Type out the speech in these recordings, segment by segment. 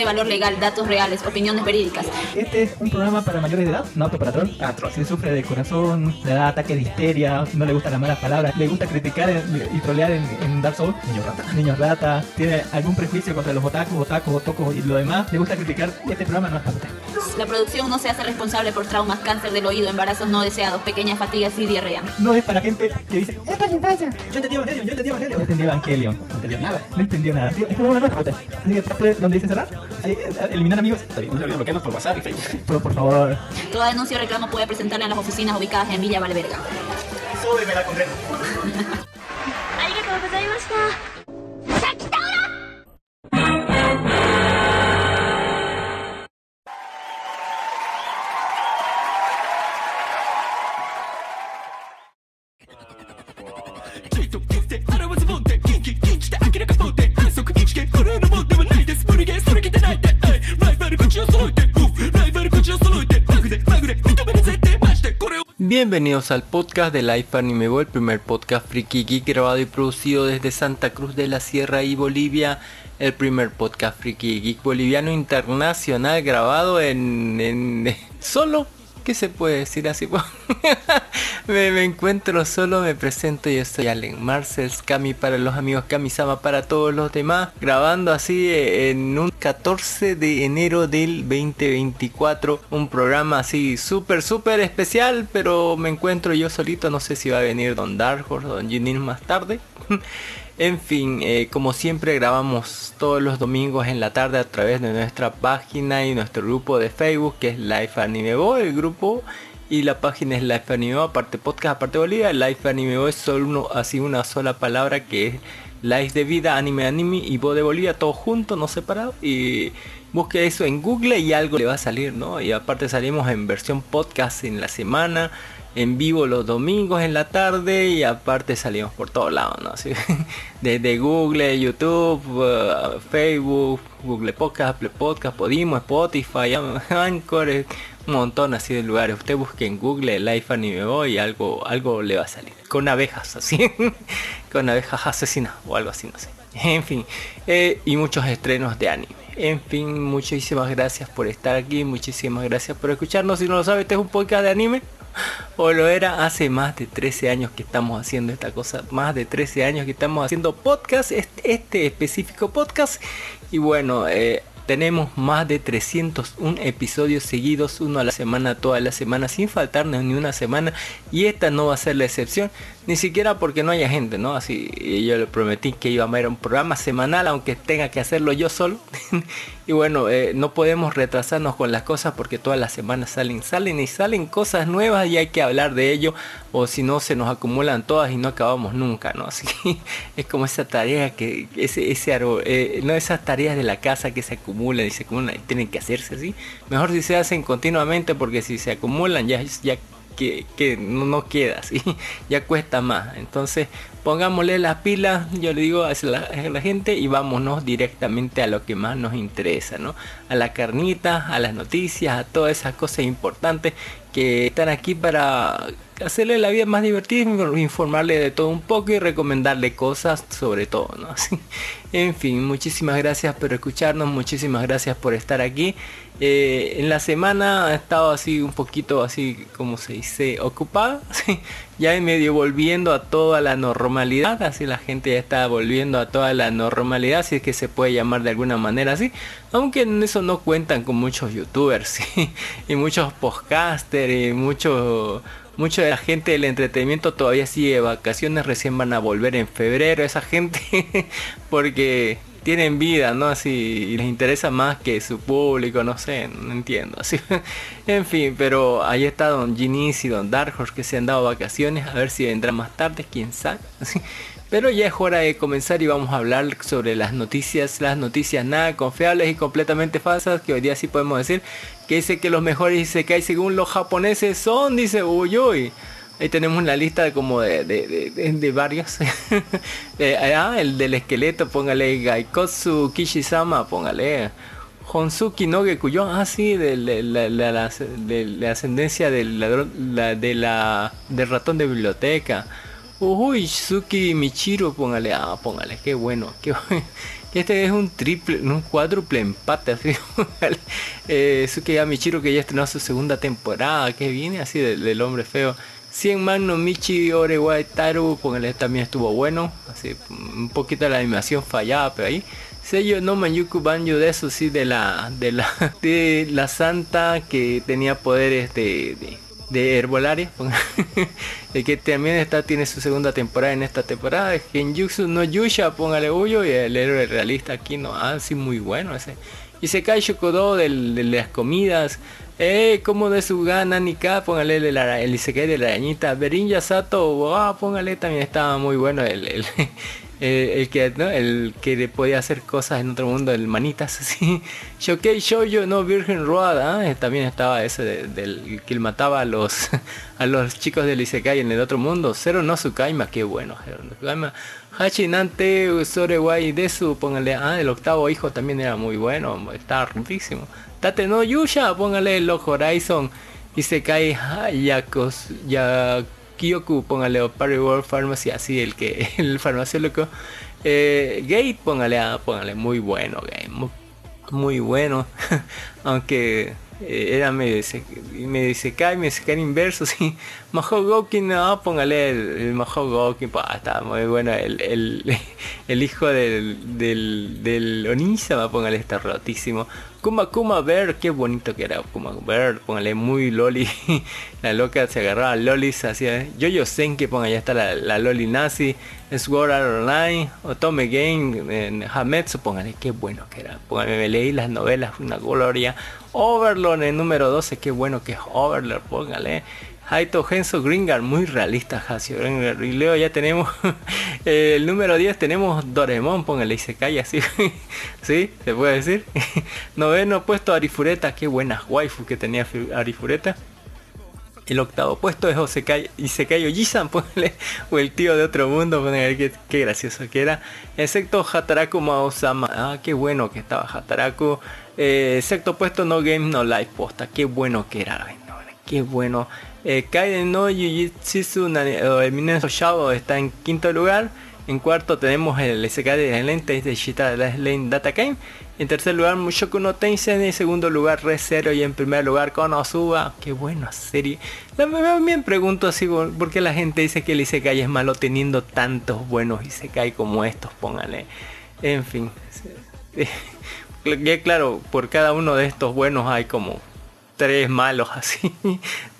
de valor legal, datos reales, opiniones verídicas. Este es un programa para mayores de edad, no apto para troll. Si sufre de corazón, le da ataque de histeria, no le gustan las malas palabras, le gusta criticar y trolear en, en Dark Souls, niño rata, niño rata, tiene algún prejuicio contra los otakus, otakus, otocos y lo demás, le gusta criticar, este programa no es para usted. La producción no se hace responsable por traumas, cáncer del oído, embarazos no deseados, pequeñas fatigas y diarrea. No es para gente que dice, es infancia. Yo entendí Evangelion, yo entendí Evangelion. No entendí Evangelion, no entendió nada, no entendió nada. Este programa no es para usted. Así que donde dice cerrar, eliminar amigos. Está bien, no se olviden bloquearnos por WhatsApp y Facebook. Pero por favor, Toda denuncia o reclamo puede presentarla en las oficinas ubicadas en Villa Valverga. súbeme la condena. Bienvenidos al podcast de Life Anime Bo, el primer podcast friki geek grabado y producido desde Santa Cruz de la Sierra y Bolivia. El primer podcast friki geek boliviano internacional grabado en, en solo. ¿Qué se puede decir así? me, encuentro solo, me presento, yo soy Allen Marcels, Kami para los amigos, Kami-sama para todos los demás, grabando así eh, en un 14 de enero del 2024, un programa así súper, súper especial, pero me encuentro yo solito, no sé si va a venir Don Dark Horse Don Junin más tarde. En fin, eh, como siempre grabamos todos los domingos en la tarde a través de nuestra página y nuestro grupo de Facebook que es Life Anime Bo, el grupo y la página es Life Anime Bo, aparte podcast, aparte Bolivia, Life Anime Bo es solo uno, así una sola palabra que es Life de vida, anime, anime y Bo de Bolivia, todo junto, no separado. Y busque eso en Google y algo le va a salir, ¿no? Y aparte salimos en versión podcast en la semana en vivo los domingos en la tarde y aparte salimos por todos lados, ¿no? Así, desde Google, YouTube, uh, Facebook, Google Podcast, Apple Podcast, Podimo, Spotify, Anchor, un montón así de lugares. Usted busque en Google Life Anime Boy y algo, algo le va a salir. Con abejas, así, con abejas asesinas o algo así, no sé. En fin, eh, y muchos estrenos de anime. En fin, muchísimas gracias por estar aquí, muchísimas gracias por escucharnos. Si no lo sabe, este es un podcast de anime. O lo era hace más de 13 años que estamos haciendo esta cosa. Más de 13 años que estamos haciendo podcast. Este, este específico podcast. Y bueno, eh, tenemos más de 301 episodios seguidos. Uno a la semana, toda la semana. Sin faltarnos ni una semana. Y esta no va a ser la excepción. Ni siquiera porque no haya gente, ¿no? Así yo le prometí que iba a haber un programa semanal. Aunque tenga que hacerlo yo solo. y bueno, eh, no podemos retrasarnos con las cosas porque todas las semanas salen, salen y salen cosas nuevas y hay que hablar de ello o si no se nos acumulan todas y no acabamos nunca, ¿no? Así que es como esa tarea que, ese, ese árbol, eh, no esas tareas de la casa que se acumulan y se acumulan y tienen que hacerse así. Mejor si se hacen continuamente porque si se acumulan ya, ya que, que no, no queda así, ya cuesta más. Entonces pongámosle las pilas, yo le digo a la, a la, gente y vámonos directamente a lo que más nos interesa, ¿no? A la carnita, a las noticias, a todas esas cosas importantes que están aquí para hacerle la vida más divertida, informarle de todo un poco y recomendarle cosas sobre todo, ¿no? en fin, muchísimas gracias por escucharnos, muchísimas gracias por estar aquí. Eh, en la semana he estado así un poquito así como se dice ocupada ya he medio volviendo a toda la normalidad así la gente ya está volviendo a toda la normalidad si es que se puede llamar de alguna manera así aunque en eso no cuentan con muchos youtubers y muchos podcasters y muchos Mucha de la gente del entretenimiento todavía sigue vacaciones, recién van a volver en febrero esa gente, porque tienen vida, ¿no? Así, y les interesa más que su público, no sé, no entiendo. Así, en fin, pero ahí está Don Ginis y Don Dark Horse que se han dado vacaciones, a ver si vendrán más tarde, quién sabe. Pero ya es hora de comenzar y vamos a hablar sobre las noticias, las noticias nada confiables y completamente falsas, que hoy día sí podemos decir, que dice que los mejores hay según los japoneses son, dice uy uy. Ahí tenemos una lista como de, de, de, varios. ah, el del esqueleto, póngale Gaikotsu Kishisama, póngale. Honsuki no Gekuyo, ah sí, de, la, la, ascendencia del la, de la, del ratón de biblioteca. Uy, Suki Michiro, póngale, ah, póngale, qué bueno, qué Este es un triple, un cuádruple empate, así. eh, Suki Michiro que ya estrenó su segunda temporada, que viene así del, hombre feo. 100 Magno Michi Orewa Taru, póngale, también estuvo bueno. Así, un poquito la animación fallaba, pero ahí. Sello no Manyuku Banjo de eso sí, de la, de la, santa que tenía poderes de de Herbolaria, el que también está, tiene su segunda temporada en esta temporada, Genjutsu no Yusha, póngale huyo, y el héroe realista aquí no, ah, sí, muy bueno ese. Y se cae Shokodo de las comidas, eh, como de su gana Nika, póngale el, el Isekai de la arañita, Berinja Sato, ah, póngale también estaba muy bueno el, el eh, el que ¿no? el que podía hacer cosas en otro mundo el manitas así Shokei Shoujo no Virgen Road ¿ah? también estaba ese del que mataba a los a los chicos del Isekai en el otro mundo Cero no Sukaima qué bueno Cero no Sukaima Hachinante Usorewai Desu póngale ah el octavo hijo también era muy bueno estaba riquísimo Tate no Yusha póngale los Horizon Isekai Yakos ya Kyoku, póngale o World Pharmacy, así el que el farmaciólogo. Eh, Gate, póngale, ah, póngale, muy bueno, Game, muy, bueno. Aunque eh, era medio, me dice cae, me cae inverso, sí. Mahogoki, no, póngale el, el pues, está muy bueno. El, el, el hijo del, del, del Onisama, póngale, está rotísimo. Kuma Kuma Bear, qué bonito que era Kuma Bear, póngale muy loli. la loca se agarraba a lolis, hacía yo yo que ponga ya está la, la loli nazi, Sword Art Online, Otome Game, en Hametsu, póngale qué bueno que era. Póngale, me leí las novelas, una gloria. Overlord en número 12, qué bueno que es Overlord, póngale. Haito Genso Gringar, muy realista Hasio Gringar. Y luego ya tenemos el número 10, tenemos Doremon, póngale y se cae así. ¿Sí? ¿Se puede decir? Noveno puesto Arifureta, qué buenas waifu que tenía Arifureta. El octavo puesto es Osekai, Isekai Ojisan, ponle, o el tío de otro mundo, ponle, qué, gracioso que era. Excepto Hataraku Maosama, ah, qué bueno que estaba Hataraku. Eh, sexto puesto No Game No Life Posta, qué bueno que era, qué bueno. Eh, Kaiden no Jujitsu Eminence Shadow está en quinto lugar. En cuarto tenemos el SK de lentes de Shita Lane Data Game. En tercer lugar Mushoku no Tensen. En segundo lugar Re Zero. Y en primer lugar Konosuba. Qué buena serie. También pregunto así por qué la gente dice que el Isekai es malo teniendo tantos buenos Isekai como estos. Póngale. En fin. claro, por cada uno de estos buenos hay como tres malos así,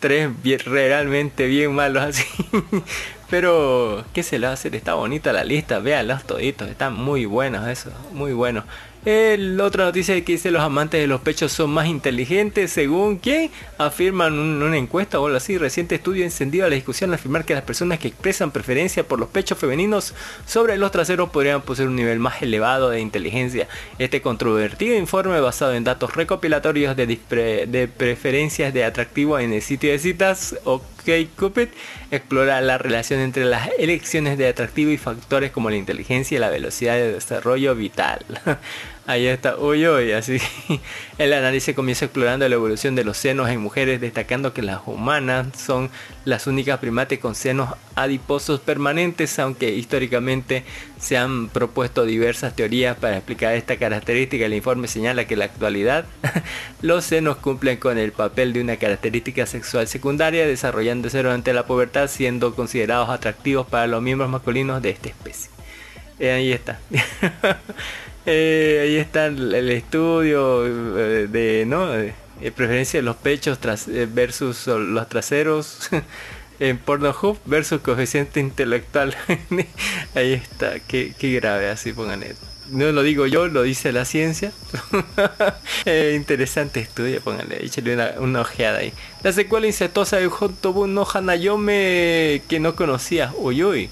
tres realmente bien malos así. Pero, ¿qué se le va a hacer? Está bonita la lista, véanlos toditos, están muy buenos eso, muy buenos. El otra noticia que dice los amantes de los pechos son más inteligentes, según quien afirman una encuesta o algo así. Reciente estudio encendido a la discusión al afirmar que las personas que expresan preferencia por los pechos femeninos sobre los traseros podrían poseer un nivel más elevado de inteligencia. Este controvertido informe basado en datos recopilatorios de, preferencias de atractivo en el sitio de citas OkCupid explora la relación entre las elecciones de atractivo y factores como la inteligencia y la velocidad de desarrollo vital. Ahí está, uy, uy, así. El análisis comienza explorando la evolución de los senos en mujeres, destacando que las humanas son las únicas primates con senos adiposos permanentes, aunque históricamente se han propuesto diversas teorías para explicar esta característica. El informe señala que en la actualidad los senos cumplen con el papel de una característica sexual secundaria, desarrollándose durante la pubertad, siendo considerados atractivos para los miembros masculinos de esta especie. Eh, ahí está. Eh, ahí está el, estudio eh, de, ¿no? De preferencia de los pechos tras, eh, versus los traseros en Pornhub versus coeficiente intelectual. ahí está, qué, qué grave, así pónganle. No lo digo yo, lo dice la ciencia. Eh, interesante estudio, pónganle, échale una, una ojeada ahí. La secuela incestuosa de Hotobu no Hanayome que no conocía. Uy, uy.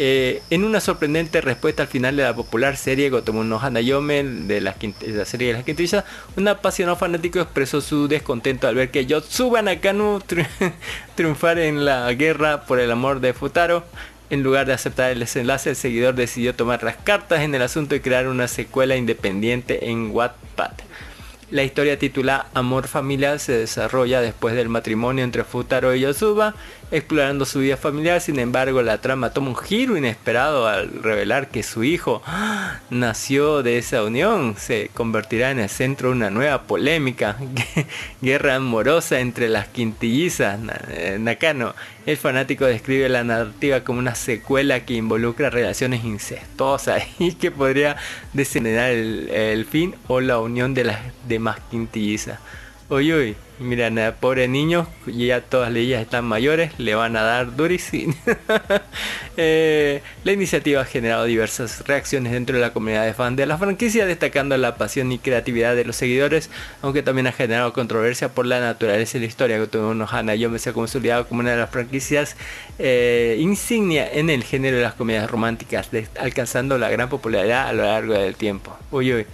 Eh, en una sorprendente respuesta al final de la popular serie Gotomu no Hanayome de la, serie de las quintillizas, un apasionado fanático expresó su descontento al ver que Yotsuba Nakano tri- triunfar en la guerra por el amor de Futaro. En lugar de aceptar el desenlace, el seguidor decidió tomar las cartas en el asunto y crear una secuela independiente en Wattpad. La historia titulada Amor Familiar se desarrolla después del matrimonio entre Futaro y Yosuba, explorando su vida familiar. Sin embargo, la trama toma un giro inesperado al revelar que su hijo ¡ah! nació de esa unión. Se convertirá en el centro de una nueva polémica, guerra amorosa entre las quintillizas. Eh, Nakano, el fanático, describe la narrativa como una secuela que involucra relaciones incestuosas y que podría desencadenar el, el fin o la unión de las demás quintillizas. Uy, uy, mira, nada, pobre niño, ya todas ellas están mayores, le van a dar durísimo. Eh, la iniciativa ha generado diversas reacciones dentro de la comunidad de fans de la franquicia, destacando la pasión y creatividad de los seguidores, aunque también ha generado controversia por la naturaleza y la historia. Gotobu no Hanayome se ha consolidado como una de las franquicias eh, insignia en el género de las comedias románticas, alcanzando la gran popularidad a lo largo del tiempo. Uy, uy,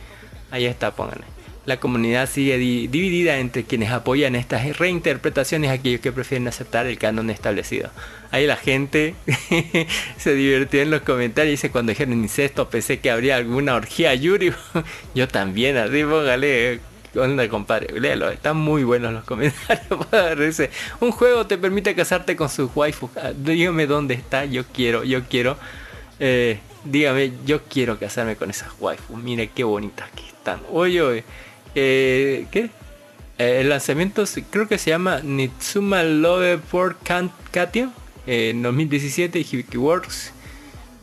ahí está, pónganle. La comunidad sigue di- dividida entre quienes apoyan estas reinterpretaciones y aquellos que prefieren aceptar el canon establecido. Ahí la gente se divirtió en los comentarios. Dice cuando dijeron incesto pensé que habría alguna orgía Yuri. Yo también, así póngale. Onda, compadre, léelo, están muy buenos los comentarios. Un juego te permite casarte con su waifu. Ah, Dígame dónde está, yo quiero, yo quiero. Eh, dígame, yo quiero casarme con esas waifus. Mire qué bonitas que están. Oye, oye. Eh. Eh, el lanzamiento creo que se llama Nitsuma Love for Katio eh, en 2017 Hibiki Works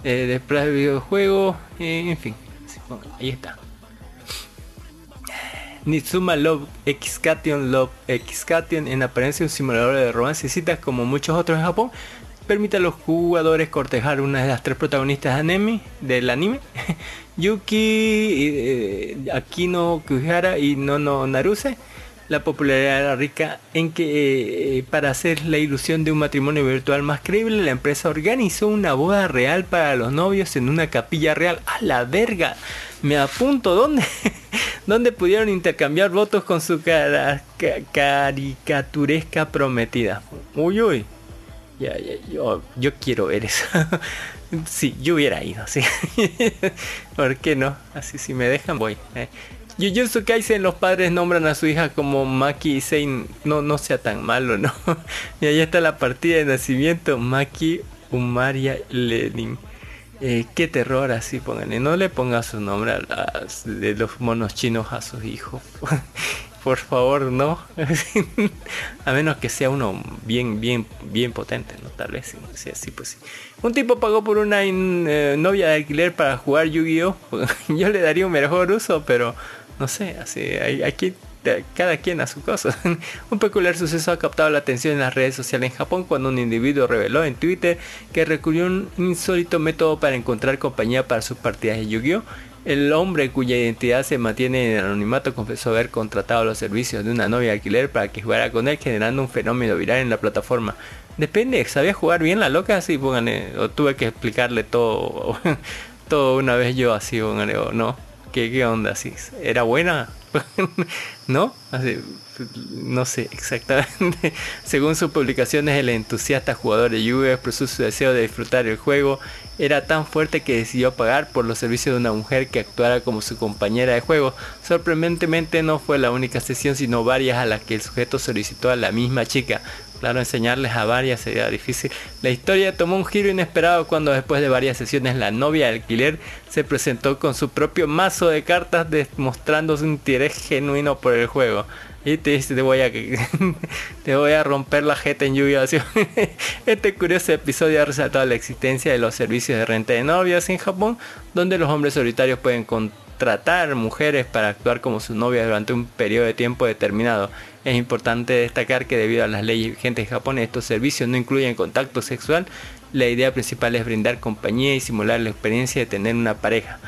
eh, después del videojuego en fin ahí está Nitsuma Love X Love X en apariencia un simulador de romance y citas como muchos otros en Japón permite a los jugadores cortejar una de las tres protagonistas anime, del anime Yuki eh, Akino Kuhara y Nono Naruse la popularidad era rica en que eh, para hacer la ilusión de un matrimonio virtual más creíble, la empresa organizó una boda real para los novios en una capilla real. ¡A la verga! Me apunto, ¿dónde? donde pudieron intercambiar votos con su cara- ca- caricaturesca prometida. Uy, uy. Yo, yo quiero ver eso. sí, yo hubiera ido, sí. ¿Por qué no? Así si me dejan voy. eh. Jujutsu Kaisen los padres nombran a su hija como Maki y Sein. No, no sea tan malo, ¿no? y ahí está la partida de nacimiento. Maki Umaria Lenin. Eh, qué terror así, pónganle. No le ponga su nombre a las- de los monos chinos a sus hijos. Por favor, no. a menos que sea uno bien, bien, bien potente, ¿no? Tal vez, sí, así pues sí. Un tipo pagó por una eh, novia de alquiler para jugar Yu-Gi-Oh! Yo le daría un mejor uso, pero no sé, así, aquí eh, cada quien a su cosa. un peculiar suceso ha captado la atención en las redes sociales en Japón cuando un individuo reveló en Twitter que recurrió a un insólito método para encontrar compañía para sus partidas de Yu-Gi-Oh! El hombre cuya identidad se mantiene en anonimato confesó haber contratado los servicios de una novia de alquiler para que jugara con él, generando un fenómeno viral en la plataforma. Depende, ¿sabía jugar bien la loca? Así, póngale, o tuve que explicarle todo, todo una vez yo así, póngale, o no. ¿Qué, onda? Así, ¿Era buena? ¿No? No sé exactamente. Según sus publicaciones, el entusiasta jugador de Yu-Gi-Oh expresó su deseo de disfrutar el juego. Era tan fuerte que decidió pagar por los servicios de una mujer que actuara como su compañera de juego. Sorprendentemente no fue la única sesión, sino varias a las que el sujeto solicitó a la misma chica. Claro, enseñarles a varias sería difícil. La historia tomó un giro inesperado cuando después de varias sesiones la novia de alquiler se presentó con su propio mazo de cartas demostrando su interés genuino por el juego. Y te voy a, romper la jeta en lluvia. Este curioso episodio ha resaltado la existencia de los servicios de renta de novias en Japón, donde los hombres solitarios pueden contratar mujeres para actuar como su novia durante un periodo de tiempo determinado. Es importante destacar que debido a las leyes vigentes en Japón estos servicios no incluyen contacto sexual. La idea principal es brindar compañía y simular la experiencia de tener una pareja.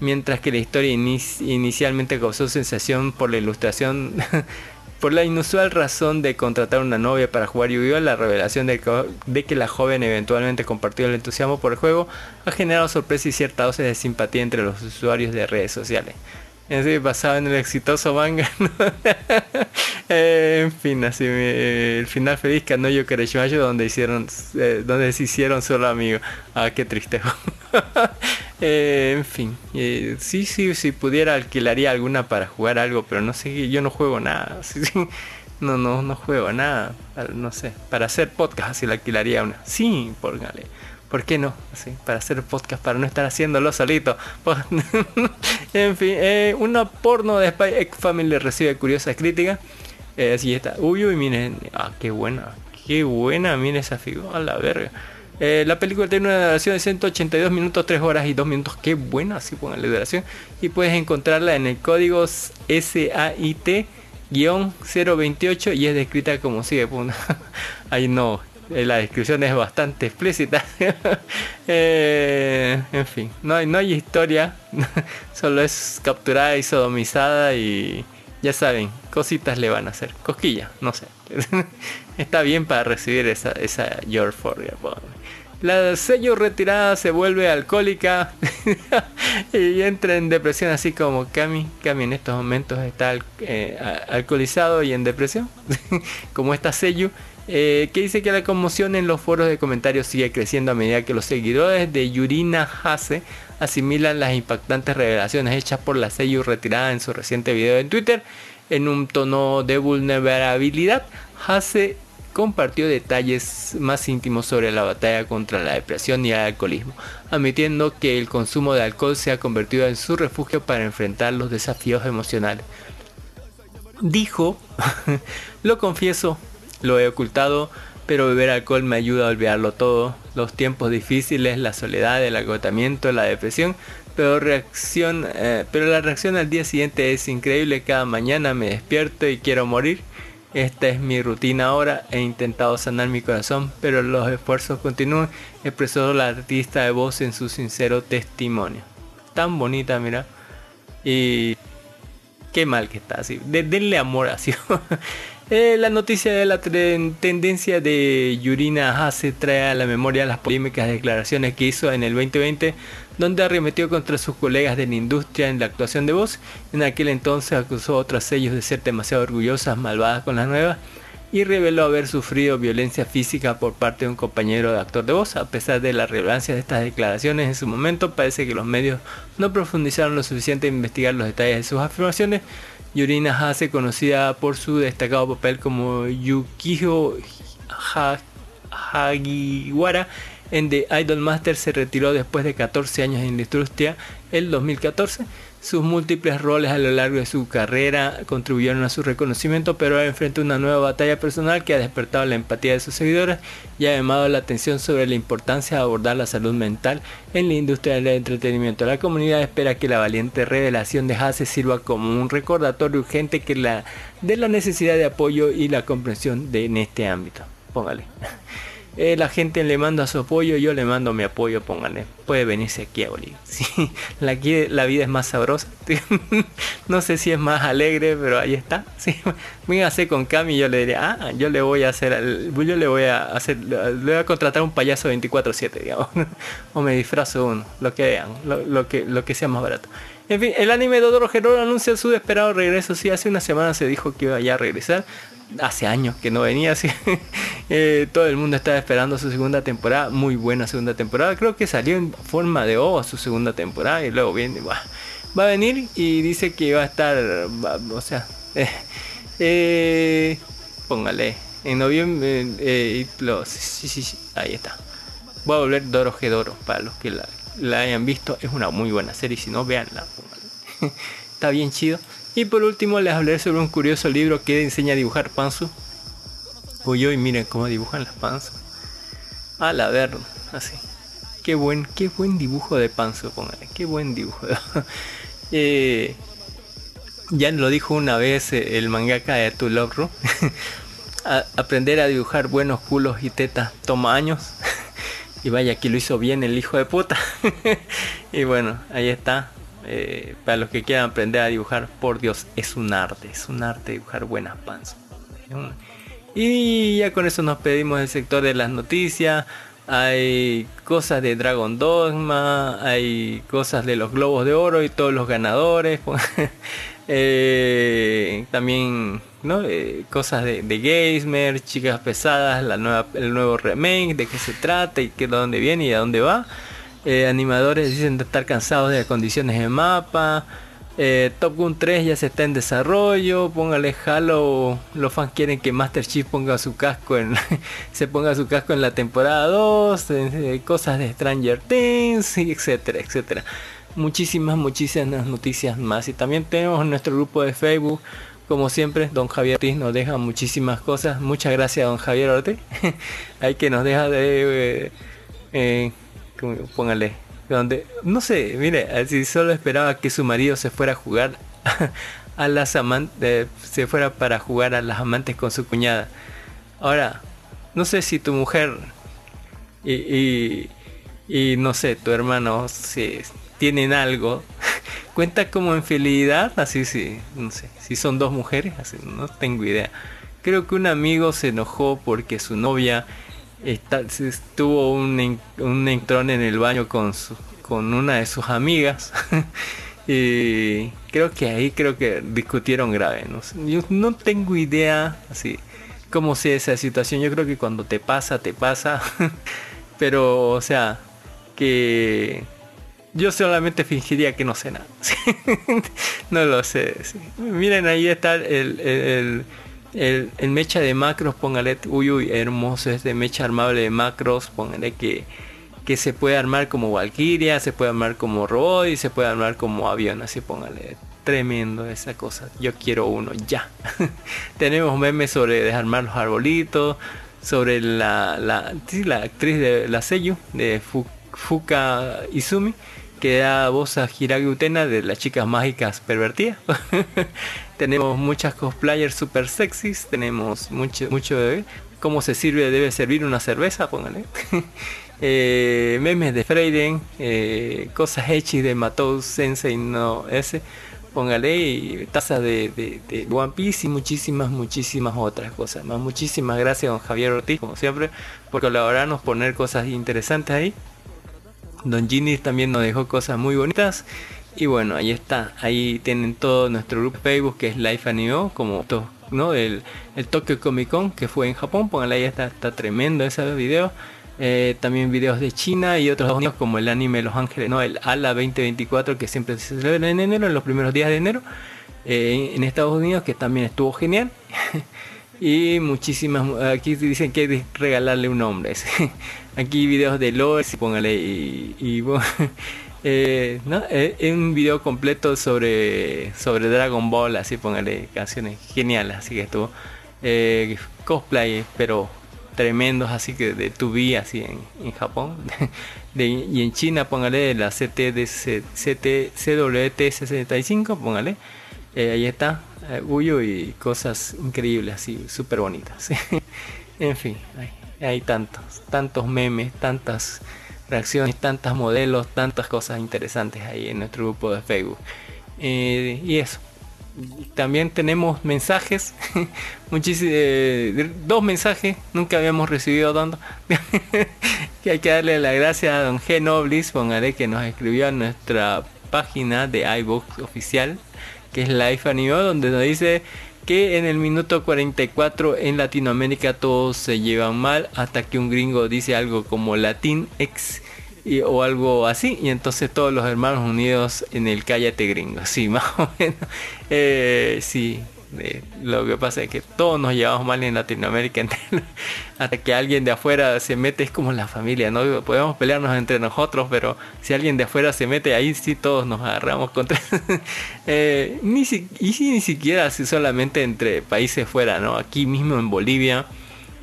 Mientras que la historia inicialmente causó sensación por la ilustración, por la inusual razón de contratar una novia para jugar Yu-Gi-Oh! La revelación de que, la joven eventualmente compartió el entusiasmo por el juego ha generado sorpresa y cierta dosis de simpatía entre los usuarios de redes sociales. Es basado en el exitoso manga. Eh, en fin, así el final feliz que no yo donde hicieron eh, donde se hicieron solo amigos. Ah, qué triste. Eh, en fin, sí, sí, si pudiera alquilaría alguna para jugar algo, pero no sé, yo no juego nada. no, no, no juego nada. No sé, para hacer podcast así la alquilaría una. Sí, póngale. ¿Por qué no? Así, para hacer podcast, para no estar haciéndolo solito. en fin, eh, una porno de Spy X Family recibe curiosas críticas. Eh, así está. Uy, uy, miren. Ah, qué buena. Qué buena, miren esa figura. A la verga. Eh, la película tiene una duración de 182 minutos, 3 horas y 2 minutos. Qué buena, así pongan la duración. Y puedes encontrarla en el código SAIT-028 y es descrita como sigue. Ahí no, eh, la descripción es bastante explícita. Eh, en fin, no hay, no hay historia, solo es capturada y sodomizada y ya saben, cositas le van a hacer. Cosquilla, no sé. Está bien para recibir esa, esa Your La sello retirada se vuelve alcohólica y entra en depresión así como Cami. Cami en estos momentos está eh, alcoholizado y en depresión. como esta sello eh, que dice que la conmoción en los foros de comentarios sigue creciendo a medida que los seguidores de Yurina Hase asimilan las impactantes revelaciones hechas por la sello retirada en su reciente video en Twitter. En un tono de vulnerabilidad, Hase compartió detalles más íntimos sobre la batalla contra la depresión y el alcoholismo, admitiendo que el consumo de alcohol se ha convertido en su refugio para enfrentar los desafíos emocionales. Dijo, lo confieso, lo he ocultado, pero beber alcohol me ayuda a olvidarlo todo. Los tiempos difíciles, la soledad, el agotamiento, la depresión. Pero, eh, pero la reacción al día siguiente es increíble. Cada mañana me despierto y quiero morir. Esta es mi rutina ahora. He intentado sanar mi corazón, pero los esfuerzos continúan. Expresó la artista de voz en su sincero testimonio. Tan bonita, mira. Y qué mal que está así. denle amor así. Eh, la noticia de la tendencia de Yurina Hase trae a la memoria las polémicas declaraciones que hizo en el 2020, donde arremetió contra sus colegas de la industria en la actuación de voz. En aquel entonces acusó a otros sellos de ser demasiado orgullosas, malvadas con las nuevas, y reveló haber sufrido violencia física por parte de un compañero de actor de voz. A pesar de la relevancia de estas declaraciones en su momento, parece que los medios no profundizaron lo suficiente en investigar los detalles de sus afirmaciones Yurina Hase, conocida por su destacado papel como Yukiho Hagiwara en The Idol Master, se retiró después de 14 años en la industria el 2014. Sus múltiples roles a lo largo de su carrera contribuyeron a su reconocimiento, pero ahora enfrenta una nueva batalla personal que ha despertado la empatía de sus seguidores y ha llamado la atención sobre la importancia de abordar la salud mental en la industria del entretenimiento. La comunidad espera que la valiente revelación de Hase sirva como un recordatorio urgente de la necesidad de apoyo y la comprensión de, en este ámbito. Póngale. Eh, la gente le manda su apoyo, yo le mando mi apoyo, pónganle. Puede venirse aquí a Bolivia. Sí, la, vida es más sabrosa. no sé si es más alegre, pero ahí está. Sí, hacer con Cami yo le diría, ah, yo le voy a hacer, yo le voy a hacer, le voy a contratar un payaso 24/7, digamos. o me disfrazo uno, lo que vean, lo, que, lo que sea más barato. En fin, el anime Dodoro Geroro anuncia su esperado regreso. Sí, hace una semana se dijo que iba ya a regresar. Hace años que no venía así. Eh, todo el mundo estaba esperando su segunda temporada. Muy buena segunda temporada. Creo que salió en forma de OVA su segunda temporada. Y luego viene. buah, va a venir y dice que va a estar. va- o sea. eh, eh, póngale. En noviembre. eh, y los, sí, sí, sí, ahí está. Voy a volver Doro Gedoro. Para los que la, la hayan visto. Es una muy buena serie. Si no, póngale. Está bien chido. Y por último les hablaré sobre un curioso libro que enseña a dibujar Pansu. Uy, uy, miren cómo dibujan las Pansu. A la ver, así. Qué buen, qué buen dibujo de Pansu, póngale. Qué buen dibujo. Eh, ya lo dijo una vez eh, el mangaka de Tu Love Ru. A- aprender a dibujar buenos culos y tetas toma años. y vaya que lo hizo bien el hijo de puta. y bueno, ahí está. Eh, para los que quieran aprender a dibujar, por Dios, es un arte. Es un arte dibujar buenas panzas. Y ya con eso nos pedimos del sector de las noticias. Hay cosas de Dragon Dogma, hay cosas de los Globos de Oro y todos los ganadores. Eh, también ¿no? Eh, cosas de, de chicas pesadas, la nueva, el nuevo remake, de qué se trata y qué, de dónde viene y a dónde va. Eh, animadores dicen estar cansados de las condiciones de mapa. Eh, Top Gun 3 ya se está en desarrollo. Póngale Halo. Los fans quieren que Master Chief ponga su casco en. se ponga su casco en la temporada 2. eh, cosas de Stranger Things, y etcétera, etcétera. Muchísimas, muchísimas noticias más. Y también tenemos nuestro grupo de Facebook. Como siempre, don Javier nos deja muchísimas cosas. Muchas gracias, don Javier Ortiz. Hay que nos deja de. Póngale. Donde no sé mire si solo esperaba que su marido se fuera a jugar a las amantes se fuera para jugar a las amantes con su cuñada. Ahora no sé si tu mujer y, y, y no sé tu hermano si tienen algo cuenta como infidelidad así sí no sé si son dos mujeres así no tengo idea. Creo que un amigo se enojó porque su novia está, tuvo un, un en el baño con, su- con una de sus amigas. y creo que ahí creo que discutieron grave. No, yo no tengo idea así cómo sea esa situación. Yo creo que cuando te pasa, te pasa. Pero, o sea, que yo solamente fingiría que no sé nada. no lo sé. Miren, ahí está el- el- mecha de macros, póngale, uy, uy, hermoso este mecha armable de macros, póngale que, que se puede armar como Valkyria, se puede armar como robot y se puede armar como avión, así póngale. Tremendo esa cosa, yo quiero uno, ya. Tenemos memes sobre desarmar los arbolitos, sobre la, la, la actriz de la Seiyu, de Fu- Fuka Izumi, que da voz a Hiragi Utena de las chicas mágicas pervertidas. tenemos muchas cosplayers super sexys, tenemos mucho, mucho de cómo se sirve, debe servir una cerveza, póngale. Eh, memes de Freiden, eh, cosas hechis de Matou Sensei no ese, póngale y tazas de, One Piece y muchísimas, muchísimas otras cosas más. Muchísimas gracias, don Javier Ortiz, como siempre, por colaborarnos, poner cosas interesantes ahí. Don Ginny también nos dejó cosas muy bonitas. Y bueno, ahí está. Ahí tienen todo nuestro grupo de Facebook que es Life Anime, como to- ¿no? el, el Tokyo Comic Con que fue en Japón. Pónganle ahí, está, está tremendo ese video. Eh, también videos de China y otros Unidos como el anime Los Ángeles, no, el ALA 2024 que siempre se celebra en enero, en los primeros días de enero. eh, en Estados Unidos que también estuvo genial. Y muchísimas, aquí dicen que que regalarle un nombre. Aquí videos de lore, sí, póngale y, y eh, ¿no? Eh, un video completo sobre sobre Dragon Ball, así póngale canciones geniales, así que estuvo eh, cosplay, pero tremendos, así que de Tubi, así en, en Japón. De- y en China, póngale la CTDC, CT, CWT65, póngale. Eh, ahí está, eh, Uyo y cosas increíbles, así, súper bonitas. en fin, hay, hay tantos, tantos memes, tantas reacciones, tantos modelos, tantas cosas interesantes ahí en nuestro grupo de Facebook. Eh, y eso. También tenemos mensajes, eh, dos mensajes, nunca habíamos recibido tanto. que hay que darle la gracia a don G. Noblis, póngale que nos escribió a nuestra página de iVoox oficial, que es Life Anime, donde nos dice que en el minuto 44 en Latinoamérica todos se llevan mal hasta que un gringo dice algo como Latin X y- o algo así y entonces todos los hermanos unidos en el cállate gringo sí más o menos. Eh, sí lo que pasa es que todos nos llevamos mal en Latinoamérica entera. hasta que alguien de afuera se mete es como la familia no podemos pelearnos entre nosotros pero si alguien de afuera se mete ahí sí todos nos agarramos contra Eh, ni si- y si ni siquiera si solamente entre países fuera no aquí mismo en Bolivia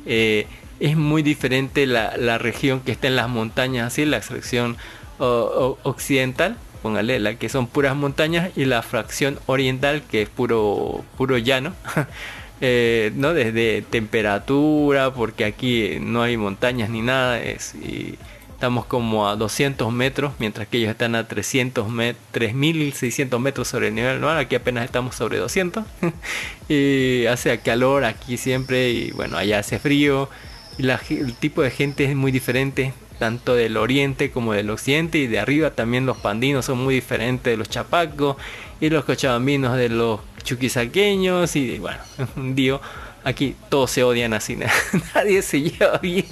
eh, es muy diferente la, la región que está en las montañas, así la sección occidental, póngale, la que son puras montañas, y la fracción oriental, que es puro, puro llano. Eh, no desde temperatura porque aquí no hay montañas ni nada es, y estamos como a 200 metros mientras que ellos están a 300 met 3600 metros sobre el nivel mar aquí apenas estamos sobre 200 y hace calor aquí siempre y bueno allá hace frío y la el tipo de gente es muy diferente tanto del oriente como del occidente y de arriba también los pandinos son muy diferentes de los chapacos y los cochabambinos de los chuquisaqueños y bueno lío aquí todos se odian así nadie se lleva bien.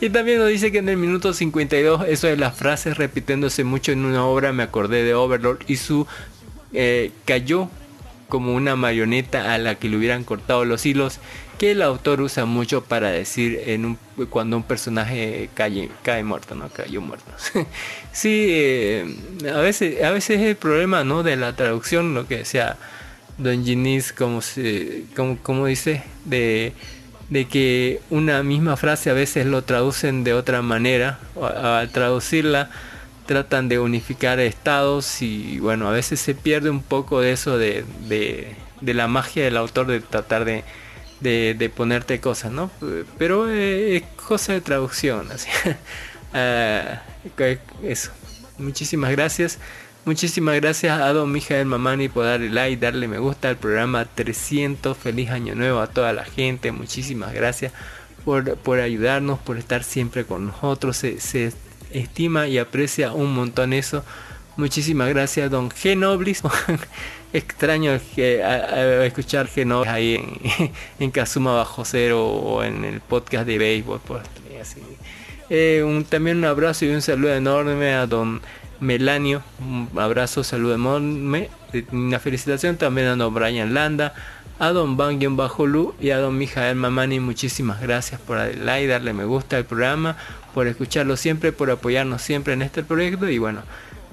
Y también nos dice que en el minuto 52 eso de las frases repitiéndose mucho en una obra me acordé de Overlord y su eh, cayó como una marioneta a la que le hubieran cortado los hilos que el autor usa mucho para decir en un, cuando un personaje cae, cae muerto, ¿no? Cayó muerto. sí, eh, a veces, a veces es el problema, ¿no? De la traducción, lo que decía Don Ginis, como, se, como, como dice, de, de que una misma frase a veces lo traducen de otra manera, al traducirla tratan de unificar estados y bueno, a veces se pierde un poco de eso de, de la magia del autor de tratar de, de, de ponerte cosas, ¿no? Pero eh, es cosa de traducción, así. Que- eso. Muchísimas gracias. Muchísimas gracias a Don Mijael Mamani por darle like, darle me gusta al programa 300. Feliz año nuevo a toda la gente. Muchísimas gracias por, por ayudarnos, por estar siempre con nosotros. Se, se estima y aprecia un montón eso. Muchísimas gracias, don Genoblis. Extraño que, escuchar Genoblis ahí en, en Kazuma Bajo Cero o en el podcast de béisbol. Así. Eh, también un abrazo y un saludo enorme a don Melanio. Un abrazo, saludo enorme. Una felicitación también a don Brian Landa, a don Bangion Bajo Lu y a don Mijael Mamani. Muchísimas gracias por like, darle me gusta al programa, por escucharlo siempre, por apoyarnos siempre en este proyecto. Y bueno,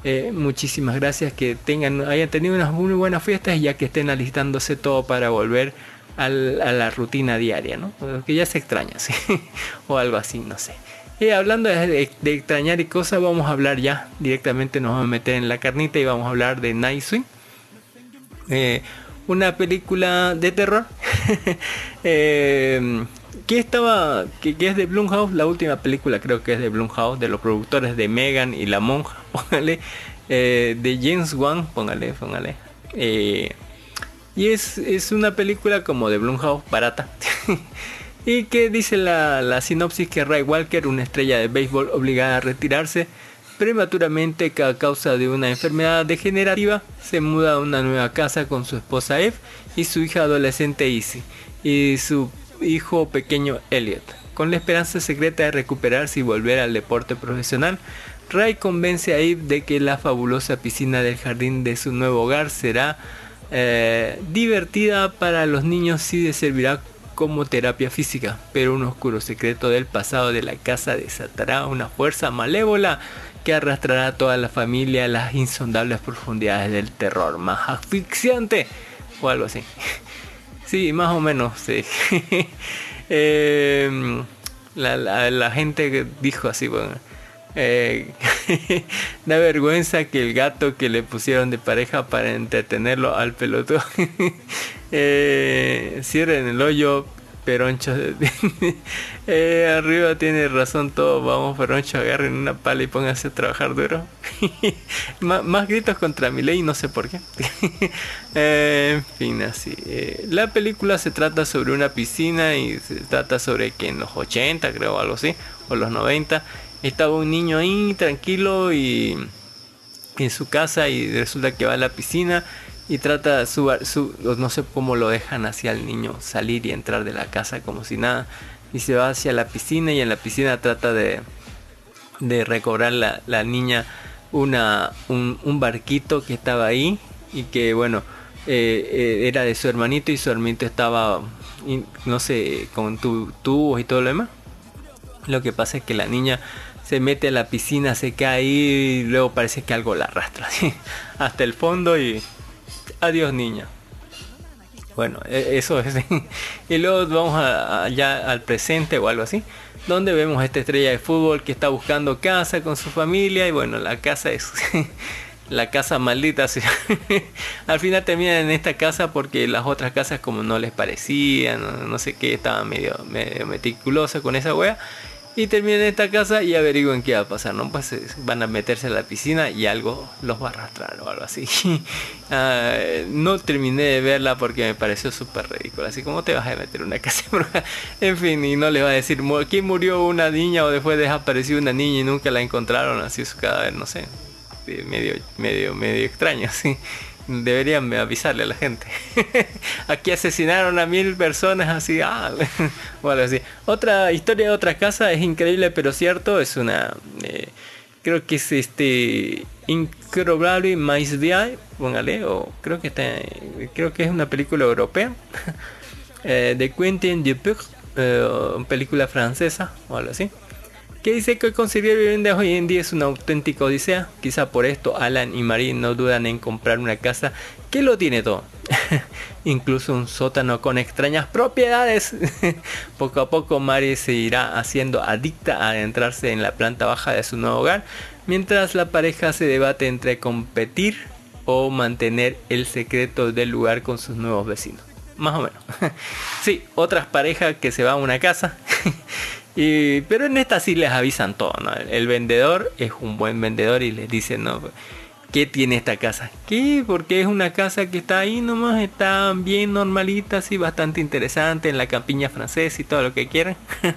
eh, muchísimas gracias. Que tengan, hayan tenido unas muy buenas fiestas y ya que estén alistándose todo para volver a la rutina diaria, ¿no? Que ya se extraña, o algo así, no sé. Y hablando de, extrañar y cosas, vamos a hablar ya directamente, nos vamos a meter en la carnita y vamos a hablar de Night Swing. Eh, una película de terror eh, que estaba que, es de Blumhouse la última película creo que es de Blumhouse de los productores de Megan y la monja póngale eh, de James Wan póngale póngale. Eh, y es, es una película como de Blumhouse barata. Y que dice la, la sinopsis que Ray Walker una estrella de béisbol obligada a retirarse prematuramente a causa de una enfermedad degenerativa se muda a una nueva casa con su esposa Eve y su hija adolescente Izzy y su hijo pequeño Elliot. Con la esperanza secreta de recuperarse y volver al deporte profesional, Ray convence a Eve de que la fabulosa piscina del jardín de su nuevo hogar será eh, divertida para los niños y le servirá como terapia física, pero un oscuro secreto del pasado de la casa desatará una fuerza malévola que arrastrará a toda la familia a las insondables profundidades del terror más asfixiante o algo así. Sí, más o menos. Sí. Eh, la, gente dijo así, bueno, eh, da vergüenza que el gato que le pusieron de pareja para entretenerlo al pelotudo eh, cierren el hoyo. Peroncho, eh, arriba tiene razón todo. Vamos, Peroncho, agarren una pala y pónganse a trabajar duro. Má- más gritos contra mi ley, no sé por qué. Eh, en fin, así. Eh, la película se trata sobre una piscina y se trata sobre que en los 80, creo, algo así, o los 90, estaba un niño ahí tranquilo y en su casa y resulta que va a la piscina y trata su, su no sé cómo lo dejan hacia el niño salir y entrar de la casa como si nada y se va hacia la piscina y en la piscina trata de de recobrar la, la niña una un, un barquito que estaba ahí y que bueno eh, eh, era de su hermanito y su hermanito estaba no sé con tu- tubos y todo lo demás. Lo que pasa es que la niña se mete a la piscina, se cae y luego parece que algo la arrastra así, hasta el fondo y adiós niña. Bueno, e- eso es. y luego vamos a- ya al presente o algo así, donde vemos esta estrella de fútbol que está buscando casa con su familia y bueno, la casa es la casa maldita. al final terminan en esta casa porque las otras casas como no les parecían, no, no sé qué, estaban medio, medio meticulosas con esa wea. Y terminan en esta casa y averiguan qué va a pasar, ¿no? Pues eh, van a meterse a la piscina y algo los va a arrastrar o algo así. Ah, no terminé de verla porque me pareció súper ridícula. Así como te vas a meter una casa embrujada? En fin, y no les va a decir "Mu- quién murió una niña o después desapareció una niña y nunca la encontraron, así su cadáver, no sé. Medio, medio, medio extraño, sí. Deberían avisarle a la gente. Aquí asesinaron a mil personas así, ah. Otra historia de otra casa es increíble pero cierto, es una eh, creo que es este Incredible Mais Vie, póngale, o creo que está creo que es una película europea eh, de Quentin Dupieux, eh, película francesa o algo así que dice que conseguir viviendas hoy en día es una auténtica odisea. Quizá por esto Alan y Marie no dudan en comprar una casa que lo tiene todo. Incluso un sótano con extrañas propiedades. poco a poco Marie se irá haciendo adicta a adentrarse en la planta baja de su nuevo hogar, mientras la pareja se debate entre competir o mantener el secreto del lugar con sus nuevos vecinos. Más o menos. sí, otras parejas que se van a una casa. Pero en esta sí les avisan todo, ¿no? El, el vendedor es un buen vendedor y les dice, ¿no? ¿Qué tiene esta casa? ¿Qué? Porque es una casa que está ahí nomás, está bien normalita, así, bastante interesante, en la campiña francesa y todo lo que quieran.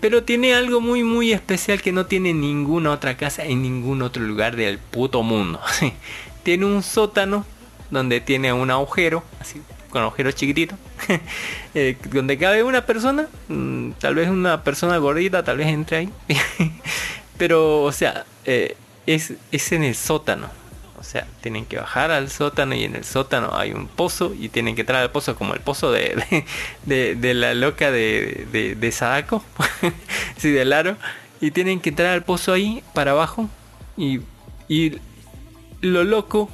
Pero tiene algo muy muy especial que no tiene ninguna otra casa en ningún otro lugar del puto mundo. tiene un sótano donde tiene un agujero, así con agujero chiquitito, eh, donde cabe una persona, mm, tal vez una persona gordita, tal vez entre ahí. Pero, o sea, eh, es, es en el sótano. O sea, tienen que bajar al sótano y en el sótano hay un pozo y tienen que entrar al pozo como el pozo de, de, la loca de, de, de Sadako, sí, del aro. Y tienen que entrar al pozo ahí para abajo y, y lo loco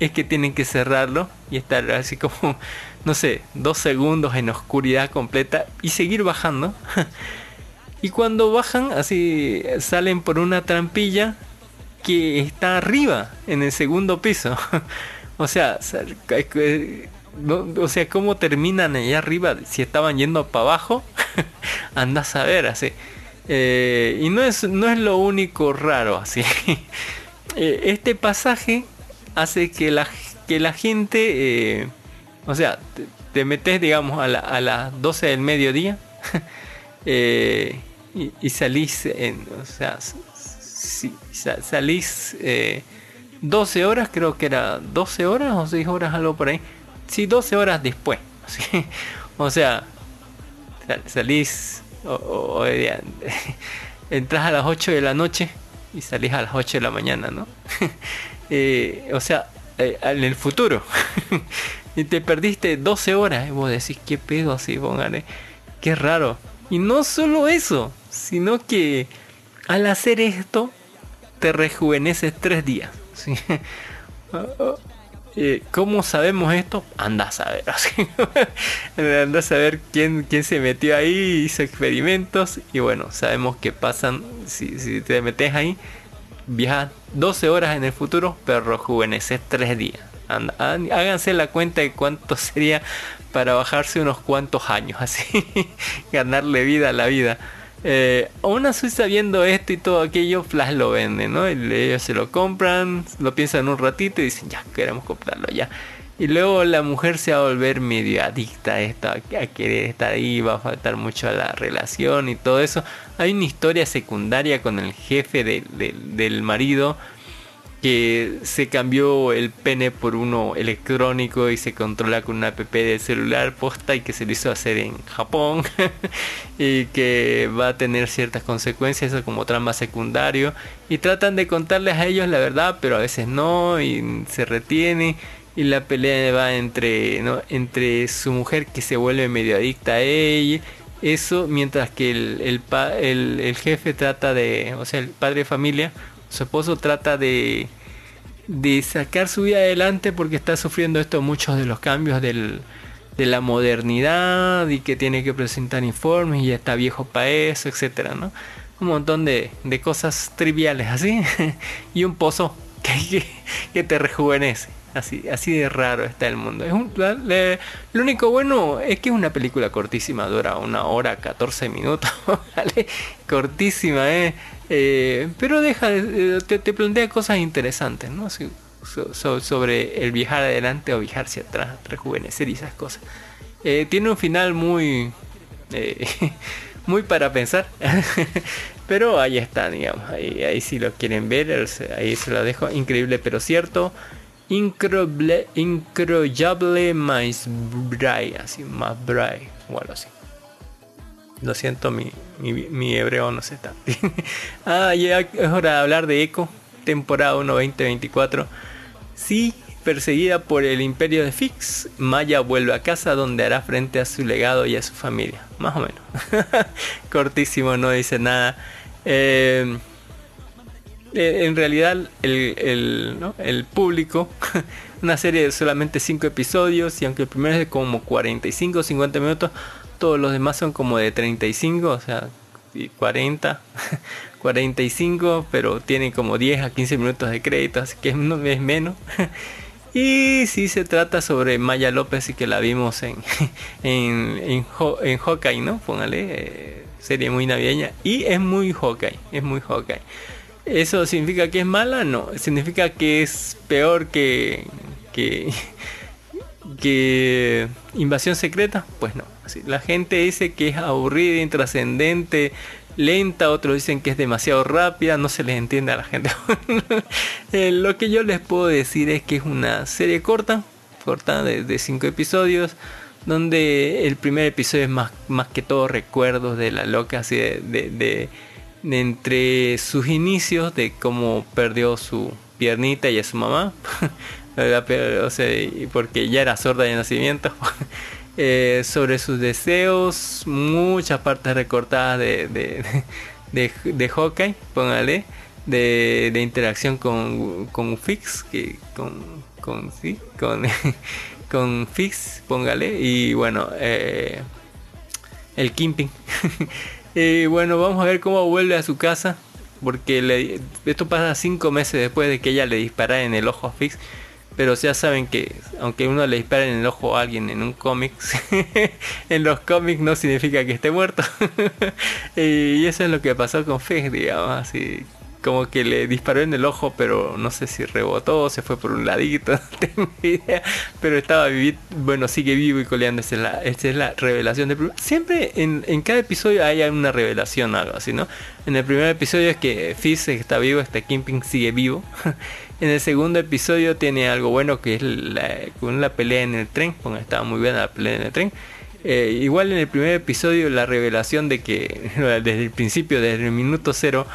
es que tienen que cerrarlo y estar así como, no sé, dos segundos en oscuridad completa y seguir bajando. y cuando bajan, así salen por una trampilla que está arriba, en el segundo piso. o sea, o sea, cómo terminan allá arriba si estaban yendo para abajo. Andas a ver, así. Eh, y no es, no es lo único raro, así. Eh, este pasaje hace que la, que la gente, eh, o sea, te, te metes, digamos, a, la- a las 12 del mediodía eh, y, y salís, en, o sea, si- sa- salís eh, 12 horas, creo que era 12 horas o 6 horas, algo por ahí. Sí, 12 horas después. ¿sí? O sea, sal- salís, o, o- o, eh, entras a las 8 de la noche y salís a las 8 de la mañana, ¿no? Eh, o sea, eh, en el futuro. y te perdiste 12 horas. Y vos decís, ¿qué pedo así? Póngale. Qué raro. Y no solo eso, sino que al hacer esto, te rejuveneces tres días. ¿sí? Eh, ¿Cómo sabemos esto? Anda a saber. Anda a saber quién, quién se metió ahí, hizo experimentos. Y bueno, sabemos que pasan, si, si te metes ahí, viajas 12 horas en el futuro, pero rejuveneces 3 días. Há- háganse la cuenta de cuánto sería para bajarse unos cuantos años, así, ganarle vida a la vida. Eh, una Suiza viendo esto y todo aquello, Flash lo vende, ¿no? Ellos se lo compran, lo piensan un ratito y dicen, ya, queremos comprarlo ya. Y luego la mujer se va a volver medio adicta a esto, a querer estar ahí, va a faltar mucho a la relación y todo eso. Hay una historia secundaria con el jefe de- de- del marido que se cambió el pene por uno electrónico y se controla con una app de celular posta y que se lo hizo hacer en Japón y que va a tener ciertas consecuencias como trama secundario y tratan de contarles a ellos la verdad pero a veces no y se retiene y la pelea va entre ¿no? entre su mujer que se vuelve medio adicta a ella eso mientras que el, el, jefe trata de o sea el padre de familia su esposo trata de de sacar su vida adelante porque está sufriendo esto muchos de los cambios del, de la modernidad y que tiene que presentar informes y ya está viejo para eso, etcétera, ¿no? Un montón de, de cosas triviales así y un pozo que, que, que te rejuvenece. Así, así de raro está el mundo. Es un- la- lo único bueno es que es una película cortísima, dura una hora 14 minutos. Cortísima, ¿eh? Eh, pero deja, eh, te, te plantea cosas interesantes, ¿no? Sobre el viajar adelante o viajar hacia atrás, rejuvenecer y esas cosas. Eh, tiene un final muy, muy para pensar. pero ahí está, digamos. Ahí, si lo quieren ver, ahí se lo dejo. Increíble pero cierto. Increíble, incroyable más bray, así, más bray, o así. Lo siento, mi, mi, mi hebreo no se está. ah, ya es hora de hablar de Echo, temporada 1 2024. Sí, perseguida por el imperio de Fix, Maya vuelve a casa donde hará frente a su legado y a su familia. Más o menos. Cortísimo, no dice nada. Eh, eh, en realidad el, el, ¿no? el público, una serie de solamente 5 episodios y aunque el primero es de como 45 o 50 minutos, todos los demás son como de 35, o sea, y 40, 45, pero tienen como 10 a 15 minutos de crédito, así que no es menos. Y sí se trata sobre Maya López y que la vimos en, en, en, en Hawkeye, ¿no? Póngale, eh, serie muy navideña. Y es muy Hawkeye, es muy Hawkeye. ¿Eso significa que es mala? No, significa que es peor que, que, que Invasión Secreta. Pues no, la gente dice que es aburrida, intrascendente, lenta, otros dicen que es demasiado rápida, no se les entiende a la gente. Eh, lo que yo les puedo decir es que es una serie corta, corta de, cinco episodios, donde el primer episodio es más, más que todo recuerdos de la loca, así de entre sus inicios, de cómo perdió su piernita y a su mamá, o sea, porque ya era sorda de nacimiento. Eh, sobre sus deseos, muchas partes recortadas de, de, de, de Hawkeye, póngale, de, de interacción con, con Fix, que, con, con, con Fix, póngale, y bueno, eh, el Kimping. Y bueno, vamos a ver cómo vuelve a su casa, porque le- esto pasa cinco meses después de que ella le disparara en el ojo a Fix. Pero ya saben que aunque uno le dispare en el ojo a alguien en un cómic, en los cómics no significa que esté muerto. y eso es lo que pasó con Fix, digamos, así como que le disparó en el ojo, pero no sé si rebotó, se fue por un ladito, no tengo idea. Pero estaba bueno, sigue vivo y coleando. Esa es la, esa es la revelación Siempre en, en cada episodio hay una revelación, algo así, ¿no? En el primer episodio es que Fizz está vivo, este Kingpin sigue vivo. en el segundo episodio tiene algo bueno que es con la pelea en el tren, porque estaba muy buena la pelea en el tren. Eh, igual en el primer episodio la revelación de que desde el principio, desde el minuto cero,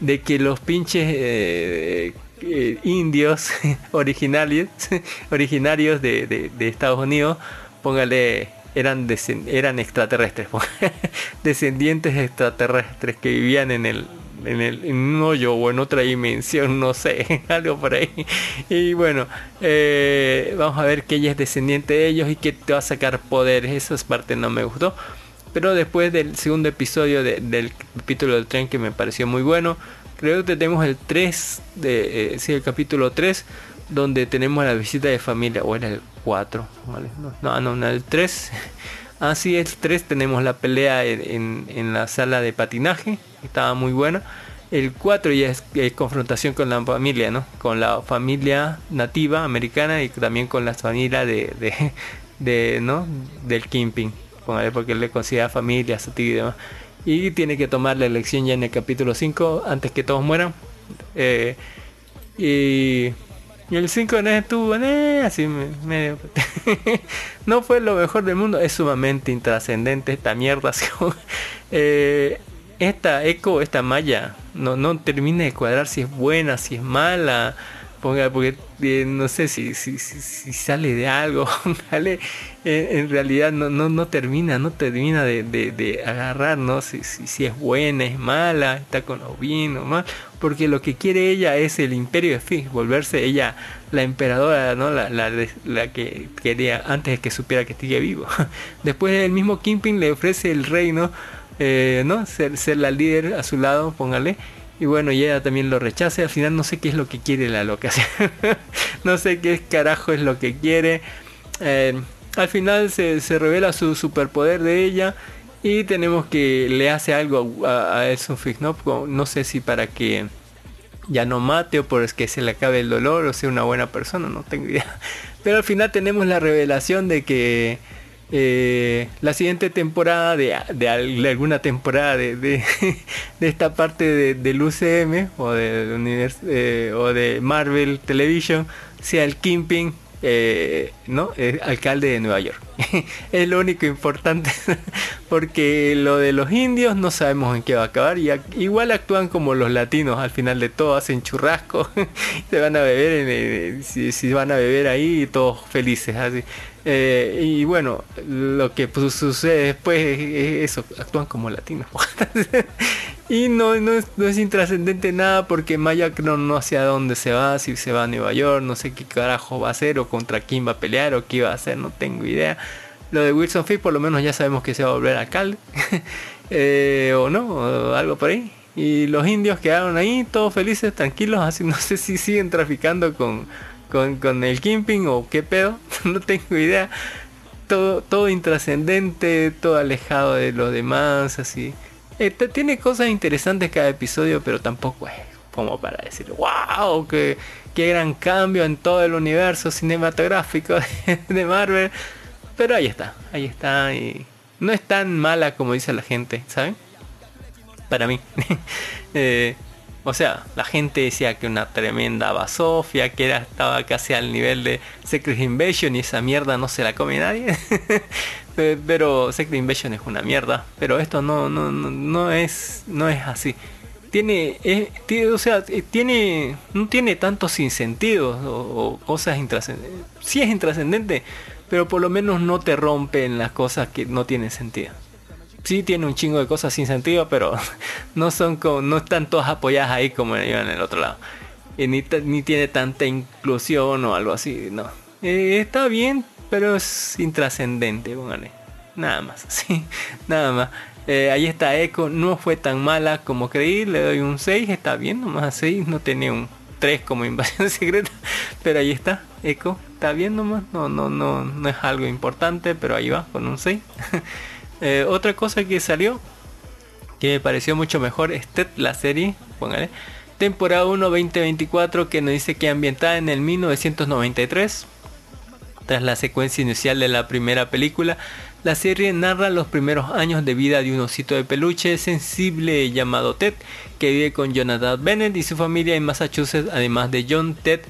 de que los pinches eh, eh, indios originarios, originarios de, de- de Estados Unidos, póngale, eran, eran extraterrestres, descendientes extraterrestres que vivían en el en, el, en un hoyo o en otra dimensión, no sé, algo por ahí. Y bueno, eh, vamos a ver que ella es descendiente de ellos y que te va a sacar poderes. Esa parte no me gustó. Pero después del segundo episodio de- del capítulo del tren que me pareció muy bueno, creo que tenemos el 3, de, eh, sí, el capítulo 3, donde tenemos la visita de familia, o era el 4, ¿vale? no, no, no, no, el 3. Así es, el 3 tenemos la pelea en, en- la sala de patinaje, estaba muy buena. El 4 ya es, confrontación con la familia, ¿no? Con la familia nativa americana y también con la familia de, de, ¿no? Del Kingpin, póngale, porque él le considera familia, tío y demás. Y tiene que tomar la elección ya en el capítulo 5 antes que todos mueran. Eh, Y, el 5 estuvo eh, así me- medio... no fue lo mejor del mundo, es sumamente intrascendente esta mierda. eh, esta eco, esta malla, no, no termina de cuadrar si es buena, si es mala. Ponga, porque eh, no sé si, si, si, sale de algo, ¿vale? En realidad no, no, no termina, no termina de, de, de agarrar, ¿no? Si, si, es buena, es mala, está con los vinos, mal, porque lo que quiere ella es el imperio de Fix, volverse ella la emperadora, ¿no? La, la, la que quería antes de que supiera que sigue vivo. Después el mismo Kingpin le ofrece el reino, eh, ¿no? Ser, ser la líder a su lado, póngale. Y bueno, ella también lo rechaza. Al final no sé qué es lo que quiere la loca. no sé qué carajo es lo que quiere. Eh, al final se, se revela su superpoder de ella. Y tenemos que le hace algo a, a Edson Fix, ¿no? No sé si para que ya no mate o por que se le acabe el dolor o sea una buena persona, no tengo idea. Pero al final tenemos la revelación de que eh, la siguiente temporada de, de al- de alguna temporada de, esta parte de- del UCM o de, eh, o de Marvel Television sea el Kingpin eh, ¿no? Eh, alcalde de Nueva York. es lo único importante porque lo de los indios no sabemos en qué va a acabar y igual actúan como los latinos al final de todo, hacen churrasco, se van a beber, en, si, van a beber ahí todos felices así. Eh, y bueno, lo que sucede después es, es eso, actúan como latinos. y no, no es, no es intrascendente nada porque Maya no, no hacia dónde se va, si se va a Nueva York, no sé qué carajo va a hacer o contra quién va a pelear o qué va a hacer, no tengo idea. Lo de Wilson Fisk por lo menos ya sabemos que se va a volver alcalde. Eh, o no, algo por ahí. Y los indios quedaron ahí, todos felices, tranquilos, así no sé si siguen traficando con, con, con el Kingpin o qué pedo, no tengo idea. Todo, todo intrascendente, todo alejado de los demás, así. Eh, te- tiene cosas interesantes cada episodio, pero tampoco es como para decir, wow, qué, qué gran cambio en todo el universo cinematográfico de Marvel. Pero ahí está, ahí está y no es tan mala como dice la gente, ¿saben? Para mí. Eh, o sea, la gente decía que una tremenda basofia, que era, estaba casi al nivel de Secret Invasion y esa mierda no se la come nadie. Pe- pero Secret Invasion es una mierda. Pero esto no, no, no, no es, no es así. Tiene, eh, tiene, o sea, eh, tiene, no tiene tantos sinsentidos o, o cosas intrascendentes. Sí es intrascendente, pero por lo menos no te rompen las cosas que no tienen sentido. Sí tiene un chingo de cosas sin sentido, pero no son como, no están todas apoyadas ahí como en el otro lado. Y ni, ni tiene tanta inclusión o algo así, no. Eh, está bien, pero es intrascendente, póngale. Nada más, sí, nada más. Eh, ahí está Echo, no fue tan mala como creí, le doy un 6, está bien, nomás a 6, no tenía un 3 como invasión secreta, pero ahí está, Echo, está bien nomás, no, no, no, no es algo importante, pero ahí va, con un 6. Eh, otra cosa que salió, que me pareció mucho mejor, es Ted, la serie, póngale, temporada 1 2024, que nos dice que ambientada en el 1993. Tras la secuencia inicial de la primera película, la serie narra los primeros años de vida de un osito de peluche sensible llamado Ted, que vive con Jonathan Bennett y su familia en Massachusetts, además de John Ted.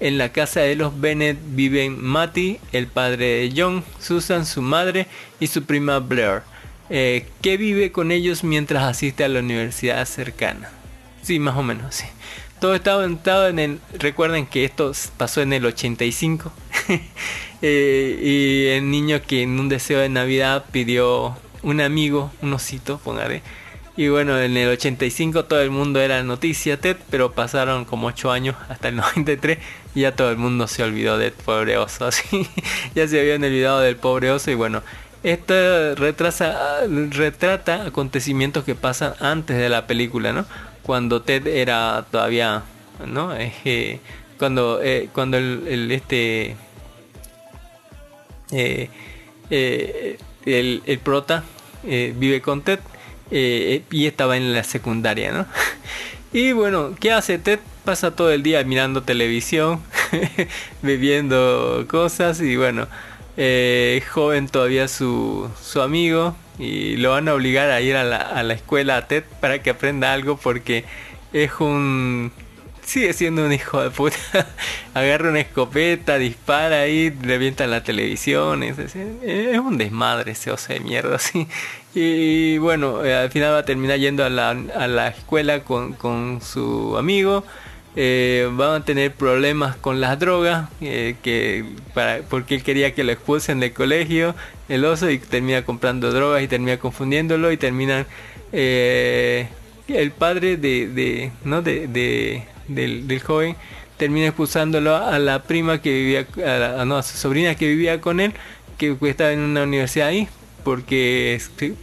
En la casa de los Bennett viven Matty, el padre de John, Susan, su madre, y su prima Blair, eh, que vive con ellos mientras asiste a la universidad cercana. Sí, más o menos, sí. Todo está aventado en el... Recuerden que esto pasó en el 85. Eh, y el niño que en un deseo de Navidad pidió un amigo, un osito, póngale. Y bueno, en el 85 todo el mundo era noticia Ted, pero pasaron como 8 años hasta el 93 ya todo el mundo se olvidó del pobre oso. Así, ya se habían olvidado del pobre oso y bueno, esto retrasa, retrata acontecimientos que pasan antes de la película, ¿no? Cuando Ted era todavía, ¿no? Eh, cuando, cuando el, este eh, eh, el, el, prota eh, vive con Ted y estaba en la secundaria, ¿no? Y bueno, ¿qué hace Ted? Pasa todo el día mirando televisión, bebiendo cosas y bueno, eh, joven todavía su, su amigo y lo van a obligar a ir a la, a la escuela a Ted para que aprenda algo porque es un sigue siendo un hijo de puta. Agarra una escopeta, dispara ahí, revienta la televisión. Es, es- un desmadre ese oso de mierda, así. Y bueno, eh, al final va a terminar yendo a la, a la escuela con, con su amigo. Eh, van a tener problemas con las drogas eh, que para, porque él quería que lo expulsen del colegio el oso y termina comprando drogas y termina confundiéndolo y terminan eh, el padre de, no de, de- del, joven termina expulsándolo a la prima que vivía a, la- no, su sobrina que vivía con él que estaba en una universidad ahí porque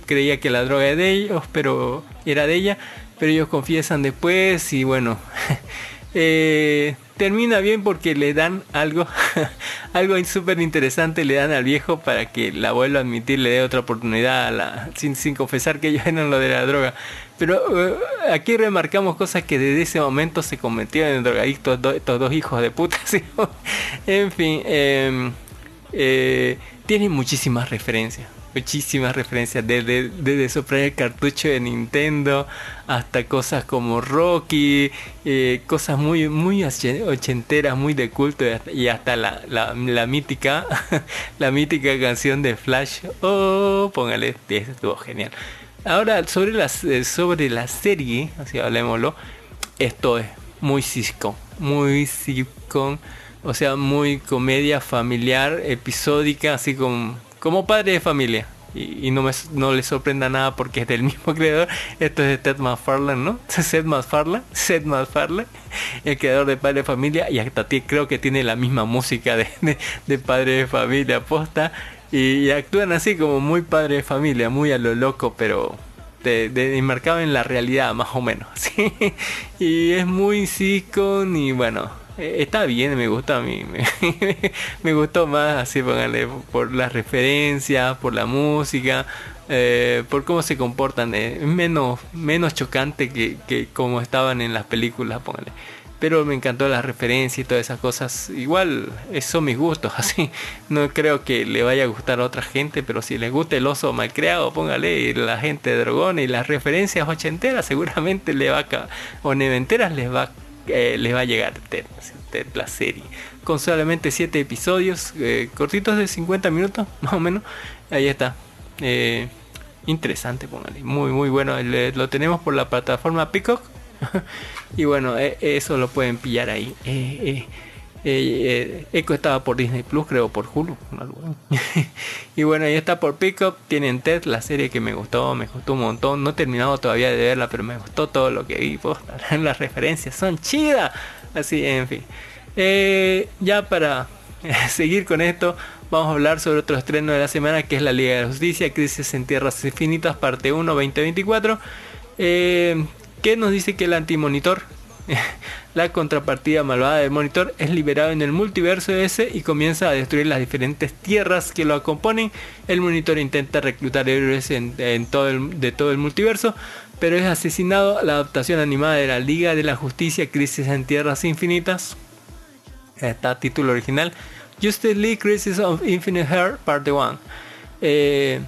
creía que la droga era de ellos pero era de ella pero ellos confiesan después y bueno eh, termina bien porque le dan algo algo súper interesante le dan al viejo para que la vuelva a admitir le dé otra oportunidad sin, confesar que ellos eran lo de la droga pero eh, aquí remarcamos cosas que desde ese momento se convirtieron en drogadictos do- estos dos hijos de puta ¿sí? en fin em, eh, tiene muchísimas referencias muchísimas referencias desde, desde soplar el cartucho de Nintendo hasta cosas como Rocky eh, cosas muy muy oche- ochenteras muy de culto y hasta, la, la, la mítica la mítica canción de Flash. Oh póngale ese estuvo genial. Ahora sobre las eh, sobre la serie así hablemoslo esto es muy sitcom, muy sitcom, o sea, muy comedia familiar, episódica, así como, como padre de familia. Y, no me no le sorprenda nada porque es del mismo creador. Esto es de Ted MacFarlane, ¿no? Seth MacFarlane, Seth MacFarlane, el creador de Padre de Familia. Y hasta creo que tiene la misma música de, Padre de Familia, posta. Y, actúan así como muy Padre de Familia, muy a lo loco, pero de, de- enmarcado en la realidad más o menos y es muy sitcom y bueno está bien me gusta a mí me, gustó más así póngale por las referencias por la música eh, por cómo se comportan eh, es menos menos chocante que, que como estaban en las películas póngale pero me encantó las referencias y todas esas cosas. Igual, esos son mis gustos, así. No creo que le vaya a gustar a otra gente, pero si les gusta el oso malcriado, póngale y la gente de dragón y las referencias ochenteras, seguramente le va a o neventeras les va, eh, les va a llegar la serie. Con solamente 7 episodios, eh, cortitos de 50 minutos, más o menos. Ahí está. Eh, interesante, póngale. Muy, muy bueno. Le- lo tenemos por la plataforma Peacock. y bueno, eh, eso lo pueden pillar ahí. Eh, Echo estaba por Disney Plus, creo por Hulu. y bueno, ahí está por Pickup. Tienen Ted, la serie que me gustó, me gustó un montón. No he terminado todavía de verla, pero me gustó todo lo que vi. posta. Las referencias son chidas. Así, en fin. Eh, ya para seguir con esto, vamos a hablar sobre otro estreno de la semana que es la Liga de la Justicia, Crisis en Tierras Infinitas, parte 1, 2024. Eh, ¿Qué nos dice que el antimonitor, la contrapartida malvada del monitor, es liberado en el multiverso ese y comienza a destruir las diferentes tierras que lo componen? El monitor intenta reclutar héroes en, todo el, de todo el multiverso, pero es asesinado. La adaptación animada de la Liga de la Justicia, Crisis en Tierras Infinitas, está título original Justice League Crisis of Infinite Heart Parte 1 eh,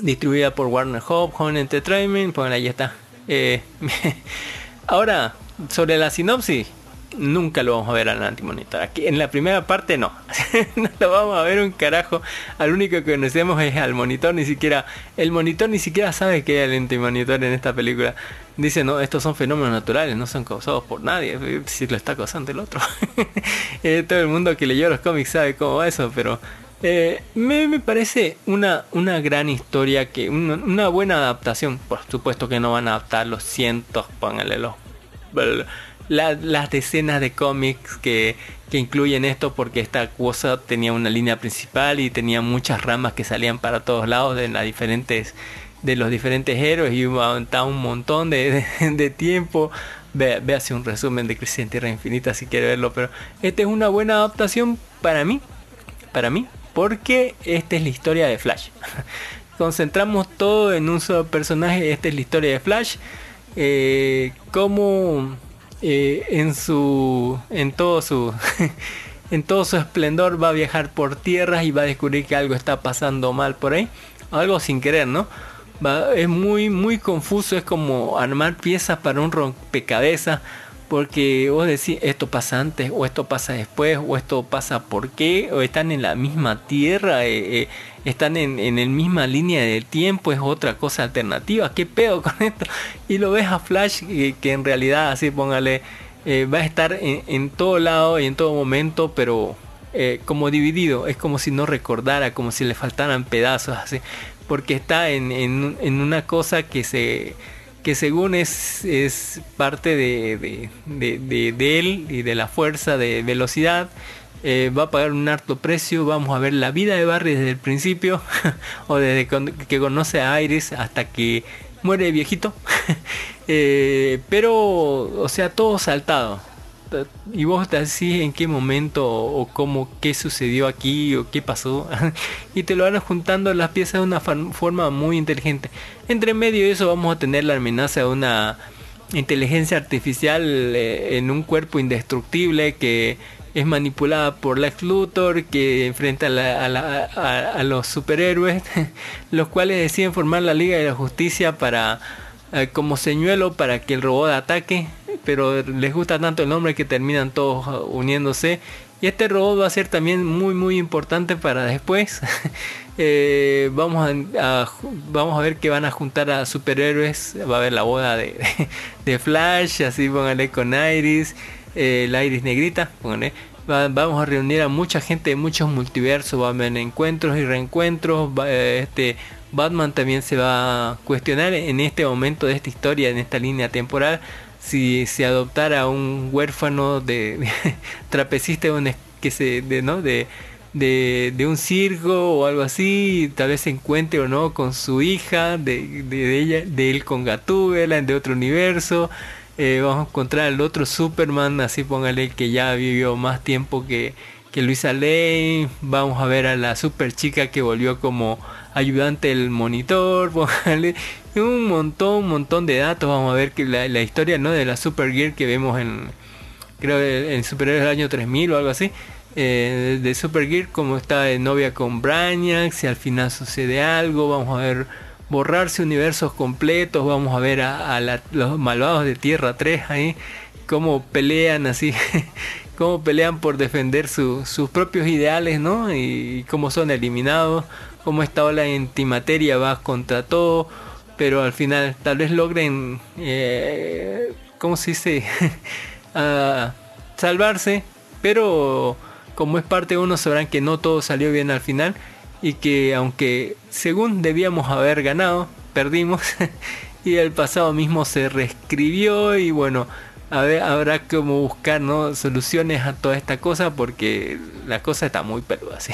distribuida por Warner Hope Home Entertainment pues ahí está Eh, ahora sobre la sinopsis nunca lo vamos a ver al antimonitor. Aquí en la primera parte no. No lo vamos a ver un carajo. Al único que conocemos es al monitor ni siquiera el monitor ni siquiera sabe que el antimonitor en esta película. Dice no estos son fenómenos naturales no son causados por nadie si lo está causando el otro Eh, todo el mundo que leyó los cómics sabe cómo va eso pero eh, me, me parece una, una gran historia que una, una buena adaptación. Por supuesto que no van a adaptar los cientos pónganle los la- las decenas de cómics que, que incluyen esto porque esta cosa tenía una línea principal y tenía muchas ramas que salían para todos lados de las diferentes de los diferentes héroes y aguantaba un montón de, de- tiempo. Ve, véase un resumen de Crisis en Tierra Infinita si quiere verlo pero esta es una buena adaptación para mí para mí porque esta es la historia de Flash. Concentramos todo en un solo personaje esta es la historia de Flash eh, cómo eh, en su en todo su en todo su esplendor va a viajar por tierras y va a descubrir que algo está pasando mal por ahí. Algo sin querer no es muy muy confuso es como armar piezas para un rompecabezas porque vos decís esto pasa antes o esto pasa después o esto pasa por qué o están en la misma tierra eh, eh, están en, en la misma línea de tiempo es otra cosa alternativa qué pedo con esto y lo ves a Flash que, que en realidad así póngale eh, va a estar en, en, todo lado y en todo momento pero eh, como dividido es como si no recordara como si le faltaran pedazos así porque está en, en, en una cosa que se que según es, es parte de, de, de, de, él y de la fuerza de velocidad, eh, va a pagar un alto precio. Vamos a ver la vida de Barry desde el principio, o desde que conoce a Iris hasta que muere viejito. eh, pero, o sea, todo saltado. Y vos te decís en qué momento o cómo, qué sucedió aquí o qué pasó. y te lo van juntando las piezas de una forma muy inteligente. Entre medio de eso vamos a tener la amenaza de una inteligencia artificial eh, en un cuerpo indestructible que es manipulada por Lex Luthor, que enfrenta a, la, a, la, a, a los superhéroes, los cuales deciden formar la Liga de la Justicia para eh, como señuelo para que el robot ataque, pero les gusta tanto el nombre que terminan todos uniéndose. Y este robot va a ser también muy muy importante para después. eh, vamos, a, vamos a ver que van a juntar a superhéroes. Va a haber la boda de, de, Flash, así pónganle con Iris, eh, la Iris negrita, vamos a reunir a mucha gente de muchos multiversos, va a haber encuentros y reencuentros. Este, Batman también se va a cuestionar en este momento de esta historia, en esta línea temporal, si se adoptara un huérfano de, de trapecista que se de no de, de, de, un circo o algo así tal vez se encuentre o no con su hija de, de ella de él con Gatúbela de otro universo. Eh, vamos a encontrar al otro Superman así póngale que ya vivió más tiempo que, que Luisa Lane. Vamos a ver a la super chica que volvió como ayudante del monitor póngale un montón, un montón de datos. Vamos a ver que la, la historia ¿no? de la Supergirl que vemos en, creo, en Superhéroes del año 3000 o algo así. Eh, de Supergirl, como está de novia con Brainiac, si al final sucede algo, vamos a ver borrarse universos completos, vamos a ver a, a la, los malvados de Tierra 3 ahí, cómo pelean así, cómo pelean por defender su, sus propios ideales, ¿no? Y, y cómo son eliminados, cómo esta ola de antimateria va contra todo pero al final tal vez logren, eh, ¿cómo se dice? uh, salvarse, pero como es parte uno sabrán que no todo salió bien al final y que aunque según debíamos haber ganado, perdimos y el pasado mismo se reescribió y bueno, habrá como buscar soluciones a toda esta cosa porque la cosa está muy peluda. ¿sí?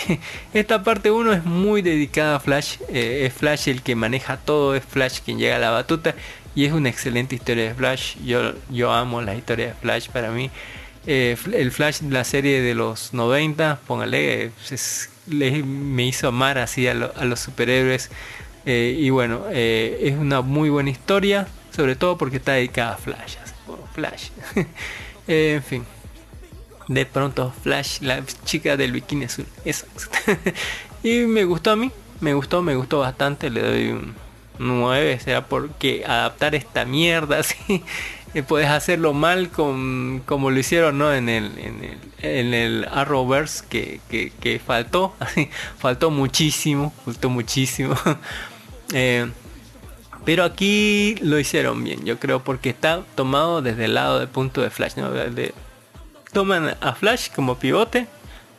Esta parte 1 es muy dedicada a Flash. Eh, es Flash el que maneja todo, es Flash quien llega a la batuta y es una excelente historia de Flash. Yo, amo la historia de Flash para mí. Eh, el Flash de la serie de los 90, póngale, me hizo amar así a, lo, a los superhéroes. Eh, y bueno, es una muy buena historia, sobre todo porque está dedicada a Flash. Flash. eh, en fin. De pronto Flash, la chica del bikini azul. Eso. y me gustó a mí. Me gustó, me gustó bastante. Le doy un 9. Será porque adaptar esta mierda así. puedes hacerlo mal con, como lo hicieron ¿no? en el, en el, en el Arrowverse que, que, que faltó. faltó muchísimo. Faltó muchísimo. eh, pero aquí lo hicieron bien, yo creo, porque está tomado desde el lado del punto de Flash. ¿no? De, toman a Flash como pivote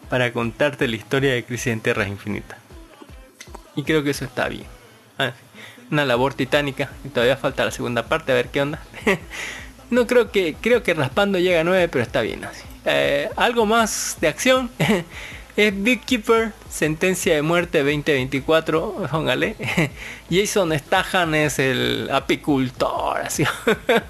para contarte la historia de Crisis en Tierras Infinitas. Y creo que eso está bien. Ah, una labor titánica. Y todavía falta la segunda parte, a ver qué onda. no creo que. Creo que raspando llega a 9, pero está bien así. Eh, algo más de acción. Es Big Keeper, sentencia de muerte 2024, póngale. Jason Stahan es el apicultor, así.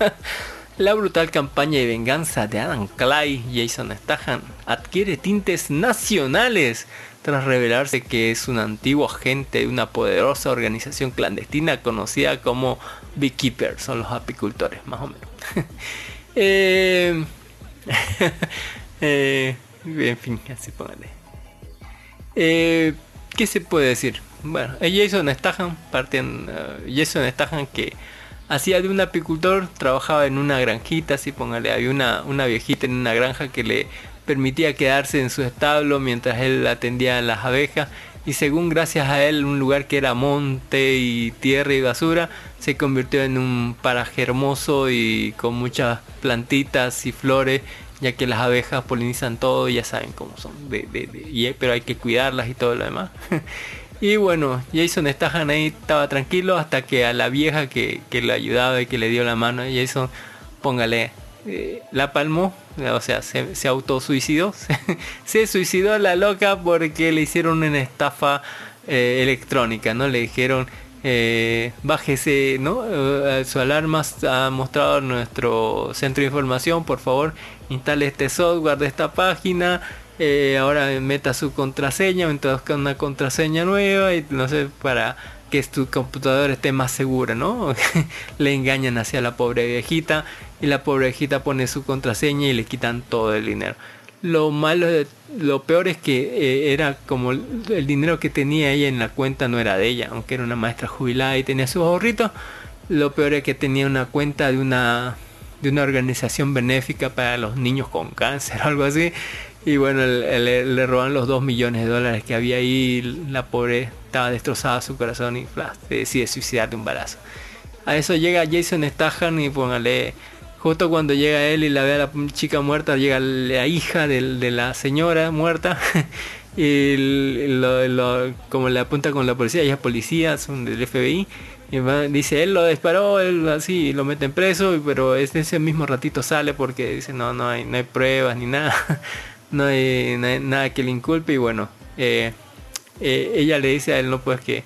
La brutal campaña de venganza de Adam Clay, Jason Stahan, adquiere tintes nacionales tras revelarse que es un antiguo agente de una poderosa organización clandestina conocida como Beekeeper, son los apicultores, más o menos. eh, eh, en fin, así póngale. Eh, ¿Qué se puede decir? Bueno, Jason Statham, parten, uh, Jason Statham que hacía de un apicultor, trabajaba en una granjita, así póngale, había una, una viejita en una granja que le permitía quedarse en su establo mientras él atendía a las abejas y según gracias a él un lugar que era monte y tierra y basura se convirtió en un paraje hermoso y con muchas plantitas y flores ya que las abejas polinizan todo y ya saben cómo son de, y- pero hay que cuidarlas y todo lo demás. Y bueno Jason Statham ahí estaba tranquilo hasta que a la vieja que, que le ayudaba y que le dio la mano Jason póngale eh, la palmó o sea se, se autosuicidó. Se suicidó la loca porque le hicieron una estafa eh, electrónica no le dijeron eh, bájese, ¿no? Eh, su alarma ha mostrado nuestro centro de información, por favor, instale este software de esta página, eh, ahora meta su contraseña, introduzca una contraseña nueva y no sé, para que tu computadora esté más segura, ¿no? le engañan hacia la pobre viejita y la pobre viejita pone su contraseña y le quitan todo el dinero. Lo malo, lo peor es que eh, era como el dinero que tenía ella en la cuenta no era de ella, aunque era una maestra jubilada y tenía sus ahorritos. Lo peor es que tenía una cuenta de una de una organización benéfica para los niños con cáncer o algo así. Y bueno, le, roban los dos millones de dólares que había ahí. La pobre estaba destrozada su corazón y flash, decide suicidar de un balazo. A eso llega Jason Statham y póngale, justo cuando llega él y la ve a la chica muerta, llega la hija de, la señora muerta y como le apunta con la policía, ella es policía, son del FBI. Y dice, él lo disparó, él así, lo meten preso, pero es- ese mismo ratito sale porque dice, no, no hay, no hay pruebas ni nada, no hay, nada que le inculpe y bueno, eh, eh, ella le dice a él, no pues que,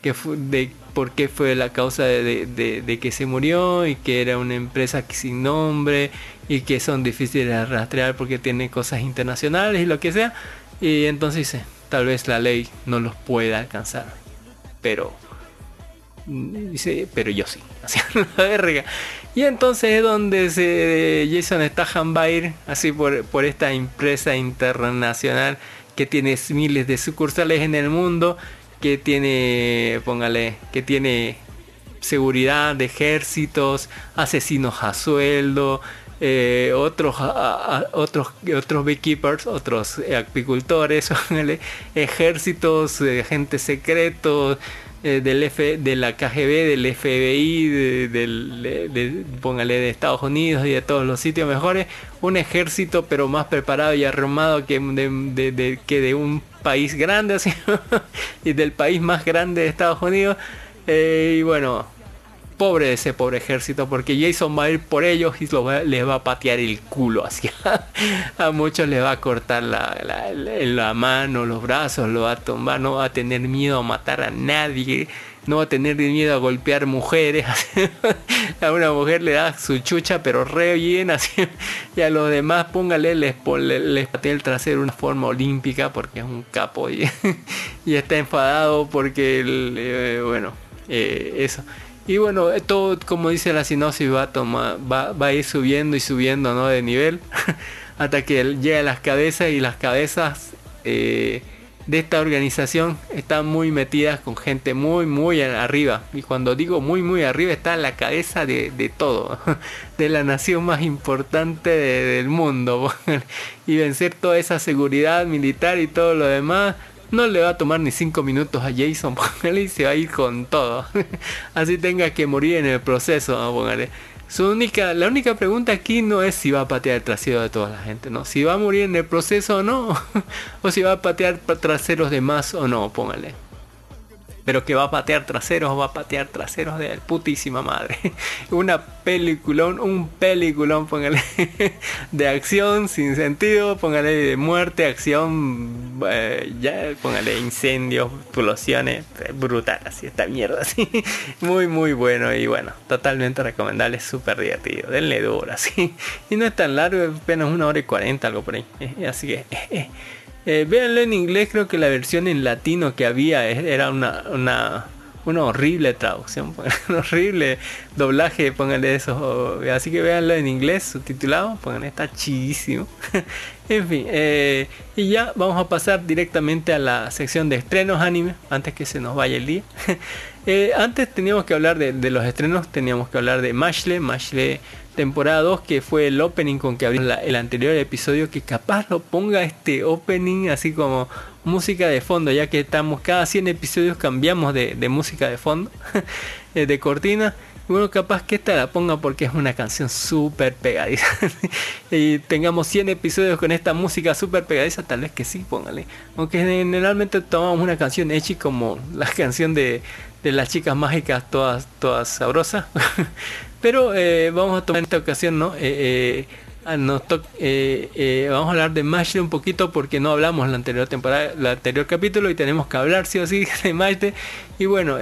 que de por qué fue la causa de, que se murió y que era una empresa sin nombre y que son difíciles de rastrear porque tiene cosas internacionales y lo que sea. Y entonces dice, tal vez la ley no los pueda alcanzar, pero dice, pero yo sí, así la verga. Y entonces es donde se Jason Statham va a ir así por, por esta empresa internacional que tiene miles de sucursales en el mundo, que tiene, póngale, que tiene seguridad de ejércitos, asesinos a sueldo, eh, otros, a- otros, otros beekeepers, otros apicultores, póngale, ejércitos, eh, agentes secretos, eh, del F, de la KGB, del FBI, de, de- póngale de Estados Unidos y de todos los sitios mejores, un ejército pero más preparado y armado que de- que de un país grande así, y del país más grande de Estados Unidos. Eh, y bueno, pobre ese pobre ejército porque Jason va a ir por ellos y los va- les va a patear el culo hacia a muchos les va a cortar la- la- la mano los brazos lo va a tomar no va a tener miedo a matar a nadie no va a tener miedo a golpear mujeres. A una mujer le da su chucha pero re bien así. Y a los demás póngale les, les patea el trasero una forma olímpica porque es un capo y, está enfadado porque el, eh, bueno eh, eso. Y bueno, eh, todo como dice la sinopsis va a tomar, va, a ir subiendo y subiendo ¿no? de nivel hasta que llega a las cabezas y las cabezas de esta organización están muy metidas con gente muy muy arriba. Y cuando digo muy muy arriba está la cabeza de, de todo, de la nación más importante de- del mundo. y vencer toda esa seguridad militar y todo lo demás no le va a tomar ni 5 minutos a Jason, y se va a ir con todo. Así tenga que morir en el proceso. Su única, la única pregunta aquí no es si va a patear el trasero de toda la gente, no. Si va a morir en el proceso o no. o si va a patear pa- traseros de más o no, póngale. Pero que va a patear traseros, va a patear traseros de putísima madre. Una peliculón, un peliculón, póngale, de acción sin sentido, póngale de muerte, acción, eh, ya, póngale incendios, explosiones, eh, brutal, así, esta mierda, así. Muy, muy bueno y bueno, totalmente recomendable, súper divertido. Denle duro, así. Y no es tan largo, apenas una hora y cuarenta, algo por ahí. Eh, Así que, eh, eh. Eh, véanlo en inglés, creo que la versión en latino que había eh, era una, una, una horrible traducción, un horrible doblaje, pónganle eso. Así que véanlo en inglés, subtitulado, pónganle, está chidísimo. en fin, eh, y ya vamos a pasar directamente a la sección de estrenos anime, antes que se nos vaya el día. Eh, antes teníamos que hablar de, de, los estrenos, teníamos que hablar de Mashle, Mashle temporada 2, que fue el opening con que abrió el anterior episodio, que capaz lo ponga este opening así como música de fondo, ya que estamos cada 100 episodios cambiamos de, música de fondo, eh, de cortina. Bueno, capaz que esta la ponga porque es una canción súper pegadiza. y tengamos 100 episodios con esta música súper pegadiza, tal vez que sí, póngale. Aunque generalmente tomamos una canción hecha como la canción de, de las chicas mágicas, todas, todas sabrosas. Pero eh, vamos a tomar esta ocasión, ¿no? Eh, eh, eh, vamos a hablar de Mashle un poquito porque no hablamos la anterior temporada, el anterior capítulo y tenemos que hablar sí o sí de Mashle. Y bueno,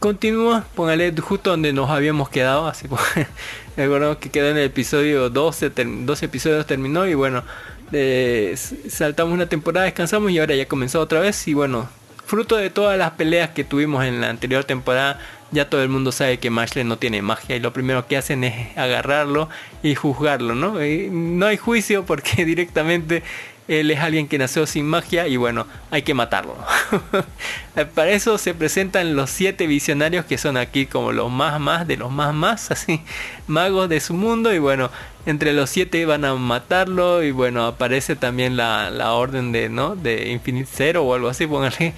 continúa, póngale justo donde nos habíamos quedado, así recordemos que quedó en el episodio 12, 12 episodios terminó y bueno, saltamos una temporada, descansamos y ahora ya comenzó otra vez y bueno, fruto de todas las peleas que tuvimos en la anterior temporada, ya todo el mundo sabe que Mashle no tiene magia y lo primero que hacen es agarrarlo y juzgarlo, ¿no? No hay juicio porque directamente él es alguien que nació sin magia y bueno, hay que matarlo. Para eso se presentan los siete visionarios que son aquí como los más más de los más más, así, magos de su mundo y bueno, entre los siete van a matarlo y bueno, aparece también la, la orden de, ¿no? De Infinite Zero o algo así, póngale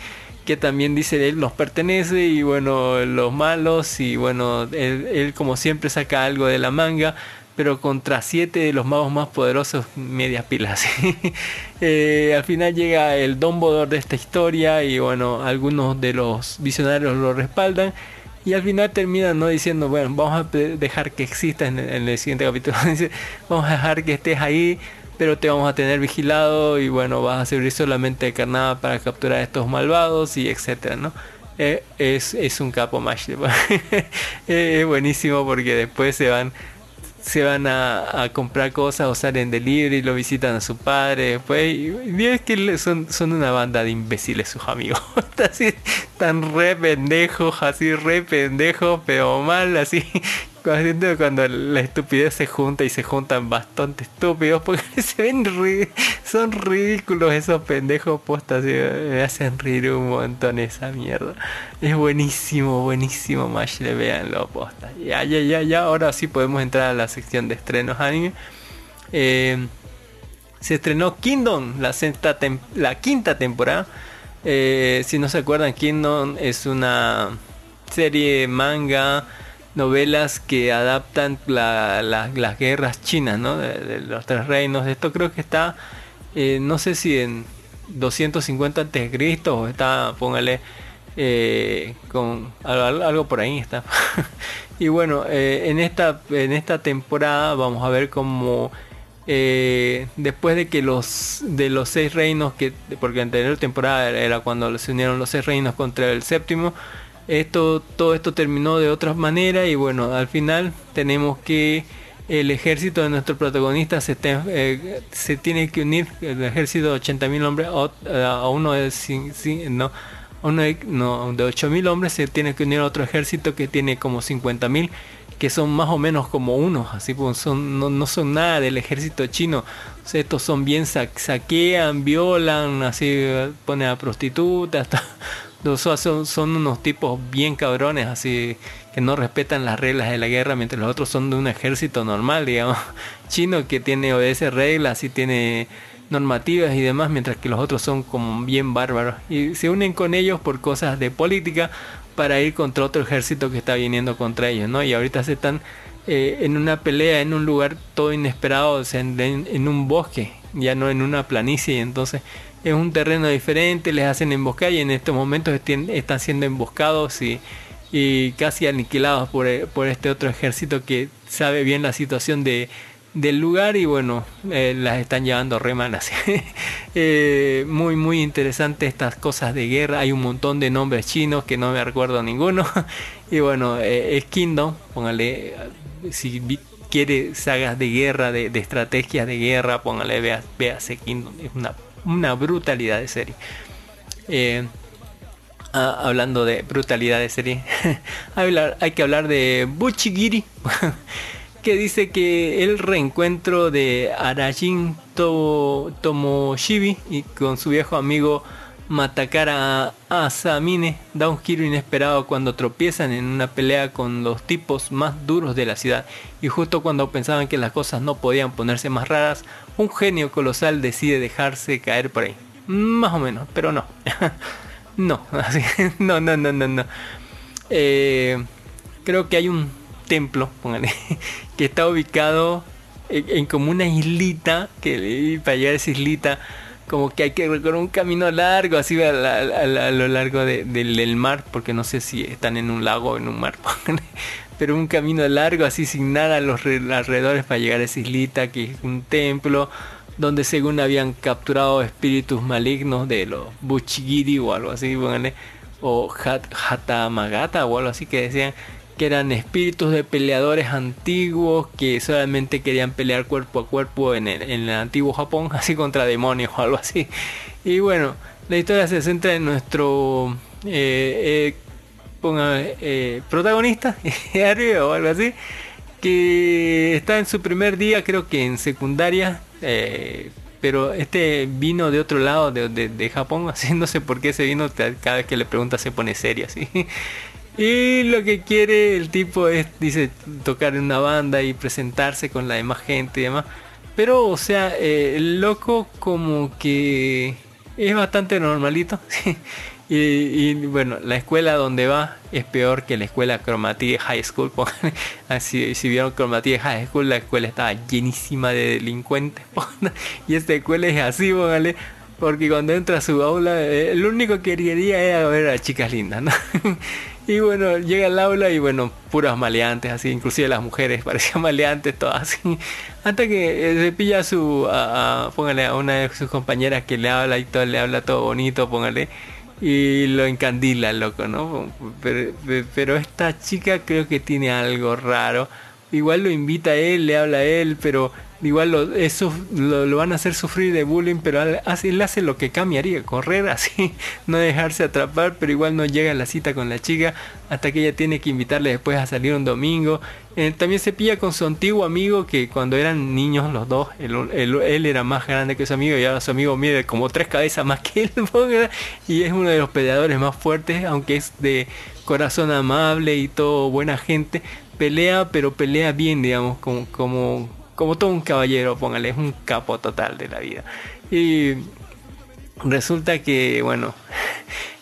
que también dice él nos pertenece y bueno los malos y bueno él, él, como siempre saca algo de la manga pero contra siete de los magos más poderosos medias pilas eh, al final llega el Dumbledore de esta historia y bueno algunos de los visionarios lo respaldan y al final terminan no diciendo bueno vamos a dejar que exista en el, en el siguiente capítulo vamos a dejar que estés ahí pero te vamos a tener vigilado y bueno, vas a servir solamente de carnada para capturar a estos malvados y etcétera, ¿no? Eh, es, es un capo Mash. es buenísimo porque después se van se van a, a, comprar cosas o salen de libre y lo visitan a su padre después y, y es que son, son una banda de imbéciles sus amigos. Así tan re pendejos así re pendejos pero mal así cuando la estupidez se junta y se juntan bastante estúpidos porque se ven son ridículos esos pendejos postas me hacen reír un montón esa mierda. Es buenísimo buenísimo más le vean los postas ya ya ya ya ahora sí podemos entrar a la sección de estrenos anime. Eh, se estrenó Kingdom la, sexta la quinta temporada. Eh, si no se acuerdan Kingdom es una serie manga novelas que adaptan la, la, las guerras chinas, ¿no? De, los tres reinos. Esto creo que está, eh, no sé si en 250 antes de Cristo o está, póngale, eh, con algo, por ahí está. y bueno, eh, en esta en esta temporada vamos a ver cómo después de que los de los seis reinos que porque la anterior temporada era cuando se unieron los seis reinos contra el séptimo esto, todo esto terminó de otra manera y bueno, al final tenemos que el ejército de nuestro protagonista se, eh, tiene que unir, el ejército de 80.000 hombres a, a, uno de, de 8.000 hombres se tiene que unir a otro ejército que tiene como 50.000 que son más o menos como unos, así pues son, no, no son nada del ejército chino. Estos son bien sa saquean, violan, así ponen a prostitutas, son, son unos tipos bien cabrones, así que no respetan las reglas de la guerra, mientras los otros son de un ejército normal, digamos, chino que tiene obedece reglas y tiene normativas y demás, mientras que los otros son como bien bárbaros y se unen con ellos por cosas de política para ir contra otro ejército que está viniendo contra ellos, ¿no? Y ahorita se están eh, en una pelea en un lugar todo inesperado, en, en, un bosque, ya no en una planicie, y entonces es un terreno diferente, les hacen emboscar y en estos momentos están siendo emboscados y, y casi aniquilados por, por, este otro ejército que sabe bien la situación de, del lugar y bueno, eh, las están llevando remanas. eh, muy, muy interesante estas cosas de guerra. Hay un montón de nombres chinos que no me recuerdo ninguno. y bueno, eh, es Kingdom, póngale, si quiere sagas de guerra, de, de estrategias de guerra, póngale, véase Kingdom. Es una una brutalidad de serie. Eh, Ah, hablando de brutalidad de serie, hay, que hablar de Buchigiri, que dice que el reencuentro de Arajin To- Tomoshibi y con su viejo amigo Matakara Asamine da un giro inesperado cuando tropiezan en una pelea con los tipos más duros de la ciudad y justo cuando pensaban que las cosas no podían ponerse más raras, un genio colosal decide dejarse caer por ahí. Más o menos, pero no. no, no, no, no, no, no. Eh, creo que hay un templo, póngale, que está ubicado en, como una islita, que para llegar a esa islita como que hay que recorrer un camino largo, así a, lo largo de- del, mar, porque no sé si están en un lago o en un mar, pero un camino largo, así sin nada a los re- alrededores para llegar a esa islita, que es un templo, donde según habían capturado espíritus malignos de los Buchigiri o algo así, o Hat, Hatamagata o algo así que decían que eran espíritus de peleadores antiguos que solamente querían pelear cuerpo a cuerpo en el, en el antiguo Japón, así contra demonios o algo así. Y bueno, la historia se centra en nuestro eh, eh, eh, protagonista, Ario o algo así, que está en su primer día, creo que en secundaria, pero este vino de otro lado de, de- de Japón, así no sé por qué ese vino cada vez que le pregunta se pone serio así. Y lo que quiere el tipo es, dice, tocar en una banda y presentarse con la demás gente y demás. Pero, o sea, eh, el loco como que es bastante normalito. y, bueno, la escuela donde va es peor que la escuela Cromatie High School. Así, si vieron Cromatie High School, la escuela estaba llenísima de delincuentes. y esta escuela es así, póngale. Porque cuando entra a su aula, eh, lo único que quería era ver a chicas lindas, ¿no? y bueno, llega al aula y bueno, puras maleantes, así, inclusive las mujeres parecían maleantes, todas así. Hasta que eh, se pilla a su, póngale a una de sus compañeras que le habla y todo, le habla todo bonito, póngale. Y lo encandila, loco, ¿no? Pero, pero esta chica creo que tiene algo raro. Igual lo invita a él, le habla a él, pero igual lo, eso lo, lo van a hacer sufrir de bullying, pero hace, él hace lo que cambiaría, correr así, no dejarse atrapar, pero igual no llega a la cita con la chica hasta que ella tiene que invitarle después a salir un domingo. Eh, también se pilla con su antiguo amigo que cuando eran niños los dos, él, era más grande que su amigo y ahora su amigo mide como tres cabezas más que él, y es uno de los peleadores más fuertes, aunque es de corazón amable y todo buena gente, pelea, pero pelea bien, digamos, como, como, como todo un caballero, póngale, es un capo total de la vida. Y resulta que, bueno,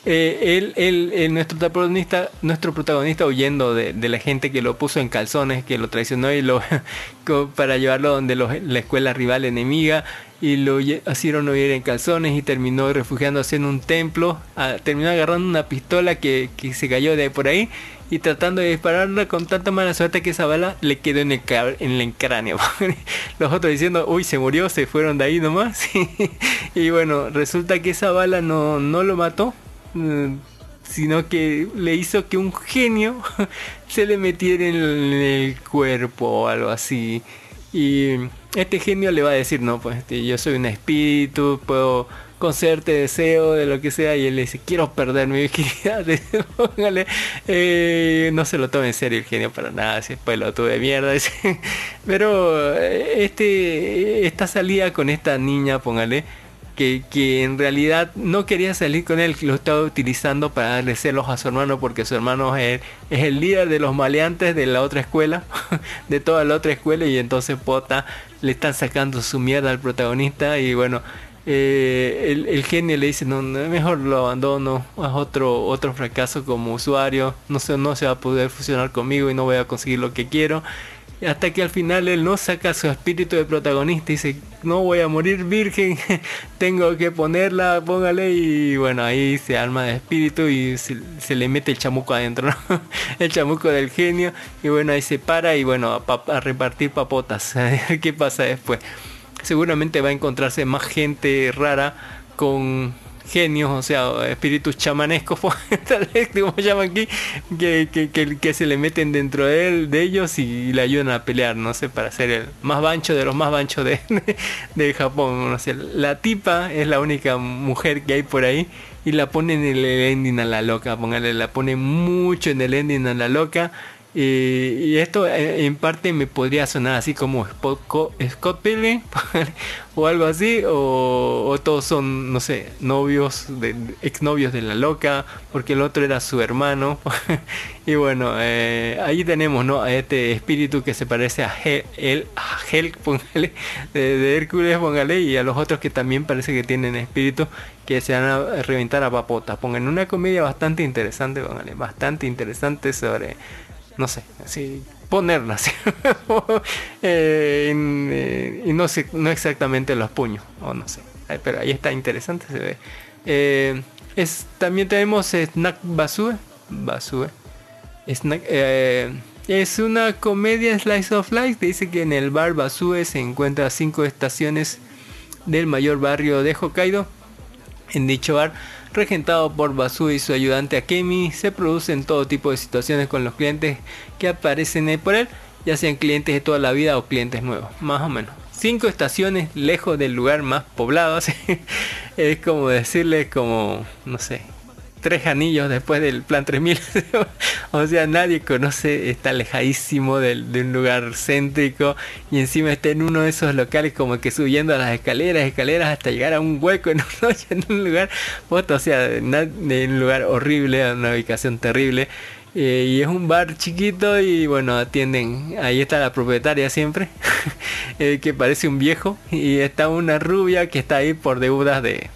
eh, él, él, eh, nuestro protagonista, nuestro protagonista huyendo de, la gente que lo puso en calzones, que lo traicionó y lo para llevarlo donde los- la escuela rival enemiga y lo hicieron huir en calzones y terminó refugiándose en un templo, ah, terminó agarrando una pistola que, se cayó de por ahí y tratando de dispararla con tanta mala suerte que esa bala le quedó en el, en el cráneo. Los otros diciendo, uy, se murió, se fueron de ahí nomás. y bueno, resulta que esa bala no, no lo mató, sino que le hizo que un genio se le metiera en el, cuerpo o algo así. Y este genio le va a decir, no, pues este, yo soy un espíritu, puedo concederte deseo de lo que sea. Y él le dice, quiero perder mi virginidad. Póngale, eh, no se lo tome en serio el genio para nada, ese pelotudo de mierda. dice. Pero eh, este, esta salida con esta niña, póngale, que, en realidad no quería salir con él, lo estaba utilizando para darle celos a su hermano porque su hermano es, el líder de los maleantes de la otra escuela, de toda la otra escuela y entonces Pota le están sacando su mierda al protagonista y bueno, eh, el, genio le dice, no, no, mejor lo abandono, es otro, otro fracaso como usuario, no se, no se va a poder fusionar conmigo y no voy a conseguir lo que quiero. Hasta que al final él no saca su espíritu de protagonista y dice, no voy a morir virgen, tengo que ponerla, póngale y bueno, ahí se arma de espíritu y se, le mete el chamuco adentro, el chamuco del genio y bueno, ahí se para y bueno, a, a repartir papotas, a ver qué pasa después. Seguramente va a encontrarse más gente rara con genios, o sea, espíritus chamanescos, tal vez como llaman aquí, que, que, que, se le meten dentro de él, de ellos y le ayudan a pelear, no sé, para ser el más bancho de los más banchos de, de, Japón, no sé, la tipa es la única mujer que hay por ahí y la pone en el ending a la loca, póngale, la pone mucho en el ending a la loca. Y, esto eh, en parte me podría sonar así como Scott Pilgrim o algo así, o, todos son, no sé, novios, de, exnovios de la loca, porque el otro era su hermano. y bueno, eh, ahí tenemos ¿no? a este espíritu que se parece a Hel, el, a Hulk, póngale, de, de Hércules, póngale, y a los otros que también parece que tienen espíritu que se van a reventar a papotas. Pongan una comedia bastante interesante, póngale, bastante interesante sobre no sé, así ponerla así Eh, eh, y no sé, no exactamente los puños, o no sé, pero ahí está interesante se ve. Eh, es, también tenemos Snack Basue, Basue, es una comedia slice of life. Dice que en el bar Basue se encuentra cinco estaciones del mayor barrio de Hokkaido. En dicho bar, regentado por Basu y su ayudante Akemi, se producen todo tipo de situaciones con los clientes que aparecen ahí por él, ya sean clientes de toda la vida o clientes nuevos, más o menos. Cinco estaciones lejos del lugar más poblado, es como decirle como, no sé, tres anillos después del plan 3000. o sea, nadie conoce, está alejadísimo del- de, un lugar céntrico y encima está en uno de esos locales como que subiendo a las escaleras, escaleras hasta llegar a un hueco en, noche, en un lugar, o sea, en un lugar horrible, en una ubicación terrible. Eh, y es un bar chiquito y bueno, atienden, ahí está la propietaria siempre, eh, que parece un viejo, y está una rubia que está ahí por deudas de,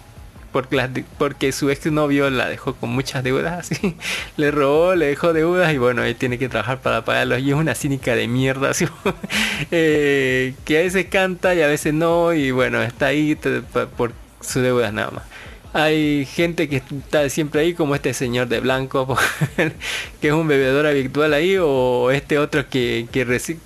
porque, de- porque su ex novio la dejó con muchas deudas, así. Le robó, le dejó deudas y bueno, él tiene que trabajar para pagarlos. Y es una cínica de mierda, así. Eh, que a veces canta y a veces no. Y bueno, está ahí por sus deudas nada más. Hay gente que está siempre ahí, como este señor de blanco, que es un bebedor habitual ahí, o este otro que,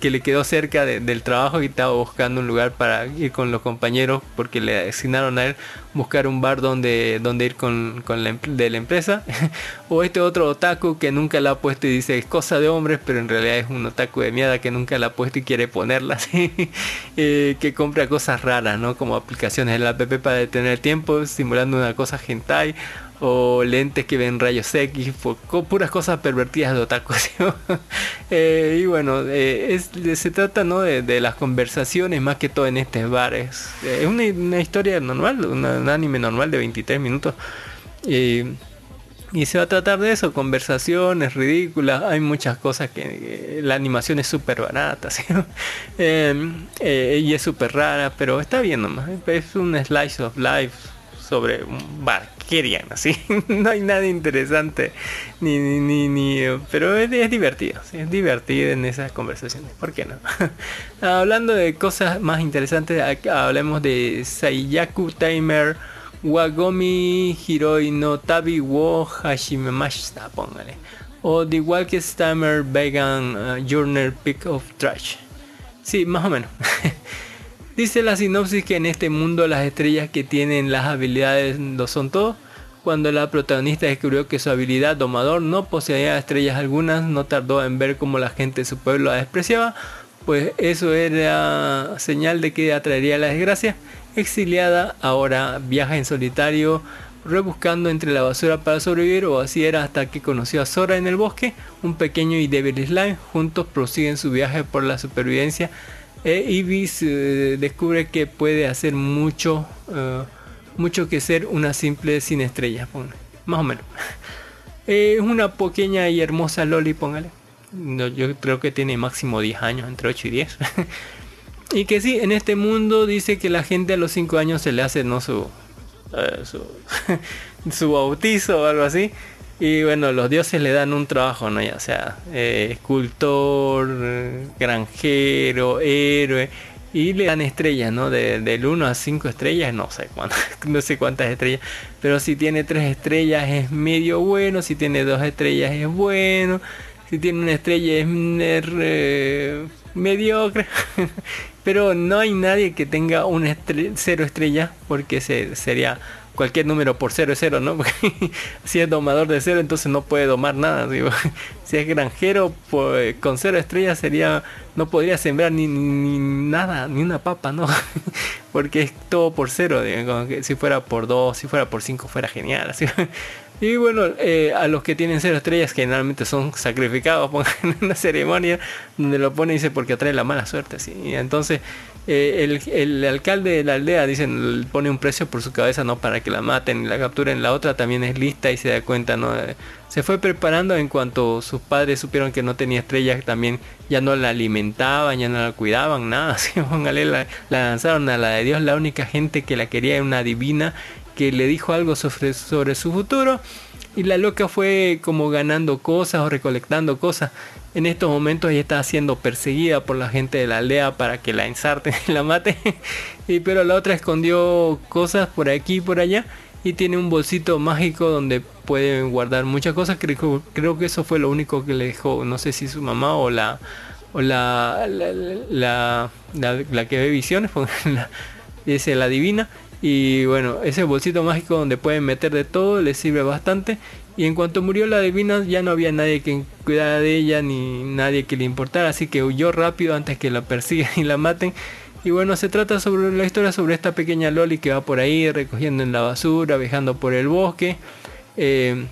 le quedó cerca de- del trabajo y estaba buscando un lugar para ir con los compañeros, porque le asignaron a él buscar un bar donde, donde ir con, con la, em- de la empresa, o este otro otaku que nunca la ha puesto y dice es cosa de hombres, pero en realidad es un otaku de mierda que nunca la ha puesto y quiere ponerla, eh, que compra cosas raras, ¿no? Como aplicaciones en la app para detener tiempo, simulando una cosa hentai, o lentes que ven rayos X, puras cosas pervertidas de otaku. ¿sí? Eh, y bueno, eh, es- se trata ¿no? de, de las conversaciones más que todo en estos bares. Eh, es una, una historia normal, un anime normal de 23 minutos. Y se va a tratar de eso, conversaciones ridículas, hay muchas cosas que, la animación es súper barata, ¿sí? Eh, eh, y es súper rara, pero está bien nomás, es un slice of life sobre un bar, querían así, no hay nada interesante, ni, ni, ni, ni, eh, pero es, divertido, es divertido en esas conversaciones, ¿por qué no? Hablando de cosas más interesantes, hablemos de Saiyaku Timer Wagomi Hiroi no Tabi wo Hashimemashita, póngale. O The Walkest Timer Vegan uh, Journal Pick of Trash. Sí, más o menos. Dice la sinopsis que en este mundo las estrellas que tienen las habilidades lo son todo. Cuando la protagonista descubrió que su habilidad domador no poseía estrellas algunas, no tardó en ver cómo la gente de su pueblo la despreciaba, pues eso era señal de que atraería la desgracia. Exiliada, ahora viaja en solitario, rebuscando entre la basura para sobrevivir, o así era hasta que conoció a Sora en el bosque, un pequeño y débil slime. Juntos prosiguen su viaje por la supervivencia. E Ibis eh, descubre que puede hacer mucho, eh, mucho que ser una simple sin estrellas, más o menos. Es una pequeña y hermosa Loli, póngale. Yo creo que tiene máximo 10 años, entre 8 y 10. y que sí, en este mundo dice que la gente a los 5 años se le hace no eh, su, su bautizo o algo así. Y bueno, los dioses le dan un trabajo, ¿no? Ya sea eh, escultor, granjero, héroe. Y le dan estrellas, ¿no? De, del 1 a 5 estrellas, no sé cuántas, no sé cuántas estrellas. Pero si tiene 3 estrellas es medio bueno, si tiene 2 estrellas es bueno, si tiene una estrella es mm, eh, mediocre. Pero no hay nadie que tenga una estre- cero estrellas porque se, sería cualquier número por cero es cero, ¿no? Porque si es domador de cero, entonces no puede domar nada. digo. Si es granjero pues, con cero estrellas sería no podría sembrar ni, ni- nada, ni una papa, ¿no? Porque es todo por cero, digamos, si fuera por dos, si fuera por cinco fuera genial. así. Y bueno, eh, a los que tienen cero estrellas generalmente son sacrificados pongan una ceremonia donde lo pone y dice porque atrae la mala suerte. Así. Entonces eh, el, alcalde de la aldea dicen pone un precio por su cabeza no para que la maten y la capturen. La otra también es lista y se da cuenta. no Eh, Se fue preparando en cuanto sus padres supieron que no tenía estrellas también ya no la alimentaban, ya no la cuidaban, nada. Así, póngale, la, la lanzaron a la de Dios. La única gente que la quería era una divina que le dijo algo sobre, sobre su futuro y la loca fue como ganando cosas o recolectando cosas. En estos momentos ella está siendo perseguida por la gente de la aldea para que la ensarten y la maten. Y pero la otra escondió cosas por aquí y por allá y tiene un bolsito mágico donde puede guardar muchas cosas. Creo, creo que eso fue lo único que le dejó, no sé si su mamá o la o la la, la, la- que ve visiones, dice la divina. Y bueno, ese bolsito mágico donde pueden meter de todo le sirve bastante. Y en cuanto murió la divina ya no había nadie que cuidara de ella ni nadie que le importara. Así que huyó rápido antes que la persigan y la maten. Y bueno, se trata sobre la historia sobre esta pequeña Loli que va por ahí recogiendo en la basura, viajando por el bosque. Eh,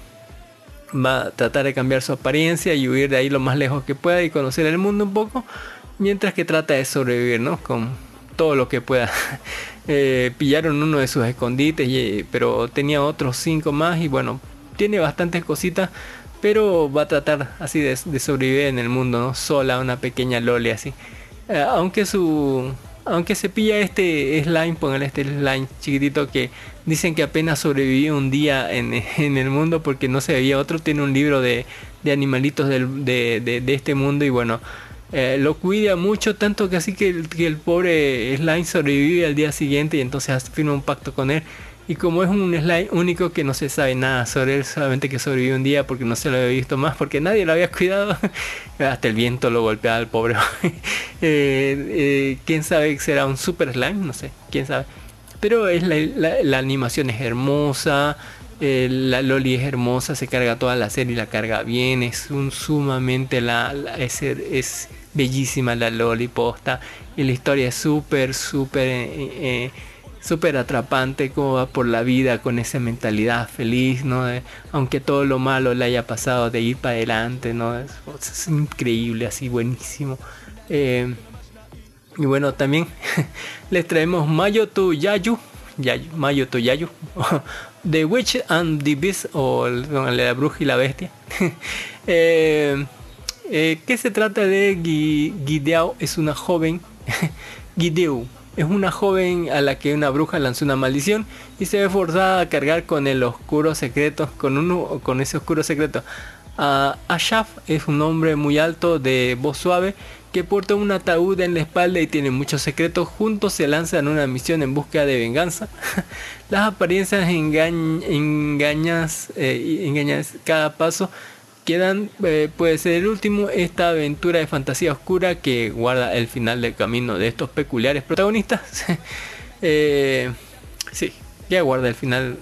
va a tratar de cambiar su apariencia y huir de ahí lo más lejos que pueda y conocer el mundo un poco. Mientras que trata de sobrevivir, ¿no? Con todo lo que pueda. Eh, pillaron uno de sus escondites, pero tenía otros cinco más y bueno, tiene bastantes cositas, pero va a tratar así de, sobrevivir en el mundo. Sola, una pequeña Loli así. Eh, aunque su... Aunque se pilla este slime, póngale este slime chiquitito que dicen que apenas sobrevivió un día en, en el mundo porque no se veía otro, tiene un libro de, de animalitos del- de, de- este mundo y bueno, eh, lo cuida mucho, tanto que así que que el pobre slime sobrevive al día siguiente y entonces firma un pacto con él. Y como es un slime único que no se sabe nada sobre él, solamente que sobrevivió un día porque no se lo había visto más, porque nadie lo había cuidado. Hasta el viento lo golpeaba al pobre. Eh, eh, quién sabe será un super slime, no sé, quién sabe. Pero es la, la- animación es hermosa, eh, la Loli es hermosa, se carga toda la serie la carga bien, es un sumamente la, la- es, es bellísima la Loli posta y la historia es súper súper eh, eh, súper atrapante cómo va por la vida con esa mentalidad feliz, ¿no? De- aunque todo lo malo le haya pasado de ir para adelante, ¿no? Es, increíble, así buenísimo. Eh, y bueno, también les traemos Mayo to Yayu, Yayu Mayo to Yayu, The Witch and the Beast, o la bruja y la bestia. eh, eh, ¿Qué se trata de Gideo? Es una joven, Gideu, es una joven a la que una bruja lanzó una maldición y se ve forzada a cargar con el oscuro secreto, con uno, con ese oscuro secreto. Ah, Ashaf es un hombre muy alto de voz suave que porta un ataúd en la espalda y tiene muchos secretos. Juntos se lanzan una misión en búsqueda de venganza. Las apariencias engañ- engañas, eh, engañas cada paso quedan eh, puede ser el último esta aventura de fantasía oscura que guarda el final del camino de estos peculiares protagonistas. Eh, sí ya guarda el final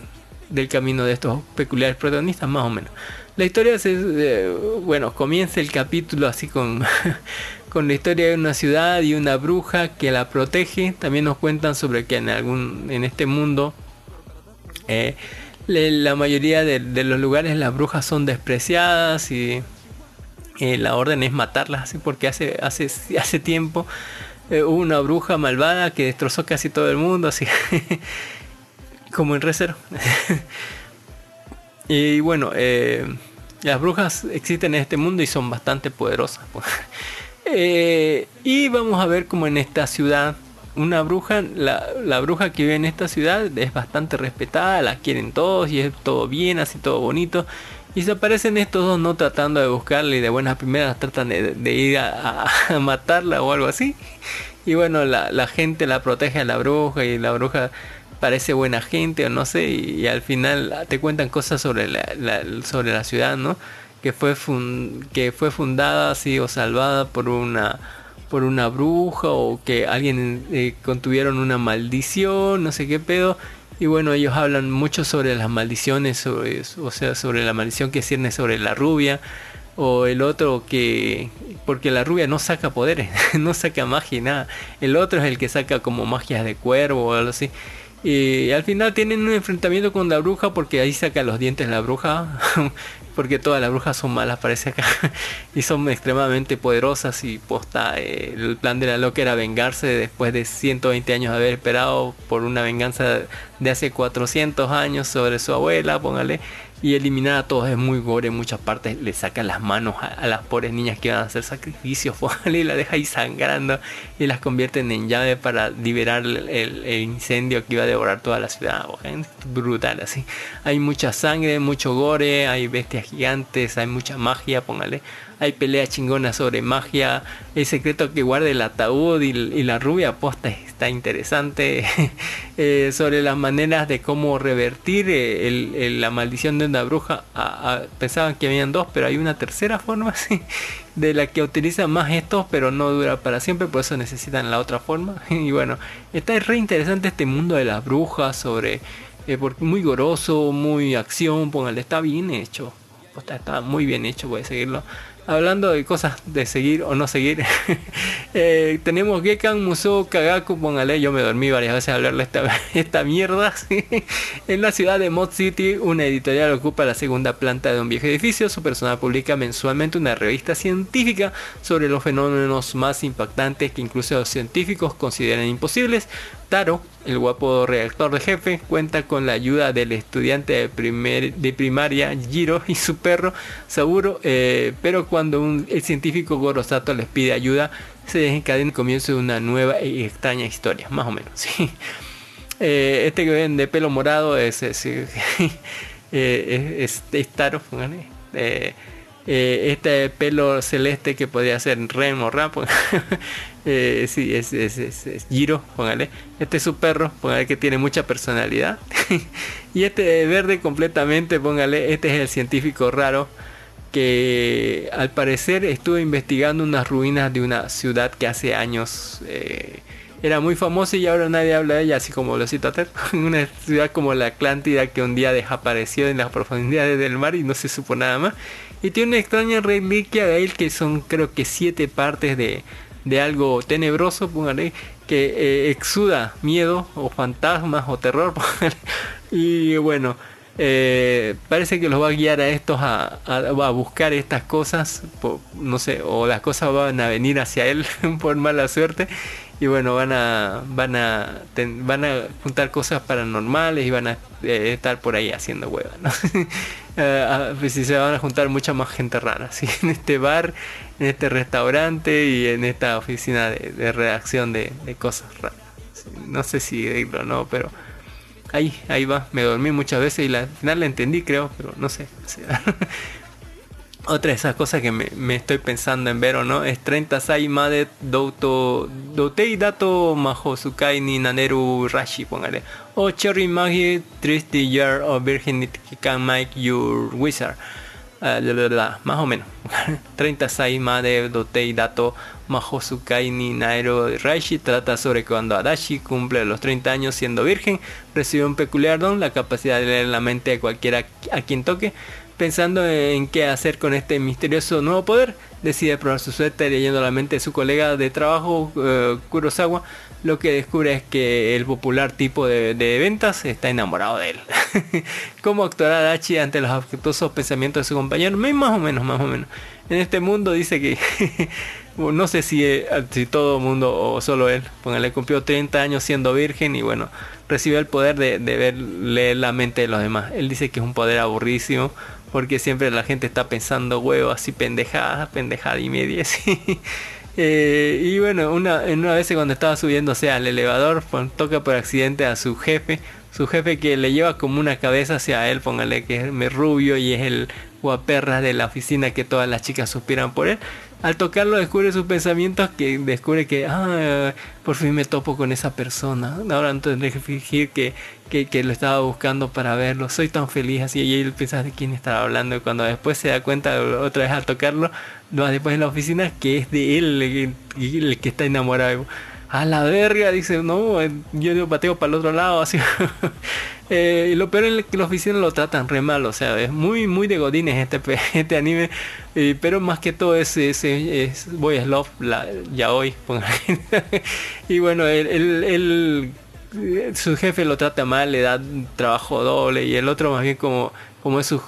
del camino de estos peculiares protagonistas más o menos. La historia se eh, bueno comienza el capítulo así con con la historia de una ciudad y una bruja que la protege. También nos cuentan sobre que en algún en este mundo eh, la mayoría de, los lugares las brujas son despreciadas y la orden es matarlas así porque hace hace hace tiempo eh, hubo una bruja malvada que destrozó casi todo el mundo así como en Recero y bueno eh, las brujas existen en este mundo y son bastante poderosas pues. Eh, y vamos a ver como en esta ciudad una bruja, la, la bruja que vive en esta ciudad es bastante respetada, la quieren todos y es todo bien, así todo bonito. Y se aparecen estos dos no tratando de buscarla y de buenas primeras tratan de, ir a matarla o algo así. Y bueno, la, la gente la protege a la bruja y la bruja parece buena gente o no sé. Y, y al final te cuentan cosas sobre la, la- sobre la ciudad, ¿no? Que fue, fun- que fue fundada así o salvada por una por una bruja o que alguien eh, contuvieron una maldición, no sé qué pedo. y bueno, ellos hablan mucho sobre las maldiciones, sobre, o sea, sobre la maldición que cierne sobre la rubia, o el otro que porque la rubia no saca poderes, no saca magia y nada. El otro es el que saca como magias de cuervo o algo así. Y al final tienen un enfrentamiento con la bruja porque ahí saca los dientes la bruja. porque todas las brujas son malas, parece acá. y son extremadamente poderosas. Y posta, eh, el plan de la loca era vengarse después de 120 años de haber esperado por una venganza de hace 400 años sobre su abuela, póngale y eliminar a todos es muy gore en muchas partes le saca las manos a, las pobres niñas que van a hacer sacrificios y la deja ahí sangrando y las convierten en llave para liberar el, incendio que iba a devorar toda la ciudad. Brutal así. Hay mucha sangre mucho gore hay bestias gigantes hay mucha magia póngale hay peleas chingonas sobre magia, el secreto que guarda el ataúd y, la rubia posta está interesante, eh, sobre las maneras de cómo revertir eh, la maldición de una bruja, pensaban que habían dos, pero hay una tercera forma, de la que utilizan más estos, pero no dura para siempre, por eso necesitan la otra forma. y bueno, está re interesante este mundo de las brujas, sobre... Eh, muy goroso, muy acción, póngale, está bien hecho. está muy bien hecho, a seguirlo hablando de cosas de seguir o no seguir, eh, tenemos Gekan Musou Kagaku, póngale, yo me dormí varias veces a hablarle esta, esta mierda. en la ciudad de Mod City, una editorial ocupa la segunda planta de un viejo edificio. Su personal publica mensualmente una revista científica sobre los fenómenos más impactantes que incluso los científicos consideran imposibles. Taro, el guapo redactor de jefe, cuenta con la ayuda del estudiante de, primer, de primaria Jiro y su perro Saburo, eh, pero cuando el científico Gorosato les pide ayuda, se desencadena el comienzo de una nueva y extraña historia, más o menos. Eh, este que ven de pelo morado es, es, eh, Taro, este pelo celeste que podría ser Rem o Rap Eh, sí, es, Giro, póngale. Este es su perro, póngale que tiene mucha personalidad. y este verde completamente, póngale, este es el científico raro que al parecer estuvo investigando unas ruinas de una ciudad que hace años eh, era muy famosa y ahora nadie habla de ella, así como lo cito a una ciudad como la Atlántida que un día desapareció en las profundidades del mar y no se supo nada más. Y tiene una extraña reliquia de él que son creo que siete partes de, de algo tenebroso, póngale, que eh, exuda miedo o fantasmas o terror. y bueno, eh, parece que los va a guiar a estos a, a, buscar estas cosas, no sé, o las cosas van a venir hacia él por mala suerte. Y bueno, van a, van a, van a juntar cosas paranormales y van a eh, estar por ahí haciendo huevas, ¿no? Pues se van a juntar mucha más gente rara, ¿sí? En este bar, en este restaurante y en esta oficina de, redacción de, cosas raras. No sé si decirlo o no, pero ahí, ahí va. Me dormí muchas veces y la, al final la entendí, creo, pero no sé. Otra de esas cosas que me, estoy pensando en ver o no es 30 Saima de Douto Doutei Dato Mahosukai ni Naneru Rashi, póngale. O Cherry Magi 30 Year of Virginity Can Make Your Wizard. Uh, más o menos. 30 Saima de Dotei Dato Mahosukai ni Naero Rashi trata sobre cuando Adachi cumple los 30 años siendo virgen, recibe un peculiar don, la capacidad de leer la mente de cualquiera a quien toque Pensando en qué hacer con este misterioso nuevo poder, decide probar su suerte leyendo la mente de su colega de trabajo, eh, Kurosawa. Lo que descubre es que el popular tipo de, ventas está enamorado de él. ¿Cómo actuará Dachi ante los afectuosos pensamientos de su compañero? Más o menos, más o menos. En este mundo dice que no sé si, eh, si todo el mundo o solo él, le cumplió 30 años siendo virgen y bueno, recibió el poder de, ver, leer la mente de los demás. Él dice que es un poder aburrísimo porque siempre la gente está pensando huevos así pendejadas, pendejada y media. Eh, y bueno, una, una vez cuando estaba subiéndose al elevador, toca por accidente a su jefe, su jefe que le lleva como una cabeza hacia él, póngale que es rubio y es el guaperra de la oficina que todas las chicas suspiran por él. Al tocarlo descubre sus pensamientos que descubre que ah, por fin me topo con esa persona. Ahora no tendré que fingir que, que, lo estaba buscando para verlo. Soy tan feliz así. Y él piensa de quién estaba hablando. Y cuando después se da cuenta otra vez al tocarlo, después en la oficina, que es de él el, que está enamorado. a la verga, dice, no, yo pateo para el otro lado, así. Eh, lo peor es que los oficinas lo tratan re mal, o sea, es muy, muy de godines este, este anime, pero más que todo es, es, es Boy Love, ya hoy, y bueno, el, el- el- eh, su jefe lo trata mal, le da trabajo doble, y el otro más bien como como es su,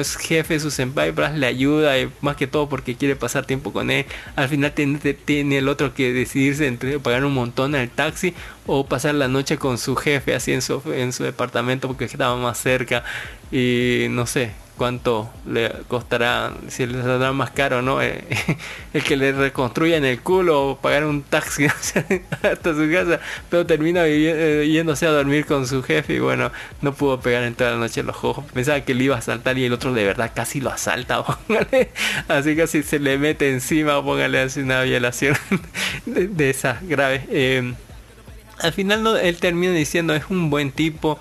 es jefe su senpai Brass le ayuda y más que todo porque quiere pasar tiempo con él. Al final tiene, tiene el otro que decidirse entre pagar un montón al taxi o pasar la noche con su jefe así en su, en su departamento porque estaba más cerca. Y no sé cuánto le costará si le saldrá más caro no Eh, el que le reconstruyan el culo o pagar un taxi hasta su casa pero termina eh, yéndose a dormir con su jefe y bueno no pudo pegar en toda la noche los ojos. Pensaba que le iba a asaltar y el otro de verdad casi lo asalta póngale. así casi se le mete encima póngale así una violación de, de esas graves. Eh, al final no, él termina diciendo es un buen tipo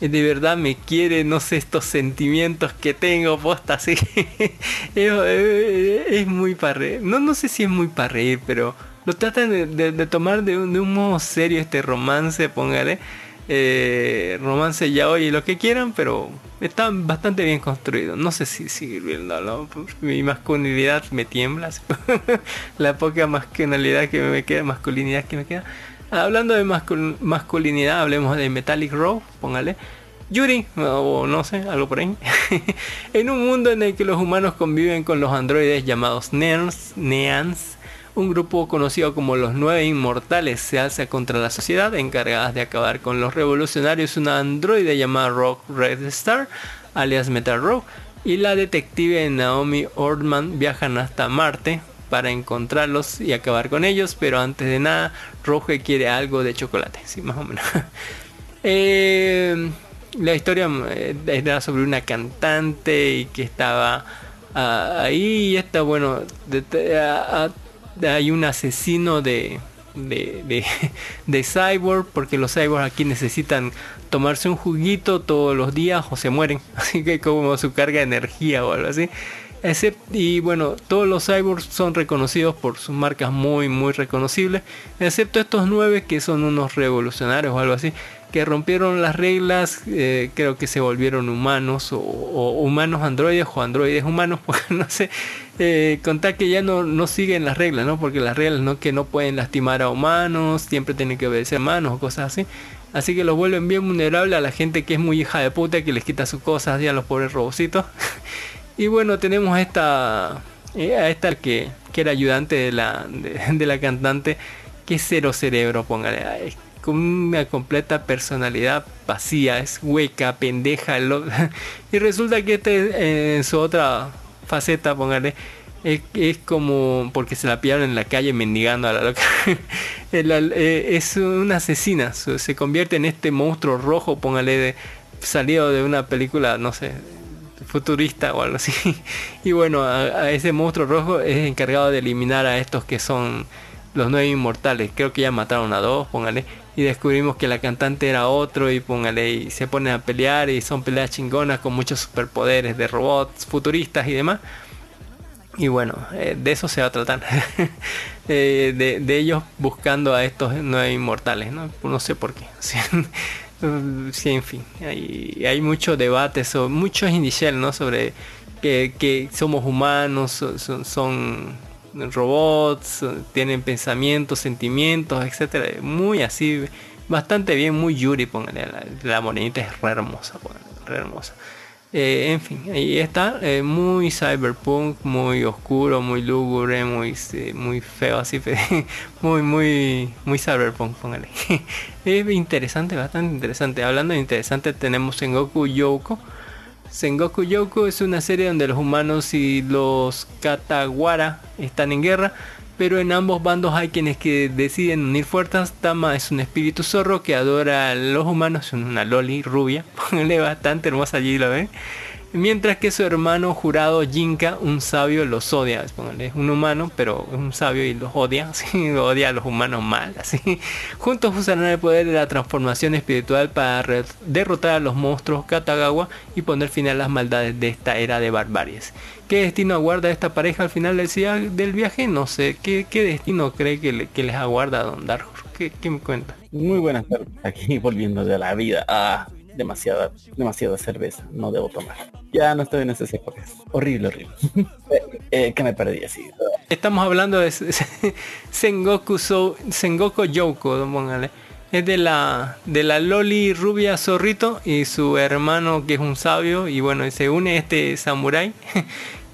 de verdad me quiere no sé estos sentimientos que tengo posta así es, eh, es muy para no no sé si es muy para reír pero lo tratan de, tomar de un, de un modo serio este romance póngale eh, romance ya hoy lo que quieran pero está bastante bien construido. No sé si seguir viéndolo mi masculinidad me tiembla la poca masculinidad que me queda masculinidad que me queda Hablando de mascul- masculinidad, hablemos de Metallic Row, póngale. Yuri, o no sé, algo por ahí. en un mundo en el que los humanos conviven con los androides llamados Neans, Neans, un grupo conocido como los Nueve Inmortales se alza contra la sociedad encargadas de acabar con los revolucionarios. Una androide llamada Rock Red Star, alias Metal Row, y la detective Naomi Ordman viajan hasta Marte para encontrarlos y acabar con ellos, pero antes de nada, Roge quiere algo de chocolate, sí, más o menos. Eh, la historia eh, era sobre una cantante y que estaba ah, ahí y está bueno, hay un asesino de, de, de, de cyborg, porque los cyborgs aquí necesitan tomarse un juguito todos los días o se mueren, así que como su carga de energía o algo así. Excep- y bueno, todos los cyborgs son reconocidos por sus marcas muy muy reconocibles, excepto estos nueve que son unos revolucionarios o algo así, que rompieron las reglas, eh, creo que se volvieron humanos o, humanos androides o androides humanos, porque no sé, eh, contar que ya no, no siguen las reglas, ¿no? Porque las reglas no que no pueden lastimar a humanos, siempre tienen que obedecer humanos o cosas así. Así que los vuelven bien vulnerables a la gente que es muy hija de puta, que les quita sus cosas y a los pobres robocitos. Y bueno, tenemos a esta, eh, a esta que, que era ayudante de la, de, la cantante, que cero cerebro, póngale. Con una completa personalidad vacía, es hueca, pendeja. lo- y resulta que este eh, en su otra faceta, póngale, es, es como porque se la pillaron en la calle mendigando a la loca. Eh, es una asesina, se se convierte en este monstruo rojo, póngale, de, salido de una película, no sé, futurista o algo así. Y bueno, a, ese monstruo rojo es encargado de eliminar a estos que son los nueve inmortales. Creo que ya mataron a dos, póngale. Y descubrimos que la cantante era otro y póngale. Y se ponen a pelear y son peleas chingonas con muchos superpoderes de robots futuristas y demás. Y bueno, eh, de eso se va a tratar. Eh, de, de ellos buscando a estos nueve inmortales, ¿no? No sé por qué. Sí, en fin, hay, hay mucho debate, sobre, muchos inicial, ¿no? Sobre que, que somos humanos, so- son, son robots, tienen pensamientos, sentimientos, etcétera. Muy así, bastante bien, muy Yuri, póngale. La, morenita es re hermosa, póngale, hermosa. Eh, en fin, ahí está, eh, muy cyberpunk, muy oscuro, muy lúgubre, muy, sí, muy feo, así, muy, muy, muy cyberpunk, póngale. es interesante, bastante interesante. Hablando de interesante, tenemos Sengoku Yoko. Sengoku Yoko es una serie donde los humanos y los Katawara están en guerra, pero en ambos bandos hay quienes que deciden unir fuerzas. Tama es un espíritu zorro que adora a los humanos, es una loli rubia, póngale bastante hermosa allí, lo ven. Mientras que su hermano jurado Jinka, un sabio, los odia. Es un humano, pero es un sabio y los odia. ¿sí? Odia a los humanos mal. Así. Juntos usarán el poder de la transformación espiritual para derrotar a los monstruos Katagawa y poner fin a las maldades de esta era de barbaries. ¿Qué destino aguarda esta pareja al final del, viaje? No sé. ¿Qué, qué destino cree que, le- que les aguarda a Don Dark? ¿Qué, qué me cuenta? Muy buenas tardes. Aquí volviendo de la vida. Ah, demasiada, demasiada cerveza. No debo tomar. Ya no estoy en esas épocas. Horrible, horrible. eh, eh, que me perdí así. Estamos hablando de Sengoku, so, Sengoku Yoko, póngale. Es de la de la Loli rubia zorrito y su hermano que es un sabio y bueno, se une este samurái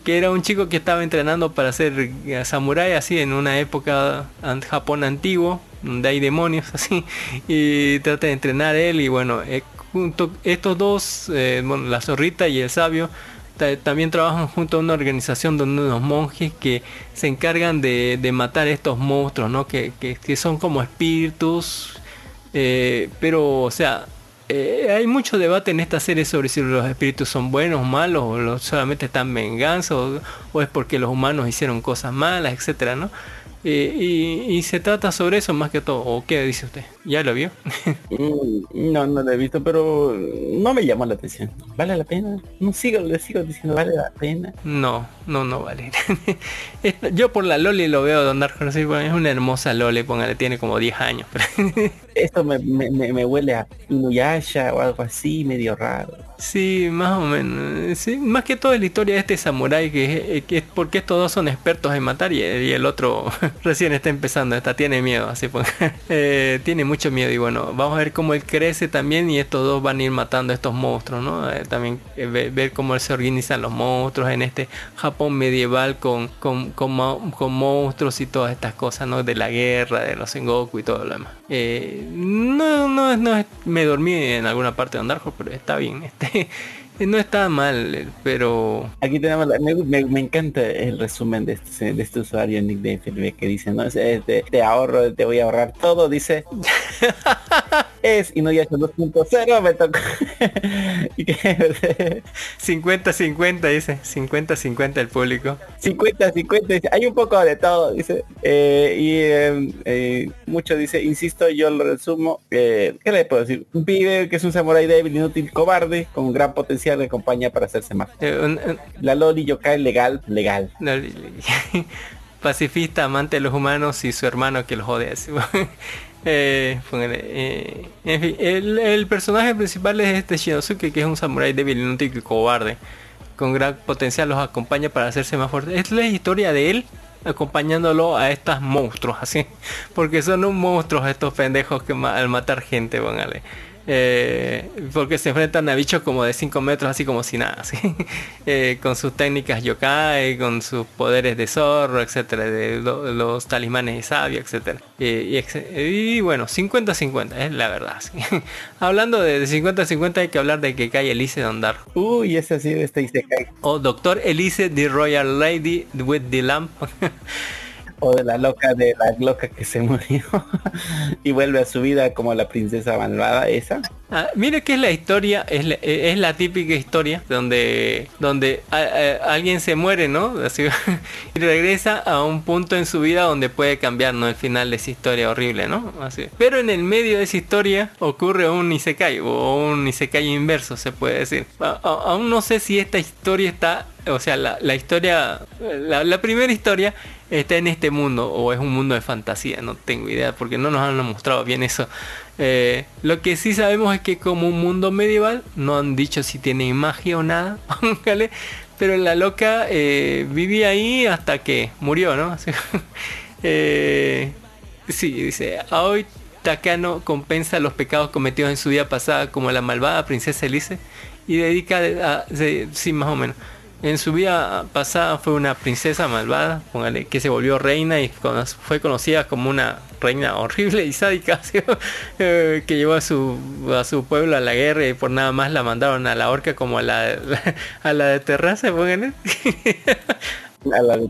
que era un chico que estaba entrenando para ser eh, samurái así en una época en Japón antiguo donde hay demonios así y trata de entrenar él y bueno eh, junto estos dos eh, bueno, la zorrita y el sabio ta- también trabajan junto a una organización donde unos monjes que se encargan de, de matar estos monstruos no que, que, que son como espíritus eh, pero, o sea, eh, hay mucho debate en esta serie sobre si los espíritus son buenos malos, o solamente están venganza, o, o es porque los humanos hicieron cosas malas, etcétera, ¿no? Eh, y, y se trata sobre eso más que todo. ¿O qué dice usted? ¿Ya lo vio? Mm, No, no lo he visto, pero no me llamó la atención. ¿Vale la pena? No sigo, le sigo diciendo, ¿vale la pena? no, no, no vale. Yo por la Loli lo veo así, bueno, es una hermosa Loli, póngale, tiene como 10 años. Esto me, me, me, huele a Inuyasha o algo así, medio raro. Sí, más o menos. Sí, más que todo es la historia de este samurái que, es- que es porque estos dos son expertos en matar y, y el otro recién está empezando, está tiene miedo, así pues. Eh, tiene mucho miedo y bueno, vamos a ver cómo él crece también y estos dos van a ir matando a estos monstruos, ¿no? Eh, también eh, ve- ver, cómo se organizan los monstruos en este Japón medieval con, con, con, con monstruos y todas estas cosas, ¿no? De la guerra, de los Sengoku y todo lo demás. Eh, no, no, no, me dormí en alguna parte de Andarjo, pero está bien. Este, no está mal, eh, pero Aquí tenemos, la- me, me, me encanta el resumen de este, de este usuario Nick de que dice, no, es, es de, te ahorro, te voy a ahorrar todo, dice. es Inuyasha 2.0, me tocó. Y que- 50-50 dice, 50-50 el público. 50, 50, dice, hay un poco de todo, dice. Eh, y eh, eh, mucho dice, insisto, yo lo resumo. eh, ¿Qué le puedo decir? Un pibe que es un samurái débil, inútil, cobarde, con gran potencial de compañía para hacerse más. Eh, un- un- La Loli Yokai legal, legal. no, pacifista, amante de los humanos y su hermano que los odia. Eh, eh, en fin, el, personaje principal es este Shinosuke, que es un samurái débil, inútil y cobarde. Con gran potencial los acompaña para hacerse más fuerte. Es la historia de él acompañándolo a estos monstruos, así. Porque son un monstruos estos pendejos que al matar gente, póngale. Eh, porque se enfrentan a bichos como de 5 metros, así como si nada. Eh, con sus técnicas yokai, con sus poderes de zorro, etcétera, de lo- los talismanes de sabio, etcétera. Eh, y, bueno, 50-50, es la verdad. sí. Hablando de 50-50 hay que hablar de que cae Elise de Andar. Uy, ese así de este Isekai. O Doctor Elise, the Royal Lady with the Lamp. O de la loca de la loca que se murió y vuelve a su vida como la princesa malvada esa. Ah, mire que es la historia, es la, es la típica historia donde donde alguien se muere, ¿no? Así, y regresa a un punto en su vida donde puede cambiar, ¿no? El final de esa historia horrible, ¿no? Así. Pero en el medio de esa historia ocurre un isekai o un isekai inverso, se puede decir. Aún no sé si esta historia está, o sea, la, la historia, la primera historia está en este mundo o es un mundo de fantasía, no tengo idea porque no nos han mostrado bien eso. Eh, lo que sí sabemos es que como un mundo medieval, no han dicho si tiene magia o nada, póngale, pero la loca eh, vivía ahí hasta que murió, ¿no? Eh, sí, dice, hoy Takano compensa los pecados cometidos en su vida pasada como la malvada princesa Elise y dedica a, se- sí, más o menos. En su vida pasada fue una princesa malvada, que se volvió reina y fue conocida como una reina horrible y sádica. Eh, que llevó a su, a su pueblo a la guerra y por nada más la mandaron a la horca como a la, a la de terraza, póngale. A la de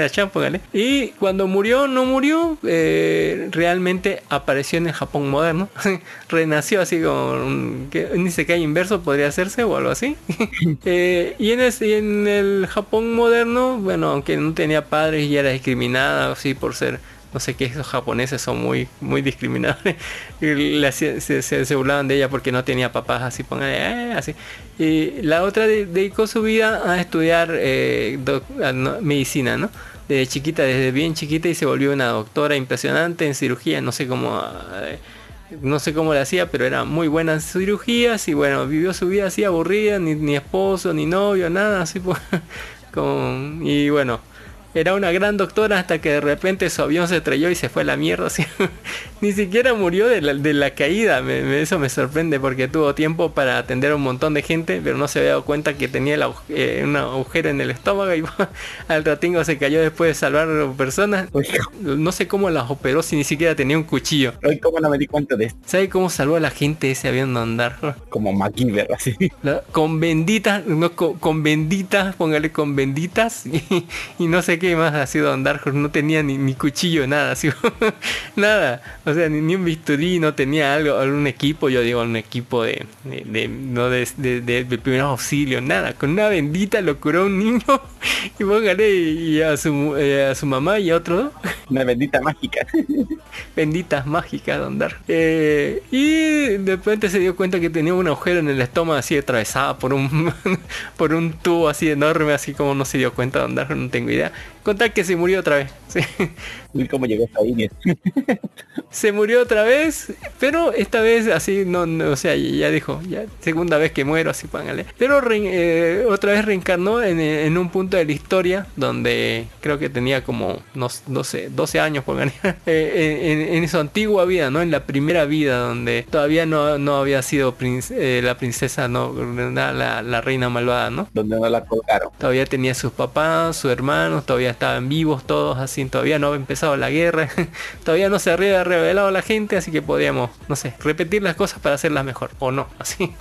a la Chan, póngale. Y cuando murió, no murió, eh, realmente apareció en el Japón moderno. Renació así como un, que, Isekai inverso podría hacerse o algo así. Eh, y en, ese- y en el Japón moderno, bueno, aunque no tenía padres y era discriminada así por ser no sé qué, esos japoneses son muy muy discriminadores se, se, burlaban de ella porque no tenía papás así póngale, eh, así. Y la otra de- dedicó su vida a estudiar eh, medicina no desde chiquita, desde bien chiquita y se volvió una doctora impresionante en cirugía, no sé cómo... eh, no sé cómo le hacía, pero era muy buena en cirugías y bueno, vivió su vida así aburrida, ni, ni esposo, ni novio, nada, así pues, con, y bueno, era una gran doctora hasta que de repente su avión se estrelló y se fue a la mierda. Ni siquiera murió de la, de la caída. Me- me- eso me sorprende porque tuvo tiempo para atender a un montón de gente, pero no se había dado cuenta que tenía agu- eh, un agujero en el estómago y al ratingo se cayó después de salvar personas. Uy, No sé cómo las operó si ni siquiera tenía un cuchillo. cómo no me di cuenta de esto. ¿Sabe cómo salvó a la gente ese avión de andar? Como MacGyver, así. La- con benditas, no, con, con benditas, póngale con benditas y, y no sé qué más ha sido andar, no tenía ni, ni cuchillo, nada, así, nada, o sea, ni, ni un bisturí, no tenía algo, algún equipo, yo digo, un equipo de, de, de- no de, de, primeros auxilios, nada, con una bendita lo curó un niño y póngale y a su, eh, a su mamá y a otro, Una bendita mágica. benditas mágicas de andar. Eh, y de repente se dio cuenta que tenía un agujero en el estómago así atravesada por un por un tubo así enorme, así como no se dio cuenta de andar, no tengo idea. Contar que se murió otra vez. Y cómo llegó ahí. Se murió otra vez, pero esta vez así, no, no, o sea, ya dijo, ya segunda vez que muero, así póngale. Pero re- eh, otra vez reencarnó en, en un punto de la historia donde creo que tenía como, no, no sé, 12 años, póngale, eh, en, en- su antigua vida, ¿no? En la primera vida, donde todavía no, no había sido eh, la princesa, no, la, la- reina malvada, ¿no? Donde no la colgaron. Todavía tenía sus papás, sus hermanos, todavía estaban vivos todos, así, todavía no había empezado la guerra, todavía no se había revelado la gente, así que podíamos, no sé, repetir las cosas para hacerlas mejor, o no, así.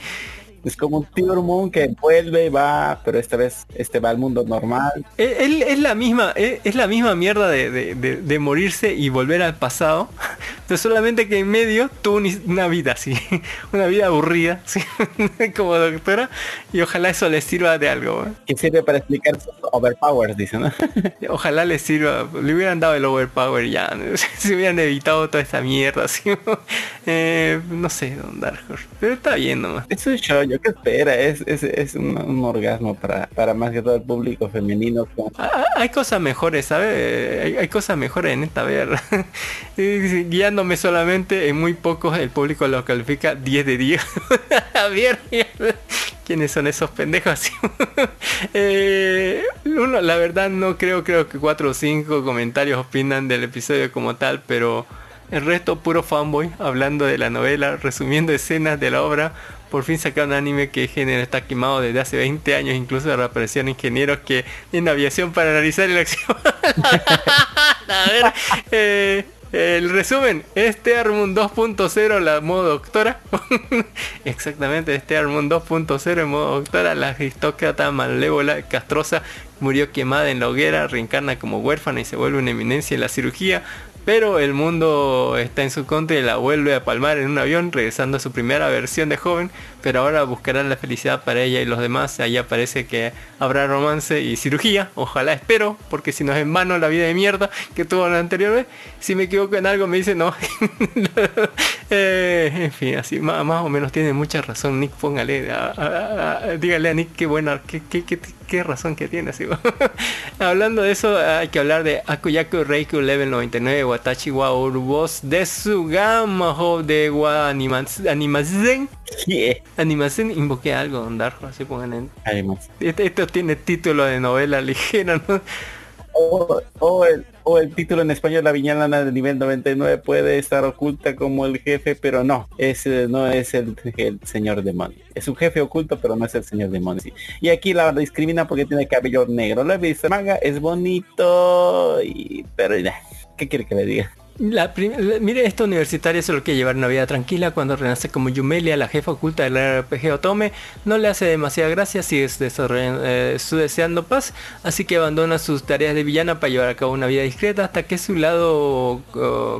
Es como un Tiger Moon que vuelve, va, pero esta vez este va al mundo normal. Es, es- es la misma, es, es la misma mierda de, de- de- de morirse y volver al pasado, pero solamente que en medio tuvo un- una vida así, una vida aburrida, como doctora, y ojalá eso le sirva de algo. ¿eh? Que sirve para explicar sus overpowers, dice, ¿no? Ojalá les sirva, le hubieran dado el overpower ya, se hubieran evitado toda esta mierda, así, Eh, no sé, Don Dark Horse, pero está bien nomás. Es un show, yo que espera, es, es, es un, un orgasmo para, para más que todo el público femenino. Ah, ah, Hay cosas mejores, ¿sabes? Hay, hay cosas mejores en esta ver. Guiándome solamente en muy pocos, el público lo califica 10 de 10. A ver, ¿quiénes son esos pendejos? Eh, uno, la verdad no creo, creo que 4 o 5 comentarios opinan del episodio como tal, pero el resto puro fanboy, hablando de la novela, resumiendo escenas de la obra. Por fin sacaron un anime que género está quemado desde hace 20 años, incluso reaparecieron ingenieros que en aviación para analizar el acción. A ver, eh, el resumen, este Armund 2.0 la modo doctora. Exactamente, este Armund 2.0 en modo doctora, la aristócrata malévola, castrosa, murió quemada en la hoguera, reencarna como huérfana y se vuelve una eminencia en la cirugía. Pero el mundo está en su contra y la vuelve a palmar en un avión, regresando a su primera versión de joven, pero ahora buscará la felicidad para ella y los demás. Ahí aparece que habrá romance y cirugía, ojalá espero, porque si no es en vano la vida de mierda que tuvo la anterior vez. Si me equivoco en algo me dice no. Eh, en fin, así más, o menos tiene mucha razón Nick, póngale, dígale a Nick qué buena, qué, qué, qué, qué razón que tiene. así. Hablando de eso, hay que hablar de Akuyaku Reiku Level 99, Watachi wa Urubos de Sugama Ho de wa Animazen. Yeah. Animación invoqué algo, Darjo, así pongan en... Este- Esto tiene título de novela ligera, ¿no? O, o el, el título en español, la viñalana de nivel 99 puede estar oculta como el jefe, pero no, es, eh, no es el, el señor demonio. Es un jefe oculto, pero no es el señor demonio. sí. Y aquí la discrimina porque tiene cabello negro. Lo he manga es bonito, y, pero ya, ¿qué quiere que le diga? Mire, esta universitaria solo quiere llevar una vida tranquila cuando renace como Yumelia, la jefa oculta del RPG Otome. No le hace demasiada gracia si es desarrollando, eh, su deseando paz, así que abandona sus tareas de villana para llevar a cabo una vida discreta hasta que su lado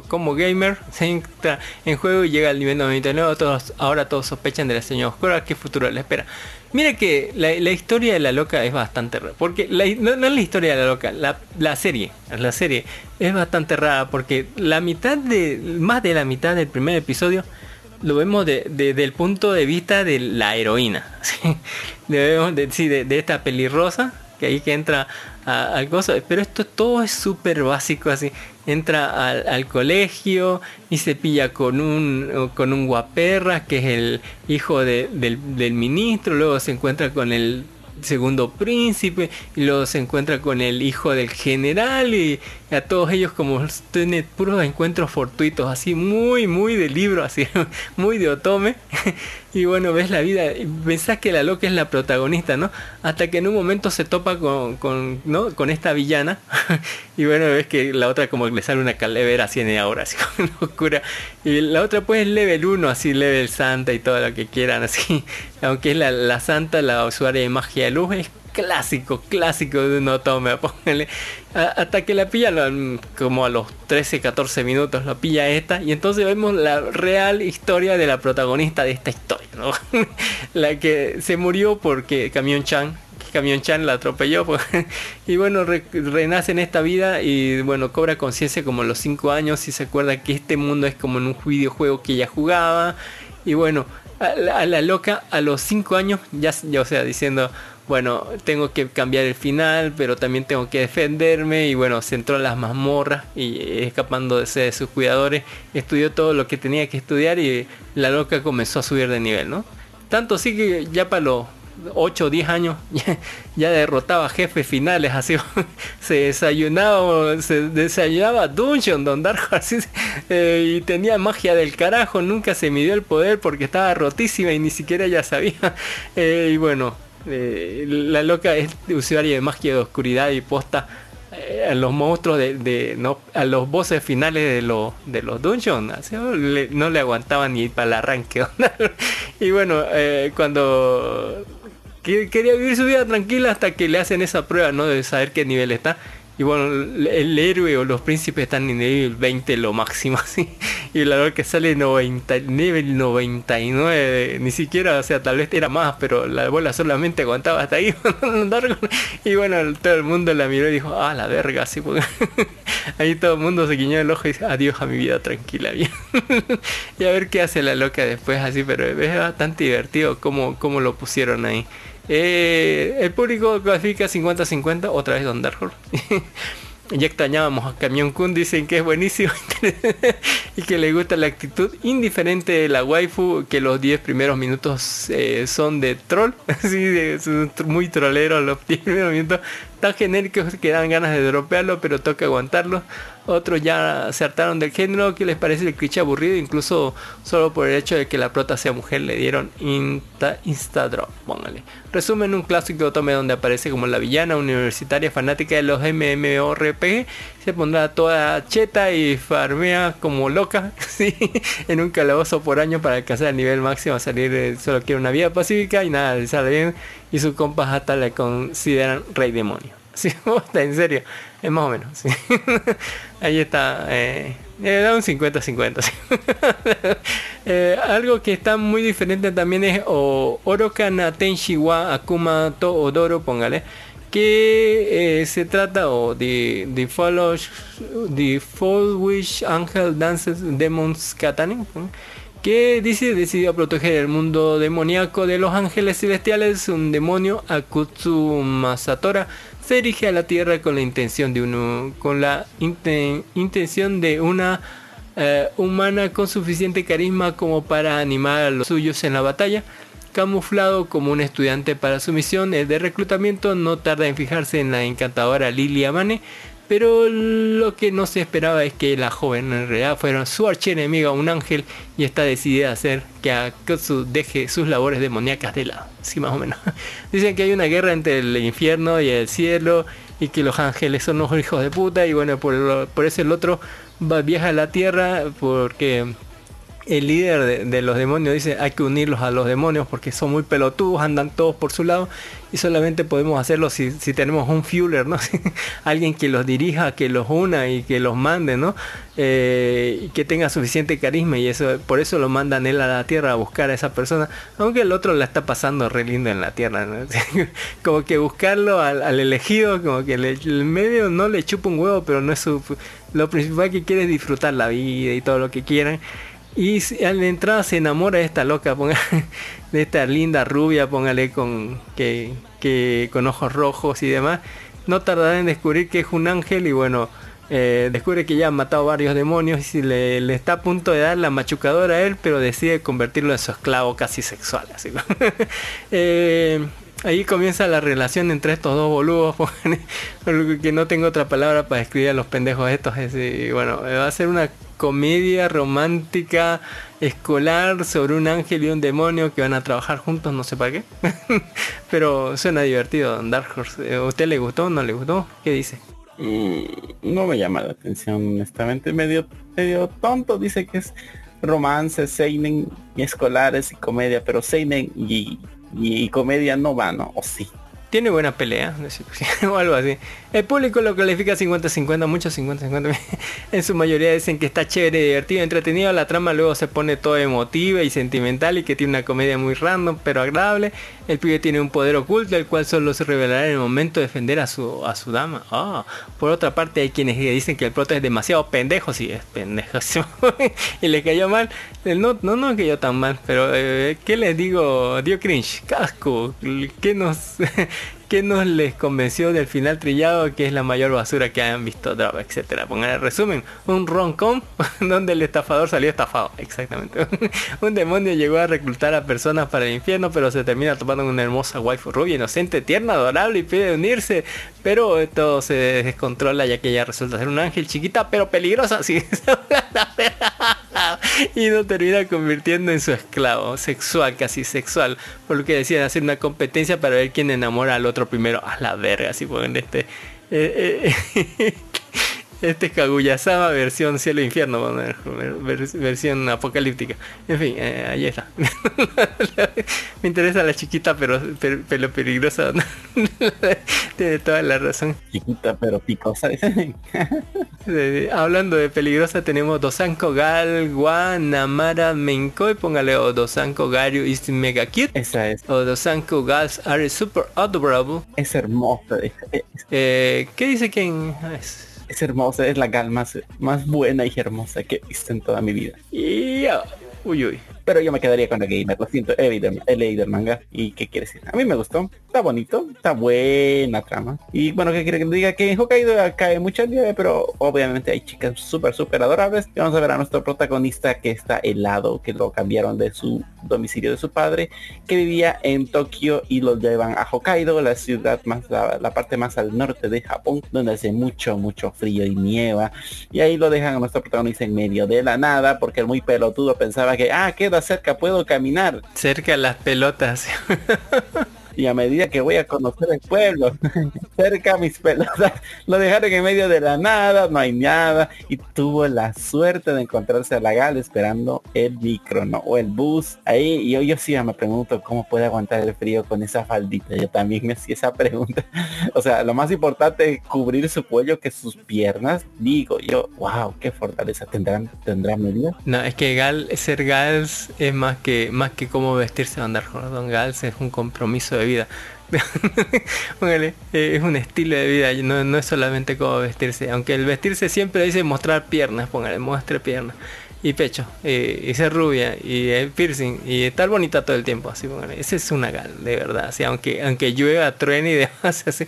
como gamer se entra en juego y llega al nivel 99. Todos, ahora todos sospechan de la señora oscura, qué futuro le espera. Mire que la, historia de la loca es bastante rara. Porque no, es la historia de la loca, la, la serie. La serie es bastante rara porque la mitad de. más de la mitad del primer episodio lo vemos de- de- desde el punto de vista de la heroína. ¿sí? De, de, de- esta pelirrosa que ahí que entra al gozo. Pero esto todo es súper básico así. Entra al, colegio y se pilla con un, con un guaperra que es el hijo de- del, del ministro. Luego se encuentra con el segundo príncipe y luego se encuentra con el hijo del general y a todos ellos como tiene puros encuentros fortuitos así muy muy de libro así muy de otome. Y bueno ves la vida pensás que la loca es la protagonista no hasta que en un momento se topa con, con no con esta villana. Y bueno ves que la otra como que le sale una calavera así en ahora así con locura. Y la otra pues es level 1 así level santa y todo lo que quieran así. Aunque es la, la santa la usuaria de magia de luz clásico, clásico de un otome, póngale. A- Hasta que la pilla como a los 13, 14 minutos, la pilla esta. Y entonces vemos la real historia de la protagonista de esta historia, ¿no? la que se murió porque Camión Chan. Camión Chan la atropelló pues, y bueno re- renace en esta vida y bueno cobra conciencia como a los 5 años y se acuerda que este mundo es como en un videojuego que ella jugaba y bueno a la, a la loca a los 5 años ya, ya o sea diciendo bueno, tengo que cambiar el final, pero también tengo que defenderme. Y bueno, se entró a las mazmorras y escapando de, sus cuidadores, estudió todo lo que tenía que estudiar y la loca comenzó a subir de nivel, ¿no? Tanto así que ya para los 8 o 10 años ya, ya derrotaba jefes finales, así se desayunaba, se desayunaba Dungeon, Don Dark así, eh, y tenía magia del carajo, nunca se midió el poder porque estaba rotísima y ni siquiera ella sabía. Eh, y bueno, eh, la loca es usuaria de magia de oscuridad y posta eh, a los monstruos de, no a los bosses finales de los de los dungeons. No, le, aguantaban ni para el arranque y bueno eh, cuando que- quería vivir su vida tranquila hasta que le hacen esa prueba no de saber qué nivel está y bueno, el, el héroe o los príncipes están en nivel 20 lo máximo así. Y la verdad que sale 90, nivel 99, ni siquiera, o sea, tal vez era más, pero la bola solamente aguantaba hasta ahí. y bueno, todo el mundo la miró y dijo, ah, la verga, así porque ahí todo el mundo se guiñó el ojo y dice, adiós a mi vida tranquila, bien. y a ver qué hace la loca después así, pero es bastante divertido cómo, cómo lo pusieron ahí. Eh, el público clasifica 50-50, otra vez Don Dark Horse. ya extrañábamos a Camión Kun, dicen que es buenísimo y que le gusta la actitud indiferente de la waifu, que los 10 primeros minutos eh, son de troll, así muy troleros los 10 primeros minutos, tan genéricos que dan ganas de dropearlo, pero toca aguantarlo. Otros ya se hartaron del género, que les parece el cliché aburrido, incluso solo por el hecho de que la prota sea mujer le dieron insta, insta drop, póngale. Resumen, un clásico otome donde aparece como la villana universitaria fanática de los MMORPG, se pondrá toda cheta y farmea como loca, ¿sí? en un calabozo por año para alcanzar el nivel máximo salir, solo quiere una vida pacífica y nada, le sale bien, y sus compas hasta le consideran rey demonio. Sí, en serio, es más o menos. Ahí está. Eh, eh, da un 50-50. sí. Eh, algo que está muy diferente también es o, Oroka Akuma to Odoro, póngale. Que eh, se trata o de The Follow The Fall Wish Angel Dances Demons Katane. que dice decidió proteger el mundo demoníaco de los ángeles celestiales, un demonio Akutsu Masatora se dirige a la tierra con la intención de uno con la inte- intención de una eh, humana con suficiente carisma como para animar a los suyos en la batalla. Camuflado como un estudiante para su misión de reclutamiento, no tarda en fijarse en la encantadora Lily Amane, pero lo que no se esperaba es que la joven en realidad fuera su archienemiga, un ángel, y está decidida a hacer que Akutsu deje sus labores demoníacas de lado. Sí, más o menos. Dicen que hay una guerra entre el infierno y el cielo, y que los ángeles son unos hijos de puta, y bueno, por, por eso el otro va, viaja a la tierra porque el líder de, los demonios dice hay que unirlos a los demonios porque son muy pelotudos, andan todos por su lado y solamente podemos hacerlo si, si tenemos un fueler, ¿no? Alguien que los dirija, que los una y que los mande, ¿no? Eh, que tenga suficiente carisma y eso por eso lo mandan él a la tierra a buscar a esa persona, aunque el otro la está pasando re lindo en la tierra, ¿no? como que buscarlo al, elegido, como que el medio no le chupa un huevo, pero no es su lo principal que quiere es disfrutar la vida y todo lo que quieran. Y si- al entrada se enamora de esta loca, ponga- de esta linda rubia, póngale con que, con ojos rojos y demás. No tardará en descubrir que es un ángel y bueno, eh, descubre que ya ha matado varios demonios y le, le está a punto de dar la machucadora a él, pero decide convertirlo en su esclavo casi sexual. Así. Eh, ahí comienza la relación entre estos dos boludos, porque no tengo otra palabra para describir a los pendejos estos. es, bueno, va a ser una comedia romántica escolar sobre un ángel y un demonio que van a trabajar juntos, no sé para qué. Pero suena divertido, Dark Horse. ¿A usted le gustó? ¿No le gustó? ¿Qué dice? Mm, no me llama la atención, honestamente. Medio, medio tonto. Dice que es romance, seinen, escolares y comedia, pero seinen y, y, comedia no va, ¿no? O sí. Tiene buena pelea, o algo así. El público lo califica 50-50, muchos 50-50. en su mayoría dicen que está chévere, divertido, entretenido. La trama luego se pone toda emotiva y sentimental y que tiene una comedia muy random pero agradable. El pibe tiene un poder oculto, el cual solo se revelará en el momento de defender a su, a su dama. Ah, Por otra parte hay quienes dicen que el prota es demasiado pendejo, sí, es pendejo. y le cayó mal. El No, no, no cayó tan mal, pero eh, ¿qué les digo? Dio cringe, casco. ¿Qué nos... ¿Qué nos les convenció del final trillado que es la mayor basura que hayan visto, drama, etcétera? Pongan el resumen, un roncom donde el estafador salió estafado, exactamente. un demonio llegó a reclutar a personas para el infierno, pero se termina tomando una hermosa waifu rubia, inocente, tierna, adorable y pide unirse, pero todo se descontrola ya que ella resulta ser un ángel chiquita pero peligrosa, sí. y lo termina convirtiendo en su esclavo, sexual, casi sexual, por lo que decían hacer una competencia para ver quién enamora al otro primero, a la verga, así ponen este, eh, eh, este es Kaguya-sama versión cielo e infierno, versión apocalíptica, en fin, eh, ahí está, me interesa la chiquita pero, pero, pero peligrosa, tiene toda la razón. Chiquita pero picosa. Hablando de peligrosa tenemos Dosanko Gal Wa Namara Menkoi, póngale o Dosanko Garyu is mega cute Esa es, o Dosanko Gals are super adorable. es hermosa. Eh, ¿Qué dice quién es? Es hermosa, es la gal más, más buena y hermosa que he visto en toda mi vida. Y, ah, uy uy. Pero yo me quedaría con la gamer, lo siento, he leído, he leído manga. ¿Y qué quiere decir? A mí me gustó, está bonito, está buena trama. Y bueno, ¿qué quiere que diga? Que en Hokkaido cae mucha nieve, pero obviamente hay chicas súper, súper adorables. Y vamos a ver a nuestro protagonista que está helado, que lo cambiaron de su domicilio de su padre, que vivía en Tokio y lo llevan a Hokkaido, la ciudad más, la, parte más al norte de Japón, donde hace mucho, mucho frío y nieva. Y ahí lo dejan a nuestro protagonista en medio de la nada, porque el muy pelotudo pensaba que, ah, queda cerca, puedo caminar. Cerca las pelotas. Y a medida que voy a conocer el pueblo, cerca mis pelotas, lo dejaron en medio de la nada, no hay nada. Y tuvo la suerte de encontrarse a la gal esperando el micro, ¿no? O el bus. Ahí, y yo, yo sí me pregunto cómo puede aguantar el frío con esa faldita. Yo también me hacía esa pregunta. O sea, lo más importante es cubrir su cuello que sus piernas. Digo yo, wow, qué fortaleza tendrán, tendrá medida. No, es que Gal, ser Gals es más que más que cómo vestirse andar Don Gals es un compromiso de vida. Eh, es un estilo de vida, no, no es solamente cómo vestirse. Aunque el vestirse siempre dice mostrar piernas, póngale, muestre piernas y pecho, eh, y ser rubia, y el piercing, y estar bonita todo el tiempo, así póngale. Ese es una gal, de verdad. Así, aunque, aunque llueva, truene y demás, así.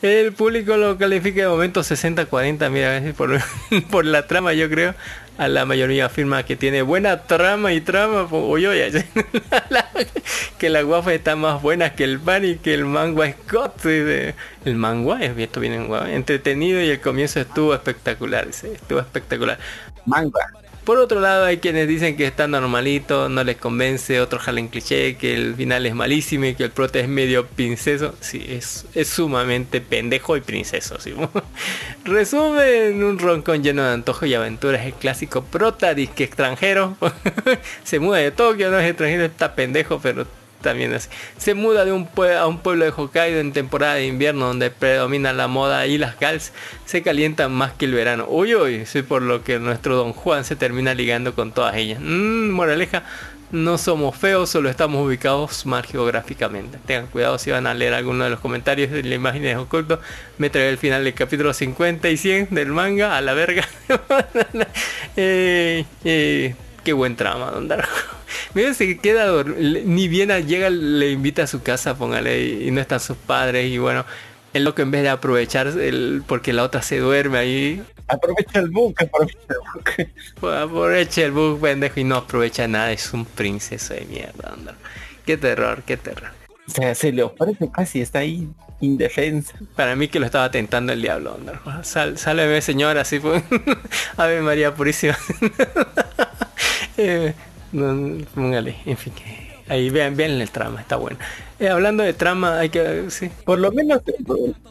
El público lo califica de momento 60-40, mira, por, por la trama yo creo. A la mayoría afirma que tiene buena trama y trama, o yo ya que la guafa está más buena que el pan y que el manga Scott. dice. El manga es esto viene en entretenido y el comienzo estuvo espectacular, estuvo espectacular. Manga. Por otro lado hay quienes dicen que está normalito, no les convence, otros jalen cliché, que el final es malísimo y que el prota es medio princeso. Sí, es, es sumamente pendejo y princeso. ¿sí? Resumen, un roncón lleno de antojo y aventuras, el clásico prota disque extranjero. Se muda de Tokio, no es extranjero, está pendejo, pero también así. Se muda de un a un pueblo de Hokkaido en temporada de invierno donde predomina la moda y las gals se calientan más que el verano. Uy, uy, sí, por lo que nuestro Don Juan se termina ligando con todas ellas. Mm, moraleja, no somos feos, solo estamos ubicados mal geográficamente. Tengan cuidado si van a leer alguno de los comentarios de la imagen de oculto. Me trae el final del capítulo 50 y 100 del manga a la verga. Eh, eh, qué buen trama, don Darjo. Mira, se queda dor- le- ni bien a- llega, le invita a su casa, póngale, y, no están sus padres, y bueno, el loco en vez de aprovechar el, porque la otra se duerme ahí, Aprovecha el bug, aprovecha el bug. pues aprovecha el bug pendejo y no aprovecha nada, es un princeso de mierda, don. Qué terror, qué terror. O sea, se le ofrece casi, está ahí indefensa. Para mí que lo estaba tentando el diablo, Darjo. Sal, sálveme señora, así fue. Ave María Purísima. Eh, no, póngale, en fin. Ahí vean, vean el trama, está bueno. Eh, hablando de trama, hay que... Sí. Por lo menos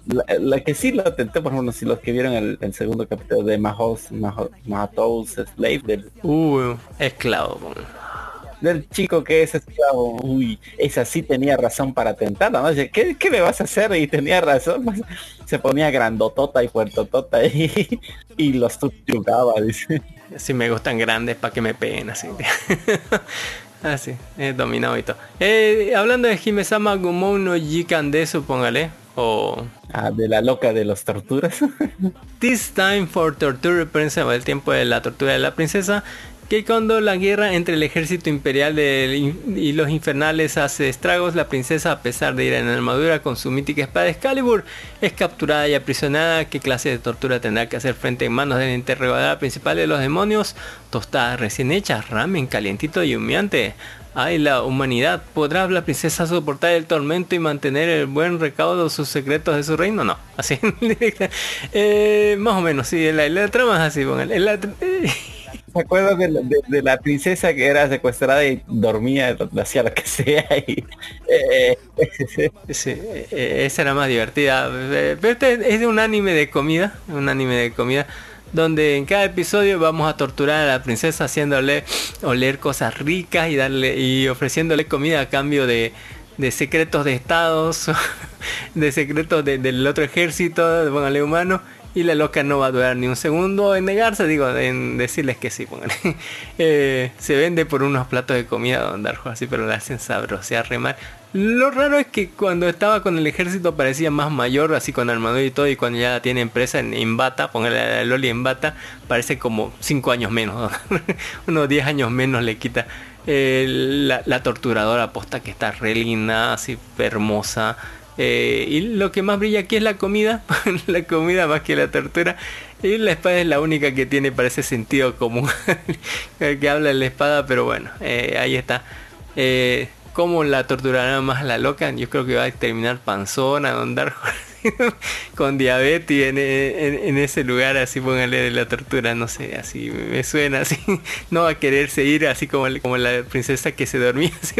la, la que sí lo tenté, por ejemplo, si los que vieron el, el segundo capítulo de Mahos, Mahos, Mahos Slave, del, Uh, esclavo. Del chico que es esclavo, uy, esa sí tenía razón para tentarla, ¿no? ¿qué, qué me vas a hacer? Y tenía razón, pues, se ponía grandotota y puertotota y, y los subyugaba, dice. Si me gustan grandes para que me peguen así. así, es dominado y todo. Eh, hablando de Himesama Gumou no Jikandesu, póngale. O Ah, de la loca de los torturas. This Time for Torture Princess, o el tiempo de la tortura de la princesa, que cuando la guerra entre el ejército imperial y los infernales hace estragos, la princesa, a pesar de ir en armadura con su mítica espada Excalibur, es capturada y aprisionada. ¿Qué clase de tortura tendrá que hacer frente en manos del interrogador principal de los demonios? Tostadas recién hechas, ramen calientito y humeante. Ay, la humanidad, ¿podrá la princesa soportar el tormento y mantener el buen recaudo de sus secretos de su reino? No, así. Eh, más o menos, sí, la, la trama es así. La- ¿Se acuerdan de, la- de- de princesa que era secuestrada y dormía, hacía lo que sea? Y, eh, sí, eh, esa era más divertida. Eh, Pero es de un anime de comida, un anime de comida, donde en cada episodio vamos a torturar a la princesa haciéndole oler cosas ricas y darle y ofreciéndole comida a cambio de, de secretos de estados, de secretos de- del otro ejército, póngale humano. Y la loca no va a durar ni un segundo en negarse, digo, en decirles que sí, póngale. Eh, se vende por unos platos de comida Don Darjo así, pero la hacen sabrosear re mal. Lo raro es que cuando estaba con el ejército parecía más mayor, así con armadura y todo, y cuando ya tiene empresa en, en bata, póngale a Loli en bata, parece como 5 años menos, unos 10 años menos le quita. Eh, la, la torturadora aposta que está re linda, así hermosa. Eh, y lo que más brilla aquí es la comida, la comida más que la tortura. Y la espada es la única que tiene, parece sentido común, el que habla en la espada, pero bueno, eh, ahí está. Eh, ¿Cómo la torturará más la loca? Yo creo que va a terminar panzona, don Darjo, con diabetes en, en- ese lugar, así póngale de la tortura, no sé, así me suena así, no va a quererse ir así como, como la princesa que se dormía. así,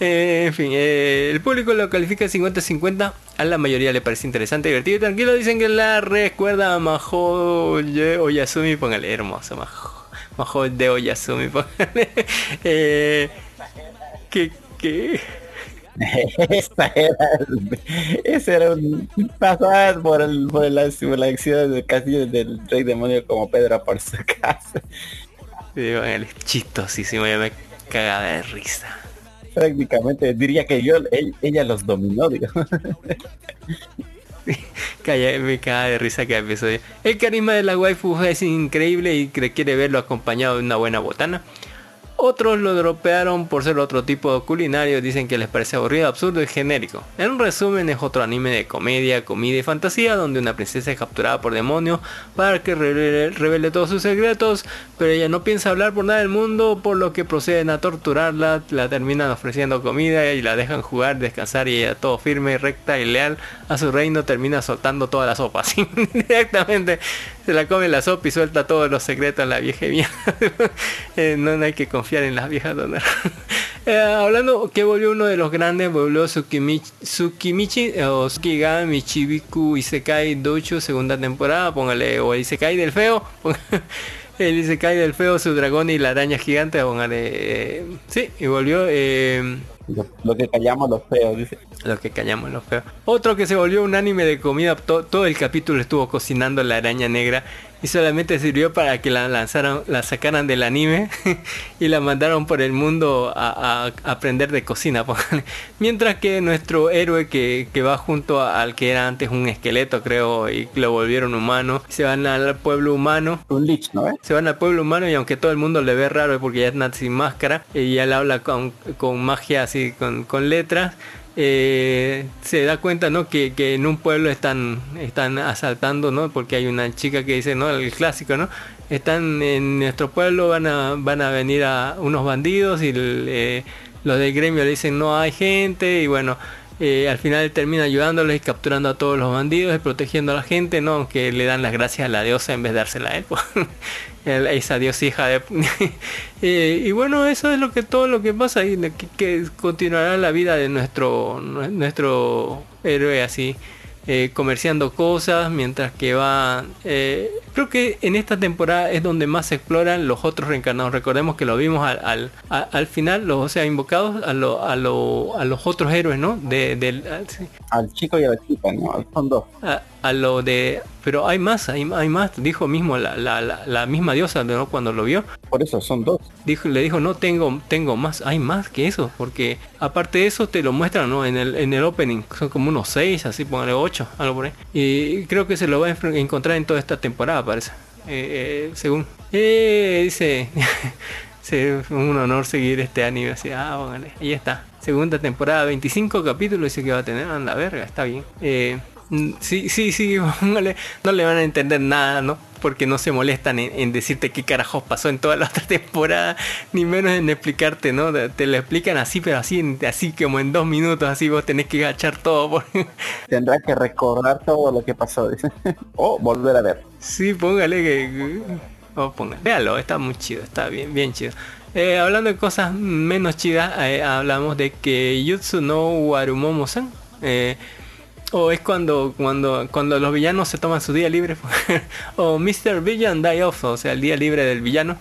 eh, en fin, eh, el público lo califica 50-50, a la mayoría le parece interesante, divertido y tranquilo, dicen que la recuerda a Maho Ye- Oyasumi, póngale hermoso, Maho, Maho de Oyasumi, póngale. Eh, que, que... esa era, ese era un pasar por, el, por la simulación del castillo del rey demonio como Pedro por su casa. Sí, póngale, chistosísimo, ya me cagaba de risa. Prácticamente diría que yo, él- ella los dominó, digo. Calla, me caga de risa cada episodio. El carisma de la waifu es increíble y que quiere verlo acompañado de una buena botana. Otros lo dropearon por ser otro tipo de culinario, dicen que les parece aburrido, absurdo y genérico. En resumen es otro anime de comedia, comida y fantasía donde una princesa es capturada por demonios para que revele, todos sus secretos, pero ella no piensa hablar por nada del mundo, por lo que proceden a torturarla, la terminan ofreciendo comida y la dejan jugar, descansar y ella todo firme, recta y leal a su reino termina soltando toda la sopa, así directamente se la come la sopa y suelta todos los secretos a la vieja mierda. Eh, no, no hay que confiar en las viejas donas. Eh, hablando que volvió uno de los grandes, volvió Tsukimichi, Tsukimichi eh, o Tsukiga Michibiku Isekai Dochu segunda temporada, póngale, o el Isekai del feo, ponga- el Isekai del feo, su dragón y la araña gigante, póngale, eh, sí, y volvió, eh, Lo, lo que callamos los feos, dice. Lo que callamos lo feo. Otro que se volvió un anime de comida, to- todo el capítulo estuvo cocinando la araña negra y solamente sirvió para que la lanzaran, la sacaran del anime y la mandaron por el mundo a, aprender de cocina. Mientras que nuestro héroe que, que va junto a- al que era antes un esqueleto, creo, y lo volvieron humano, se van al pueblo humano Un lich, ¿no? eh? se van al pueblo humano y aunque todo el mundo le ve raro porque ya es sin máscara y él habla con, con magia así con, con letras eh, se da cuenta no que, que en un pueblo están están asaltando no porque hay una chica que dice no el clásico no están en nuestro pueblo van a van a venir a unos bandidos y eh, los del gremio le dicen no hay gente y bueno eh, al final termina ayudándoles y capturando a todos los bandidos y protegiendo a la gente, ¿no? Aunque le dan las gracias a la diosa en vez de dársela a él. El- esa diosija de... Eh, y bueno, eso es lo que todo lo que pasa y que, que continuará la vida de nuestro, nuestro héroe así. eh, comerciando cosas mientras que va eh, creo que en esta temporada es donde más se exploran los otros reencarnados recordemos que lo vimos al, al, al final los o sea invocados a, lo, a, lo, a los otros héroes no de, del a- sí, Al chico y a la chica, ¿no? Son dos. a, a lo de pero hay más hay, hay más dijo mismo la, la, la, la misma diosa ¿no? cuando lo vio Por eso son dos. dijo, le dijo no tengo tengo más hay más que eso porque aparte de eso te lo muestran no en el en el opening son como unos seis así póngale ocho algo por ahí y creo que se lo va a encontrar en toda esta temporada parece Eh, eh, según. Eh, dice fue un honor seguir este anime así ah ahí está. Segunda temporada 25 capítulos dice que va a tener anda verga está bien Sí, sí, sí, póngale. no le van a entender nada, ¿no? Porque no se molestan en, en decirte qué carajos pasó en toda la otra temporada, ni menos en explicarte, ¿no? Te- Te lo explican así, pero así, en- así como en dos minutos, así vos tenés que agachar todo. por- Tendrá que recordar todo lo que pasó, dice. o volver a ver. Sí, póngale que... Oh, póngale. Véalo, está muy chido, está bien, bien chido. Eh, hablando de cosas menos chidas, eh, hablamos de que Yutsu no Warumomo-san, eh, o es cuando, cuando, cuando los villanos se toman su día libre, o Mr. Villain Die Off, o sea, el día libre del villano,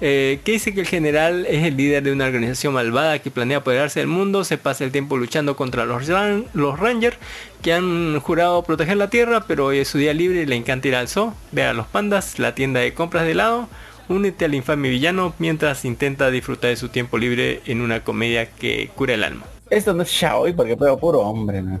eh, que dice que el general es el líder de una organización malvada que planea apoderarse del mundo, se pasa el tiempo luchando contra los, los Rangers que han jurado proteger la Tierra, pero hoy es su día libre y le encanta ir al zoo, ver a los pandas, la tienda de compras de helado, únete al infame villano mientras intenta disfrutar de su tiempo libre en una comedia que cura el alma. Esto no es Shaoi porque veo puro hombre, ¿no?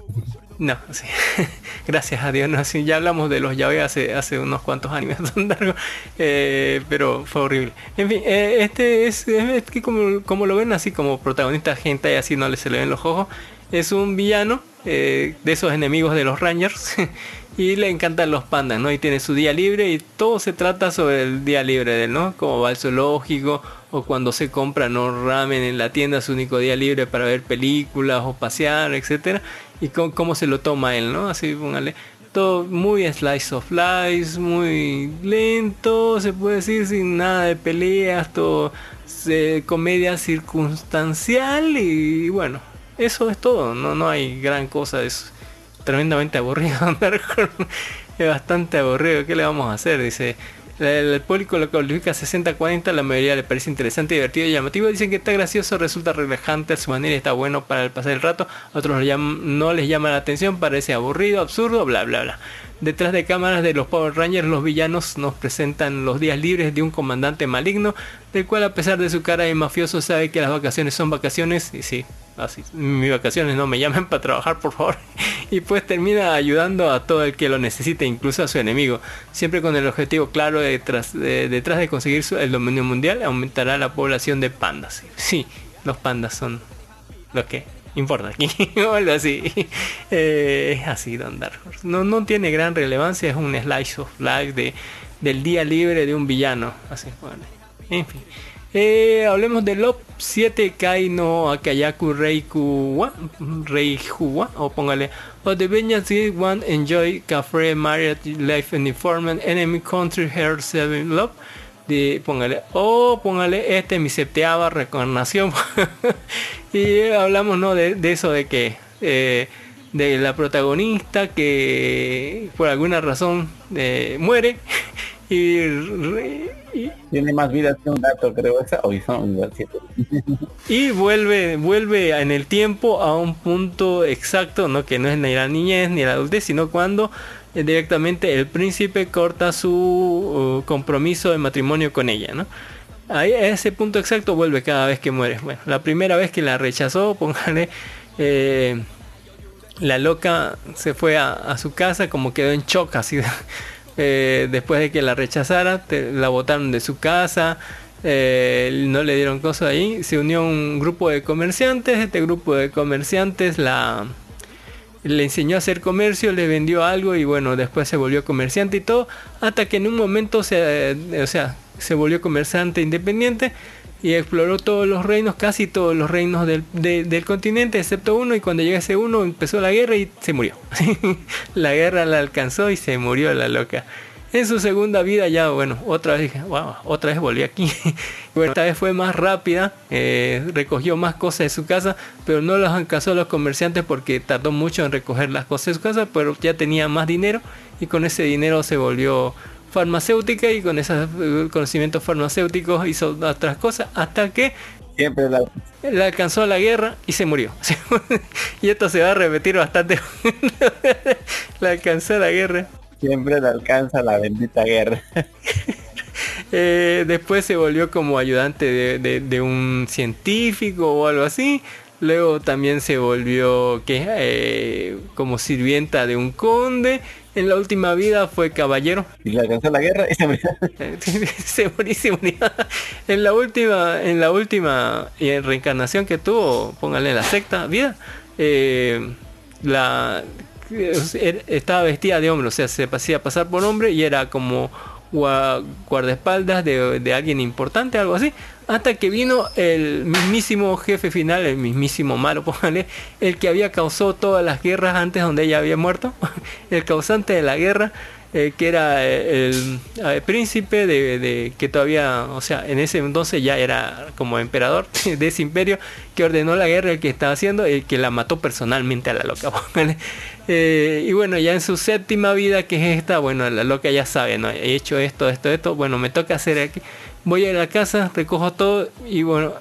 No, sí. Gracias a Dios, no, sí, ya hablamos de los yaoi hace, hace unos cuantos años, son largos, eh, pero fue horrible. En fin, eh, este es, es que como, como lo ven así como protagonista gente y así no le se le ven los ojos, es un villano eh, de esos enemigos de los Rangers y le encantan los pandas, ¿no? Y tiene su día libre y todo se trata sobre el día libre de él, ¿no? Como va al zoológico o cuando se compra no ramen en la tienda su único día libre para ver películas o pasear, etcétera y cómo, cómo se lo toma él, ¿no? Así póngale todo muy slice of life, muy lento, se puede decir, sin nada de peleas, todo eh, comedia circunstancial y bueno, eso es todo, no, no hay gran cosa, es tremendamente aburrido andar con- es bastante aburrido, ¿qué le vamos a hacer? Dice, el, público lo califica 60-40, la mayoría le parece interesante, divertido y llamativo, dicen que está gracioso, resulta relajante a su manera y está bueno para pasar el rato, otros no les llama la atención, parece aburrido, absurdo, bla bla bla. Detrás de cámaras de los Power Rangers, los villanos nos presentan los días libres de un comandante maligno, del cual a pesar de su cara de mafioso sabe que las vacaciones son vacaciones, y sí, así, mis vacaciones no me llamen para trabajar por favor, y pues termina ayudando a todo el que lo necesite, incluso a su enemigo, siempre con el objetivo claro de detrás de, detrás de conseguir su- el dominio mundial, aumentará la población de pandas. Sí, los pandas son lo que importa aquí o algo así. Eh, es así Don Dark no, no tiene gran relevancia es un slice of life de, del día libre de un villano así bueno en fin. Eh, hablemos de Lop 7 Kai no Akayaku Reiku wa Reihu wa o póngale o the Vengeance One Enjoy Café Marriott Life and Informant Enemy Country Hair 7 Love de, póngale, o póngale, este es mi septeava reencarnación. y hablamos ¿no? de, de eso de que eh, de la protagonista que por alguna razón eh, muere y, Tiene más vida que un gato, creo. Esa. Hoy son y vuelve vuelve en el tiempo a un punto exacto no que no es ni la niñez ni la adultez sino cuando directamente el príncipe corta su uh, compromiso de matrimonio con ella no Ahí, a ese punto exacto vuelve cada vez que muere. Bueno la primera vez que la rechazó póngale eh, la loca se fue a, su casa como quedó en shock así eh, después de que la rechazara la botaron de su casa eh, no le dieron cosas ahí. Se unió un grupo de comerciantes este grupo de comerciantes la le enseñó a hacer comercio le vendió algo y bueno después se volvió comerciante y todo hasta que en un momento se eh, o sea se volvió comerciante independiente y exploró todos los reinos, casi todos los reinos del, de- del continente, excepto uno, y cuando llegó ese uno empezó la guerra y se murió. la guerra la alcanzó y se murió la loca. En su segunda vida ya, bueno, otra vez dije, wow, otra vez volví aquí. bueno, esta vez fue más rápida, eh, recogió más cosas de su casa, pero no las alcanzó a los comerciantes porque tardó mucho en recoger las cosas de su casa, pero ya tenía más dinero y con ese dinero se volvió farmacéutica y con esos eh, conocimientos farmacéuticos hizo otras cosas hasta que Siempre la, le alcanzó la guerra y se murió. y esto se va a repetir bastante. le alcanzó la guerra. Siempre le alcanza la bendita guerra. Eh, después se volvió como ayudante de, de- de un científico o algo así. Luego también se volvió que eh, como sirvienta de un conde. En la última vida fue caballero. Y le alcanzó la guerra y se murió. se murió, se murió. En la última, en la última eh, reencarnación que tuvo, póngale la sexta vida, eh, la estaba vestida de hombre, o sea, se hacía pasar por hombre y era como gua- guardaespaldas de, de alguien importante, algo así, hasta que vino el mismísimo jefe final, el mismísimo malo, póngale, el que había causado todas las guerras antes donde ella había muerto, el causante de la guerra, eh, que era eh, el, eh, príncipe de, de- que todavía, o sea, en ese entonces ya era como emperador de ese imperio que ordenó la guerra el que estaba haciendo, el que la mató personalmente a la loca. póngale. Eh, y bueno, ya en su séptima vida, que es esta, bueno, la loca ya sabe, ¿no? He hecho esto, esto, esto, bueno, me toca hacer aquí. Voy a la casa, recojo todo y bueno,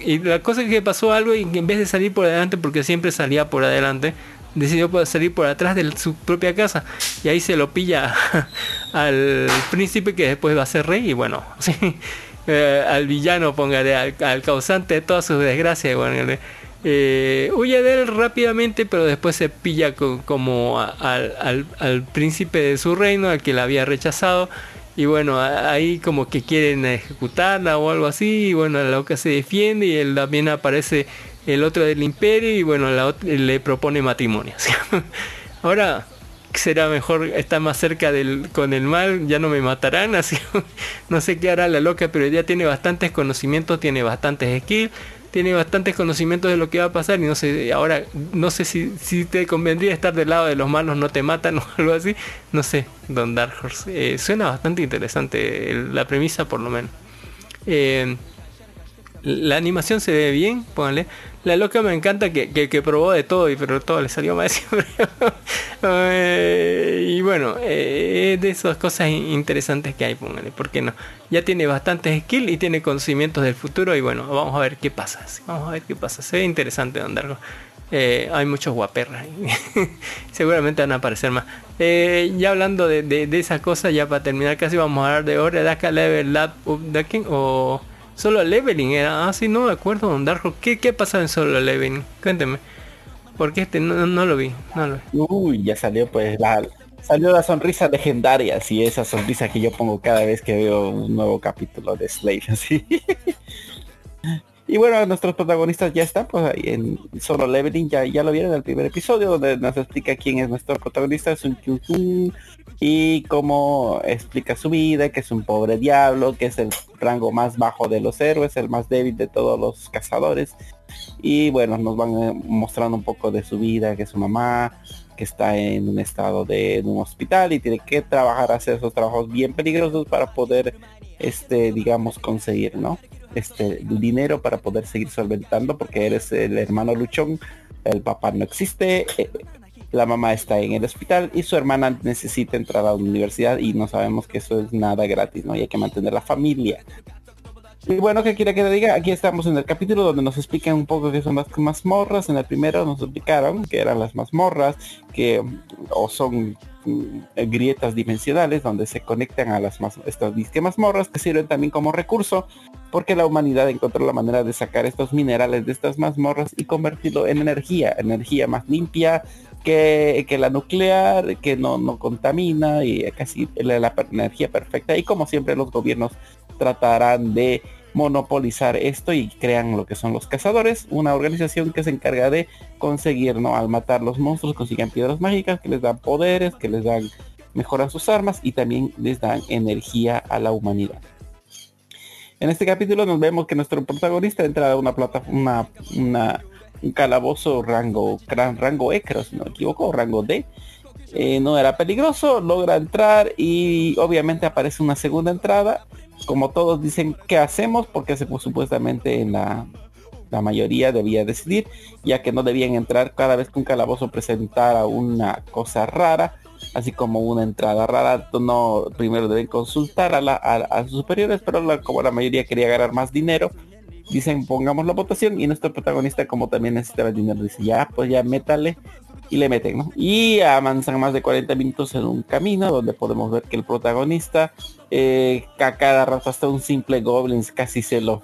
y la cosa es que pasó algo y en vez de salir por adelante, porque siempre salía por adelante, decidió salir por atrás de su propia casa y ahí se lo pilla al príncipe que después va a ser rey y bueno, sí, eh, al villano, póngale, al, al causante de todas sus desgracias, bueno, eh, huye de él rápidamente, pero después se pilla co- como al, príncipe de su reino, al que la había rechazado. Y bueno, ahí como que quieren ejecutarla o algo así. Y bueno, la loca se defiende y él también aparece el otro del imperio y bueno, la ot- le propone matrimonio. Ahora será mejor estar más cerca con el mal, ya no me matarán, así no sé qué hará la loca, pero ya tiene bastantes conocimientos, tiene bastantes skills, tiene bastantes conocimientos de lo que va a pasar y no sé, ahora no sé si, si te convendría estar del lado de los malos no te matan o algo así, no sé, Don Dark Eh, suena bastante interesante la premisa por lo menos. Eh, la animación se ve bien, póngale. La loca me encanta que, que, probó de todo, y pero todo le salió mal siempre. Eh, y bueno, eh, es de esas cosas in- interesantes que hay, póngale, ¿por qué no? Ya tiene bastantes skills y tiene conocimientos del futuro y bueno, vamos a ver qué pasa. Vamos a ver qué pasa. Se ve interesante Don Dargo. Eh, hay muchos guaperras. Seguramente van a aparecer más. Ya hablando de, de, de esas cosas, ya para terminar casi vamos a hablar de Hora de Daka Level Up Updating o solo leveling era. Ah, sí, no me acuerdo, Don Darjo. ¿Qué, qué pasaba en solo leveling? Cuénteme. Porque este no, no lo vi, no lo. Uy, ya salió pues la salió la sonrisa legendaria, sí, esa sonrisa que yo pongo cada vez que veo un nuevo capítulo de Slade, así. Y bueno, nuestros protagonistas ya están pues ahí en Solo Leveling, ya, ya lo vieron en el primer episodio donde nos explica quién es nuestro protagonista, Sun Kyung y cómo explica su vida, que es un pobre diablo, que es el rango más bajo de los héroes, el más débil de todos los cazadores. Y bueno, nos van eh, mostrando un poco de su vida, que su mamá, que está en un estado de un hospital y tiene que trabajar, hacer esos trabajos bien peligrosos para poder, este, digamos, conseguir, ¿no? Este dinero para poder seguir solventando porque eres el hermano luchón, el papá no existe, eh, la mamá está en el hospital y su hermana necesita entrar a la universidad y no sabemos que eso es nada gratis, ¿no? Y hay que mantener la familia. Y bueno, ¿qué quiere que le diga? Aquí estamos en el capítulo donde nos explican un poco qué son las mazmorras. En el primero nos explicaron que eran las mazmorras, que o son mm, grietas dimensionales donde se conectan a las más estas disque mazmorras que sirven también como recurso porque la humanidad encontró la manera de sacar estos minerales de estas mazmorras y convertirlo en energía, energía más limpia que, que la nuclear, que no, no contamina y casi la, la energía perfecta. Y como siempre los gobiernos tratarán de monopolizar esto y crean lo que son los cazadores, una organización que se encarga de conseguir, ¿no? Al matar los monstruos consiguen piedras mágicas que les dan poderes, que les dan, mejoran sus armas y también les dan energía a la humanidad. En este capítulo nos vemos que nuestro protagonista entra a una plata, una, una, un calabozo rango, gran rango E, creo, si no me equivoco, rango D. Eh, no era peligroso, logra entrar y obviamente aparece una segunda entrada como todos dicen, ¿qué hacemos? Porque se, pues, supuestamente en la, la mayoría debía decidir, ya que no debían entrar cada vez que un calabozo presentara una cosa rara, así como una entrada rara, no primero deben consultar a, la, a, sus superiores, pero como la mayoría quería ganar más dinero, dicen pongamos la votación y nuestro protagonista como también necesitaba el dinero dice ya pues ya métale y le meten, ¿no? Y avanzan más de 40 minutos en un camino donde podemos ver que el protagonista eh, a cada rato hasta un simple goblins casi se lo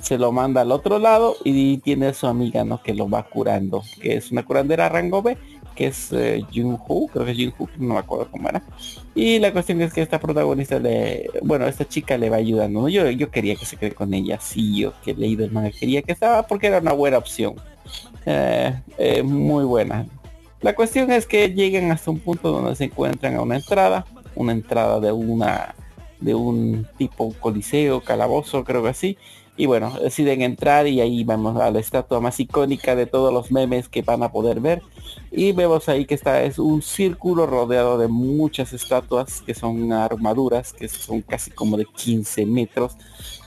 se lo manda al otro lado y tiene a su amiga, ¿no? Que lo va curando, que es una curandera rango B, que es eh, creo que es Jun-Hu, no me acuerdo cómo era. Y la cuestión es que esta protagonista le, bueno, esta chica le va ayudando. Yo, yo quería que se quede con ella, sí, yo que he leído el manga quería que estaba porque era una buena opción. Eh, eh, muy buena. La cuestión es que llegan hasta un punto donde se encuentran a una entrada, una entrada de una de un tipo coliseo, calabozo, creo que así. Y bueno, deciden entrar y ahí vamos a la estatua más icónica de todos los memes que van a poder ver. Y vemos ahí que está es un círculo rodeado de muchas estatuas que son armaduras, que son casi como de 15 metros.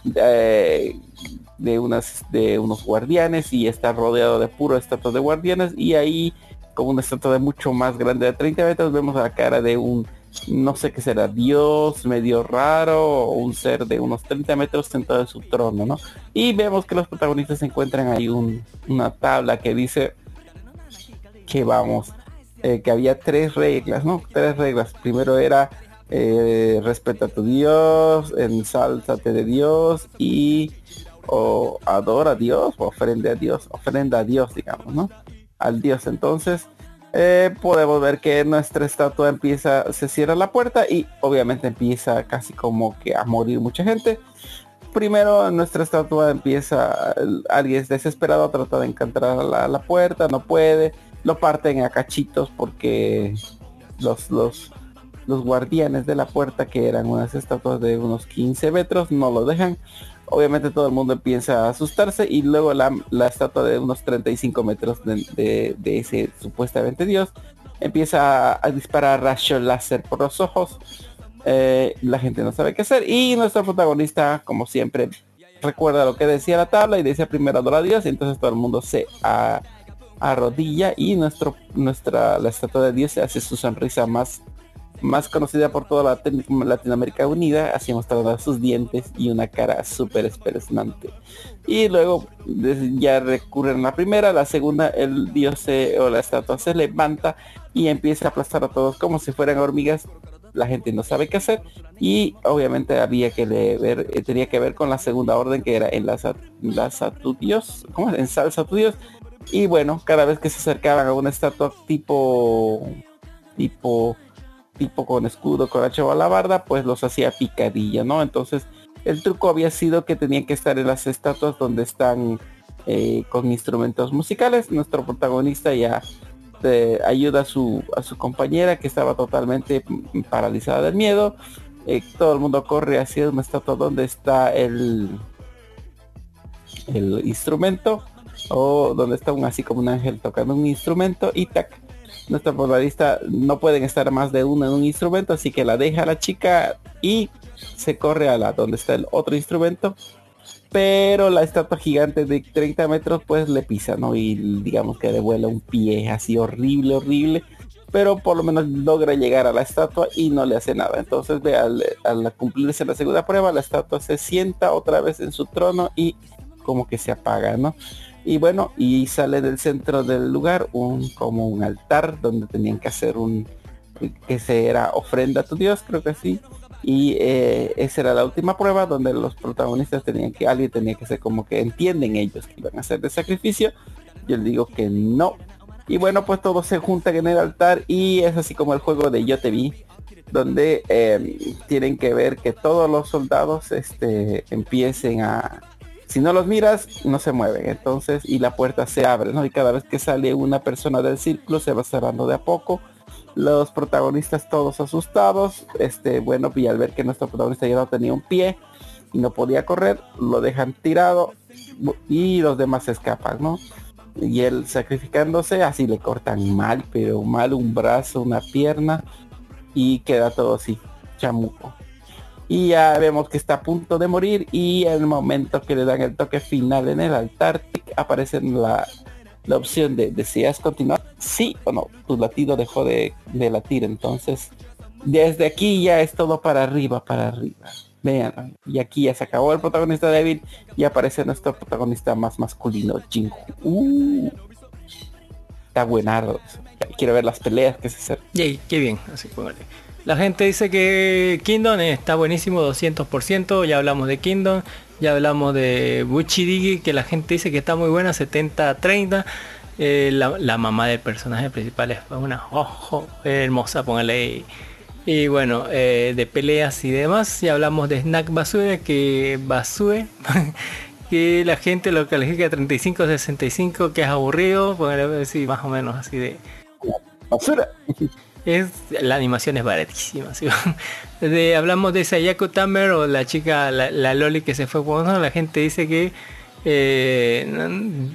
De unas de unos guardianes y está rodeado de puro estatuas de guardianes y ahí como una estatua mucho más grande de 30 metros vemos la cara de un no sé qué será dios medio raro o un ser de unos 30 metros sentado en su trono no y vemos que los protagonistas encuentran ahí un, una tabla que dice que vamos eh, que había tres reglas no tres reglas. Primero era eh, respeta a tu dios ensálzate de dios y o adora a Dios o ofrenda a Dios, ofrenda a Dios, digamos, ¿no? Al Dios. Entonces, eh, podemos ver que nuestra estatua empieza, se cierra la puerta y obviamente empieza casi como que a morir mucha gente. Primero nuestra estatua empieza, alguien es desesperado, trata de encontrar la, la puerta, no puede, lo parten a cachitos porque los, los, los guardianes de la puerta, que eran unas estatuas de unos 15 metros, no lo dejan obviamente todo el mundo empieza a asustarse y luego la, estatua de unos 35 metros de, ese supuestamente dios empieza a, disparar rayos láser por los ojos. Eh, la gente no sabe qué hacer y nuestro protagonista, como siempre, recuerda lo que decía la tabla y decía primero adora a Dios y entonces todo el mundo se arrodilla y nuestro nuestra la estatua de Dios se hace su sonrisa más más conocida por toda la Latinoamérica Unida, así mostrando sus dientes y una cara súper espeluznante. Y luego ya recurren a la primera, la segunda, el dios o la estatua se levanta y empieza a aplastar a todos como si fueran hormigas. La gente no sabe qué hacer y obviamente había que ver, eh, tenía que ver con la segunda orden que era enlaza, enlaza tu dios, ¿cómo es? Ensalza tu dios. Y bueno, cada vez que se acercaban a una estatua tipo tipo tipo con escudo, con la alabarda, pues los hacía picadilla, ¿no? Entonces el truco había sido que tenían que estar en las estatuas donde están eh, con instrumentos musicales. Nuestro protagonista ya eh, ayuda a su, a su compañera que estaba totalmente paralizada del miedo. Eh, todo el mundo corre hacia una estatua donde está el, el instrumento o donde está un así como un ángel tocando un instrumento y tac nuestra protagonista no pueden estar más de uno en un instrumento, así que la deja la chica y se corre a la donde está el otro instrumento. Pero la estatua gigante de 30 metros pues le pisa, ¿no? Y digamos que le vuela un pie así horrible, horrible. pero por lo menos logra llegar a la estatua y no le hace nada. Entonces ve al, al cumplirse la segunda prueba, la estatua se sienta otra vez en su trono y como que se apaga, ¿no? Y bueno, y sale del centro del lugar un como un altar donde tenían que hacer un que se era ofrenda a tu dios, creo que sí. Y eh, esa era la última prueba donde los protagonistas tenían que, alguien tenía que ser como que entienden ellos que iban a hacer de sacrificio. Yo les digo que no. Y bueno, pues todos se juntan en el altar y es así como el juego de Yo te vi, donde eh, tienen que ver que todos los soldados este, empiecen a, si no los miras, no se mueven. Entonces, y la puerta se abre, ¿no? Y cada vez que sale una persona del círculo, se va cerrando de a poco. Los protagonistas todos asustados. Este, bueno, y al ver que nuestro protagonista ya no tenía un pie y no podía correr, lo dejan tirado y los demás se escapan, ¿no? Y él sacrificándose, así le cortan mal, pero mal un brazo, una pierna y queda todo así, chamuco y ya vemos que está a punto de morir y el momento que le dan el toque final en el altar aparece la, la opción de deseas continuar sí o no tu latido dejó de, de, latir entonces desde aquí ya es todo para arriba para arriba. Vean y aquí ya se acabó el protagonista débil y aparece nuestro protagonista más masculino Jinju uh, está buenardo. Quiero ver las peleas que se hacen. Qué bien así póngale la gente dice que Kingdom está buenísimo 200%, ya hablamos de Kingdom, ya hablamos de Buchidigi, que la gente dice que está muy buena 70-30. Eh, la, mamá del personaje principal es una ojo hermosa, póngale ahí. Y bueno, eh, de peleas y demás, ya hablamos de Snack Basue, que Basue, que la gente lo califica 35-65, que es aburrido, póngale así más o menos así de... Basura. es la animación es baratísima. ¿sí? De, hablamos de Sayako Tamer o la chica, la, Loli que se fue por ¿no? la gente dice que eh,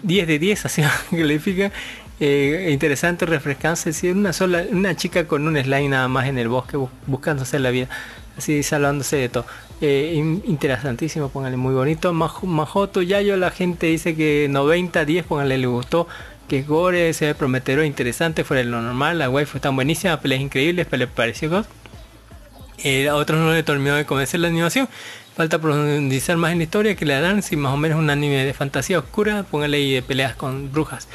10 de 10, así califica. Eh, interesante, refrescante, es una sola, una chica con un slime nada más en el bosque buscando hacer la vida, así salvándose de todo. Eh, interesantísimo, póngale muy bonito. Majoto Yayo, la gente dice que 90, 10, póngale le gustó que gore, se ve prometedor, interesante, fuera de lo normal, la waifu está buenísima, peleas increíbles, le pareció. Eh, a otros no le terminó de convencer la animación. Falta profundizar más en la historia que le harán si más o menos un anime de fantasía oscura, póngale ahí de peleas con brujas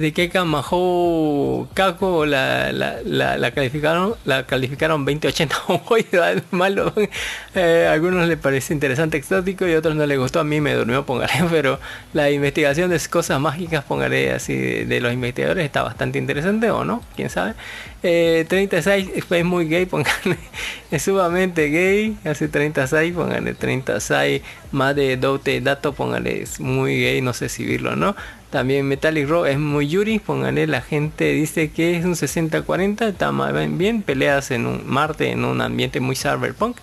de Keka Maho Kako la, la, la, calificaron la calificaron 2080 malo. Eh, a algunos les parece interesante exótico y otros no les gustó. A mí me durmió póngale pero la investigación de cosas mágicas póngale así de, los investigadores está bastante interesante o no quién sabe eh, 36 es muy gay póngale. Es sumamente gay hace 36 póngale 36 más de dote dato póngale es muy gay no sé si verlo no también Metallic Rock es muy Yuri, pónganle, la gente dice que es un 60-40, está bien, peleas en un Marte en un ambiente muy cyberpunk.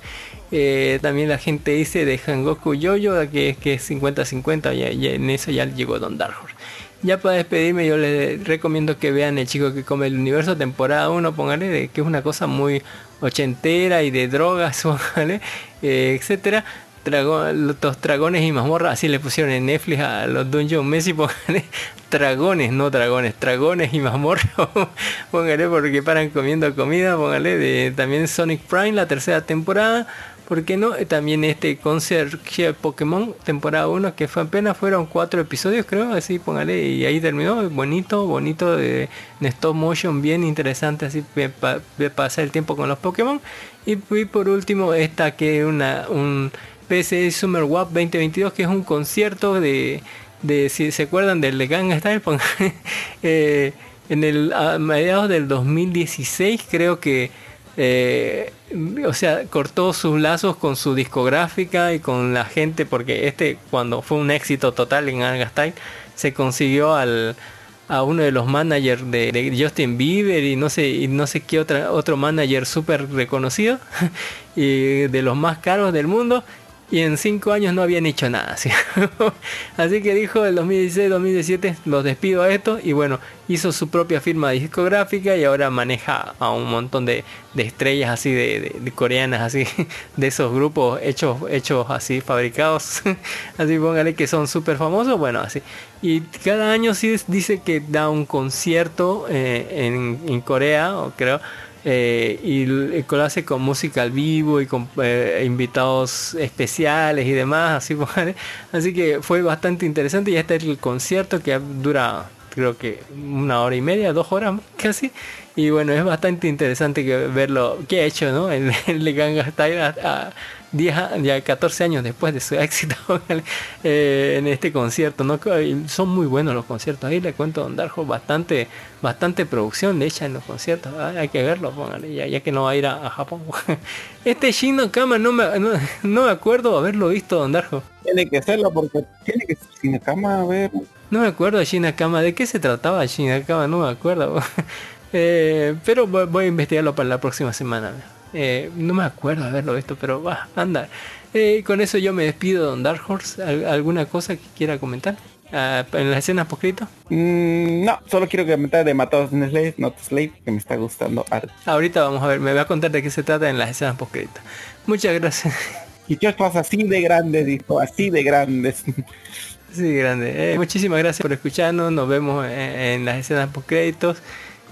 Eh, también la gente dice de Hangoku Yoyo que que es 50-50, y en eso ya llegó Don Dark Ya para despedirme yo les recomiendo que vean El chico que come el universo, temporada 1, pónganle, de, que es una cosa muy ochentera y de drogas, póngale, eh, etcétera los dragones y mazmorras, así le pusieron en Netflix a los Dungeon Messi, póngale dragones, no dragones, dragones y mazmorras, póngale porque paran comiendo comida, póngale de también Sonic Prime, la tercera temporada, ¿por qué no? También este Concierge Pokémon, temporada 1, que fue apenas fueron cuatro episodios, creo, así, póngale, y ahí terminó, bonito, bonito, de, stop motion, bien interesante, así, para pasar el tiempo con los Pokémon. Y, y por último, esta que una, un PSE Summer WAP 2022, que es un concierto de, de si se acuerdan del de Gang Style, eh, en el mediados del 2016 creo que eh, o sea cortó sus lazos con su discográfica y con la gente porque este cuando fue un éxito total en Gang Style se consiguió al a uno de los managers de, de, Justin Bieber y no sé y no sé qué otra, otro manager súper reconocido y de los más caros del mundo y en cinco años no habían hecho nada. ¿sí? Así que dijo el 2016-2017 los despido a esto y bueno, hizo su propia firma discográfica y ahora maneja a un montón de, de estrellas así de, coreanas, así de esos grupos hechos, hechos así fabricados, así póngale que son súper famosos, bueno así. Y cada año sí dice que da un concierto eh, en, en Corea, o creo, eh, y l- lo con música al vivo y con eh, invitados especiales y demás, así, así que fue bastante interesante y este es el concierto que dura creo que una hora y media, dos horas casi. Y bueno, es bastante interesante que verlo, que ha hecho, ¿no? El Gangnam Style 10, a- ya 14 años después de su éxito eh, en este concierto, ¿no? Y Son muy buenos los conciertos. Ahí le cuento a Don Darjo bastante, bastante producción le echa en los conciertos. Hay que verlo, póngale, ya, ya que no va a ir a, a Japón. Este Shin no Kama no me, no, no me acuerdo haberlo visto, Don Darjo. Tiene que hacerlo porque tiene que ser sin cama, a ver. No me acuerdo Shinakama, ¿de qué se trataba Shinakama? No me acuerdo. Eh, pero voy, voy a investigarlo para la próxima semana. Eh, no me acuerdo haberlo visto, pero va, anda. Eh, con eso yo me despido, Don Dark Horse. ¿Al- ¿Alguna cosa que quiera comentar? Ah, en las escenas poscrito. Mm, no, solo quiero comentar de Matados en Slave, Not Slave, que me está gustando harto. Ahorita vamos a ver, me va a contar de qué se trata en las escenas poscrito. Muchas gracias. Y qué cosas así de grandes, dijo, así de grandes. Sí, grande. Eh, muchísimas gracias por escucharnos. Nos vemos en, en las escenas post créditos.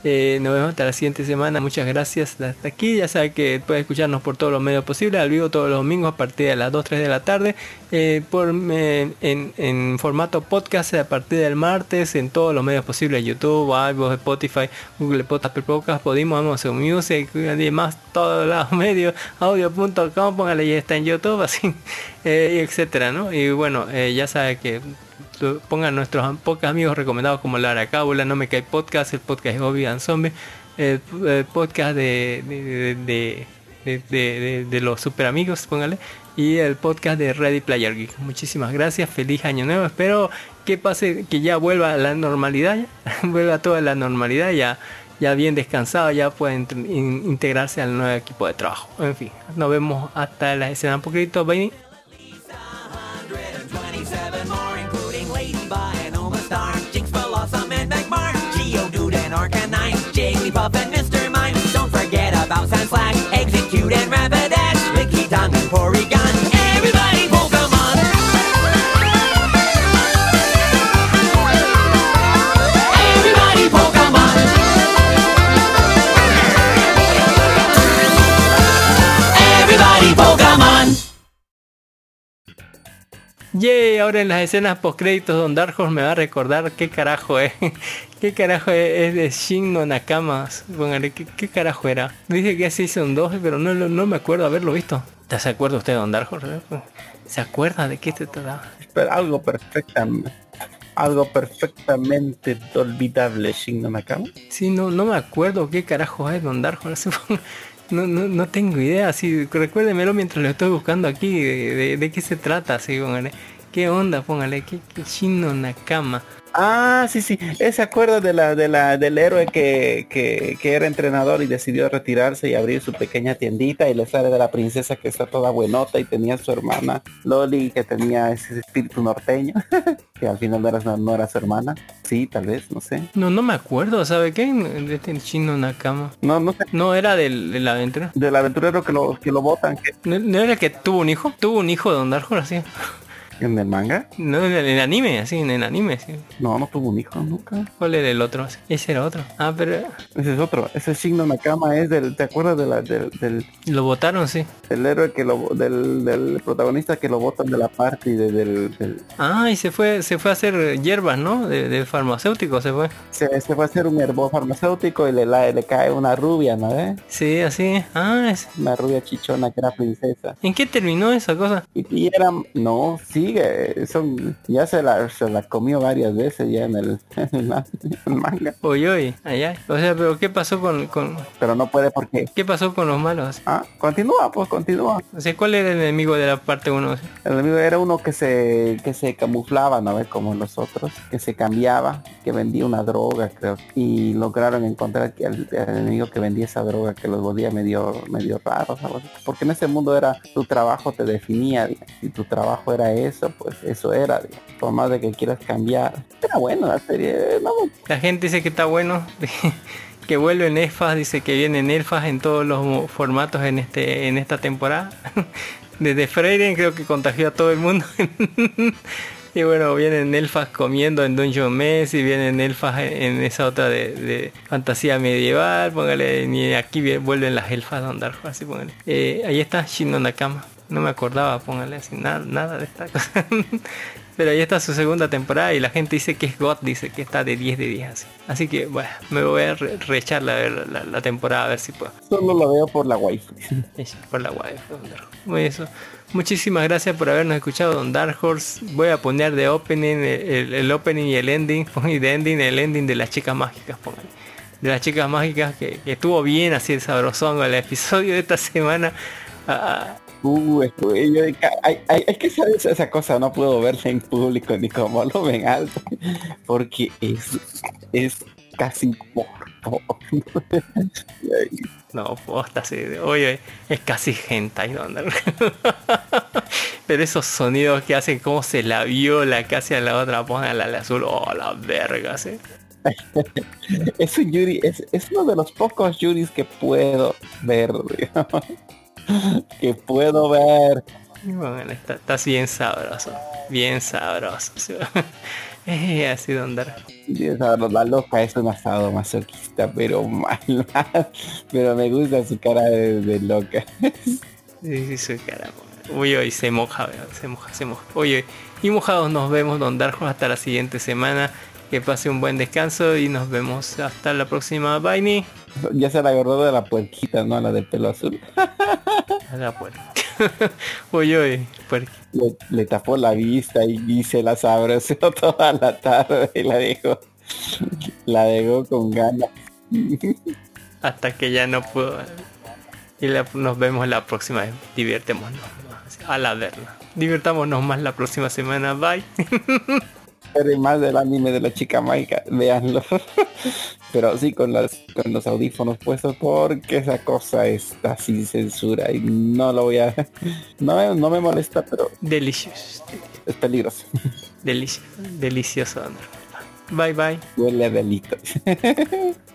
Eh, nos vemos hasta la siguiente semana. Muchas gracias hasta aquí. Ya saben que pueden escucharnos por todos los medios posibles. Al vivo todos los domingos a partir de las 2, 3 de la tarde. Eh, por, eh, en, en formato podcast a partir del martes en todos los medios posibles. YouTube, iVoox, Spotify, Google Podcast, Podcast, Podimo, Amazon Music y demás. Todos los medios. Audio.com, póngale ya está en YouTube, así. etcétera, ¿no? Y bueno, ya saben que pongan nuestros pocos amigos recomendados como Lara Cábula, No Me Cae Podcast, el podcast de Hobby and Zombie, el, el podcast de, de, de, los super amigos, póngale, y el podcast de Ready Player Geek. Muchísimas gracias, feliz año nuevo, espero que pase, que ya vuelva a la normalidad, vuelva toda la normalidad, ya, ya bien descansado, ya pueden in- integrarse al nuevo equipo de trabajo. En fin, nos vemos hasta la escena un poquito, bye. Yay, ahora en las escenas post créditos Don Dark Horse me va a recordar qué carajo es. ¿Qué carajo es, es de Shin no Nakama? Póngale, ¿qué, qué carajo era? Dije que así son dos, pero no, no me acuerdo haberlo visto. ¿Te se acuerda usted, Don Dark Horse? ¿Se acuerda de qué se trataba? Pero algo perfectamente, algo perfectamente olvidable, Shin no Nakama. Sí, no, no me acuerdo qué carajo es Don Dark Horse. No, no, no tengo idea, así, recuérdemelo mientras lo estoy buscando aquí, de, de- de qué se trata, así, póngale. ¿Qué onda? Póngale, ¿qué, qué Nakama? Ah, sí, sí. Él se acuerda de la, de la, del héroe que, que, que era entrenador y decidió retirarse y abrir su pequeña tiendita y le sale de la princesa que está toda buenota y tenía su hermana Loli que tenía ese espíritu norteño, que al final no era, no era su hermana. Sí, tal vez, no sé. No, no me acuerdo, ¿sabe qué? De este chino Nakama. No, no sé. No era del, del aventura. Del aventurero que lo, que lo botan, que ¿No, no era que tuvo un hijo? Tuvo un hijo de Don Horse, así. En el manga. No, en el, en el anime, así, en el anime, sí. No, no tuvo un hijo nunca. ¿Cuál era el otro? Ese era otro. Ah, pero Ese es otro. Ese Shin Nakama es del, ¿te acuerdas de la, del, del, lo votaron, sí. del héroe que lo, del, del protagonista que lo botan de la parte y de- del, del, Ah, y se fue, se fue a hacer hierbas, ¿no? De, de farmacéutico se fue. se, se fue a hacer un herbo farmacéutico y le, la- le cae una rubia, ¿no? eh? Sí, así. Ah, es- Una rubia chichona que era princesa. ¿en qué terminó esa cosa? Y, y era, no, sí, sigue, son, ya se la, se la comió varias veces ya en el, en el ma- en el manga, Uy, uy, allá. O sea, pero ¿qué pasó con, con pero no puede porque, qué pasó con los malos? ah, continúa, pues continúa. O sea, ¿cuál era el enemigo de la parte 1? El enemigo era uno que se, que se camuflaba, ¿no ves? Como nosotros, que se cambiaba, que vendía una droga, creo. Y lograron encontrar que al, al enemigo que vendía esa droga, que los volvía medio, medio raros, así. Porque en ese mundo era, tu trabajo te definía. Si tu trabajo era eso, pues eso era. Por más de que quieras cambiar. Era bueno la serie, no, La gente dice que está bueno. Que vuelven elfas, dice que vienen elfas en todos los formatos en este en esta temporada. Desde Freyren creo que contagió a todo el mundo. Y bueno, vienen elfas comiendo en Dungeon Mess y vienen elfas en, esa otra de, fantasía medieval. Póngale, y aquí vuelven las elfas de Dark así póngale. Eh, ahí está Shindo Nakama. No me acordaba, póngale así, nada, nada de esta cosa. Pero ahí está su segunda temporada y la gente dice que es God, dice que está de 10 de 10 así. Así que bueno, me voy a re- ver la, la temporada a ver si puedo. solo lo veo por la wifi. Por la web. Muy eso. Muchísimas gracias por habernos escuchado, Don Dark Horse. Voy a poner de opening el, el- opening y el ending. Y de ending el ending de las chicas mágicas. póngale. De las chicas mágicas que, que estuvo bien así el sabrosón el episodio de esta semana. Ah, Esto- yo de ca- hay, hay, hay que saber esa- cosa, no puedo verla en público ni como lo ven alto, porque es, es casi morbo. no, posta, sí. Oye, es casi hentai, Dark. Pero esos sonidos que hacen como se la viola casi a la otra, póngala al azul. Oh, la verga, sí. Es un Yuri, es, es uno de los pocos Yuris que puedo ver, digamos. que puedo ver. Bueno, está, está bien sabroso. Bien sabroso. Eh, así de andar. La loca es un asado masoquista, pero mal. Pero me gusta su cara de, de loca. Sí, sí, sí, caramba. Uy, uy, se moja, se moja, se moja. Oye, y mojados nos vemos, Don Darjo, hasta la siguiente semana. Que pase un buen descanso y nos vemos hasta la próxima. Bye, ni. Ya se la agarró de la puerquita, ¿no? La de pelo azul. A la puerta. uy, puerqui. Le, le tapó la vista y, y se la sabroseó toda la tarde y la dejó. La dejó con ganas. Hasta que ya no puedo. Y la- nos vemos la próxima vez. Divirtémonos. A la verla. Divirtámonos más la próxima semana. Bye. Más del anime de la chica mágica, véanlo. Pero sí con las con los audífonos puestos porque esa cosa está sin censura y no lo voy a no me, no me molesta pero Delicious. es peligroso. Delici- delicioso. Bye bye. Huele a delito.「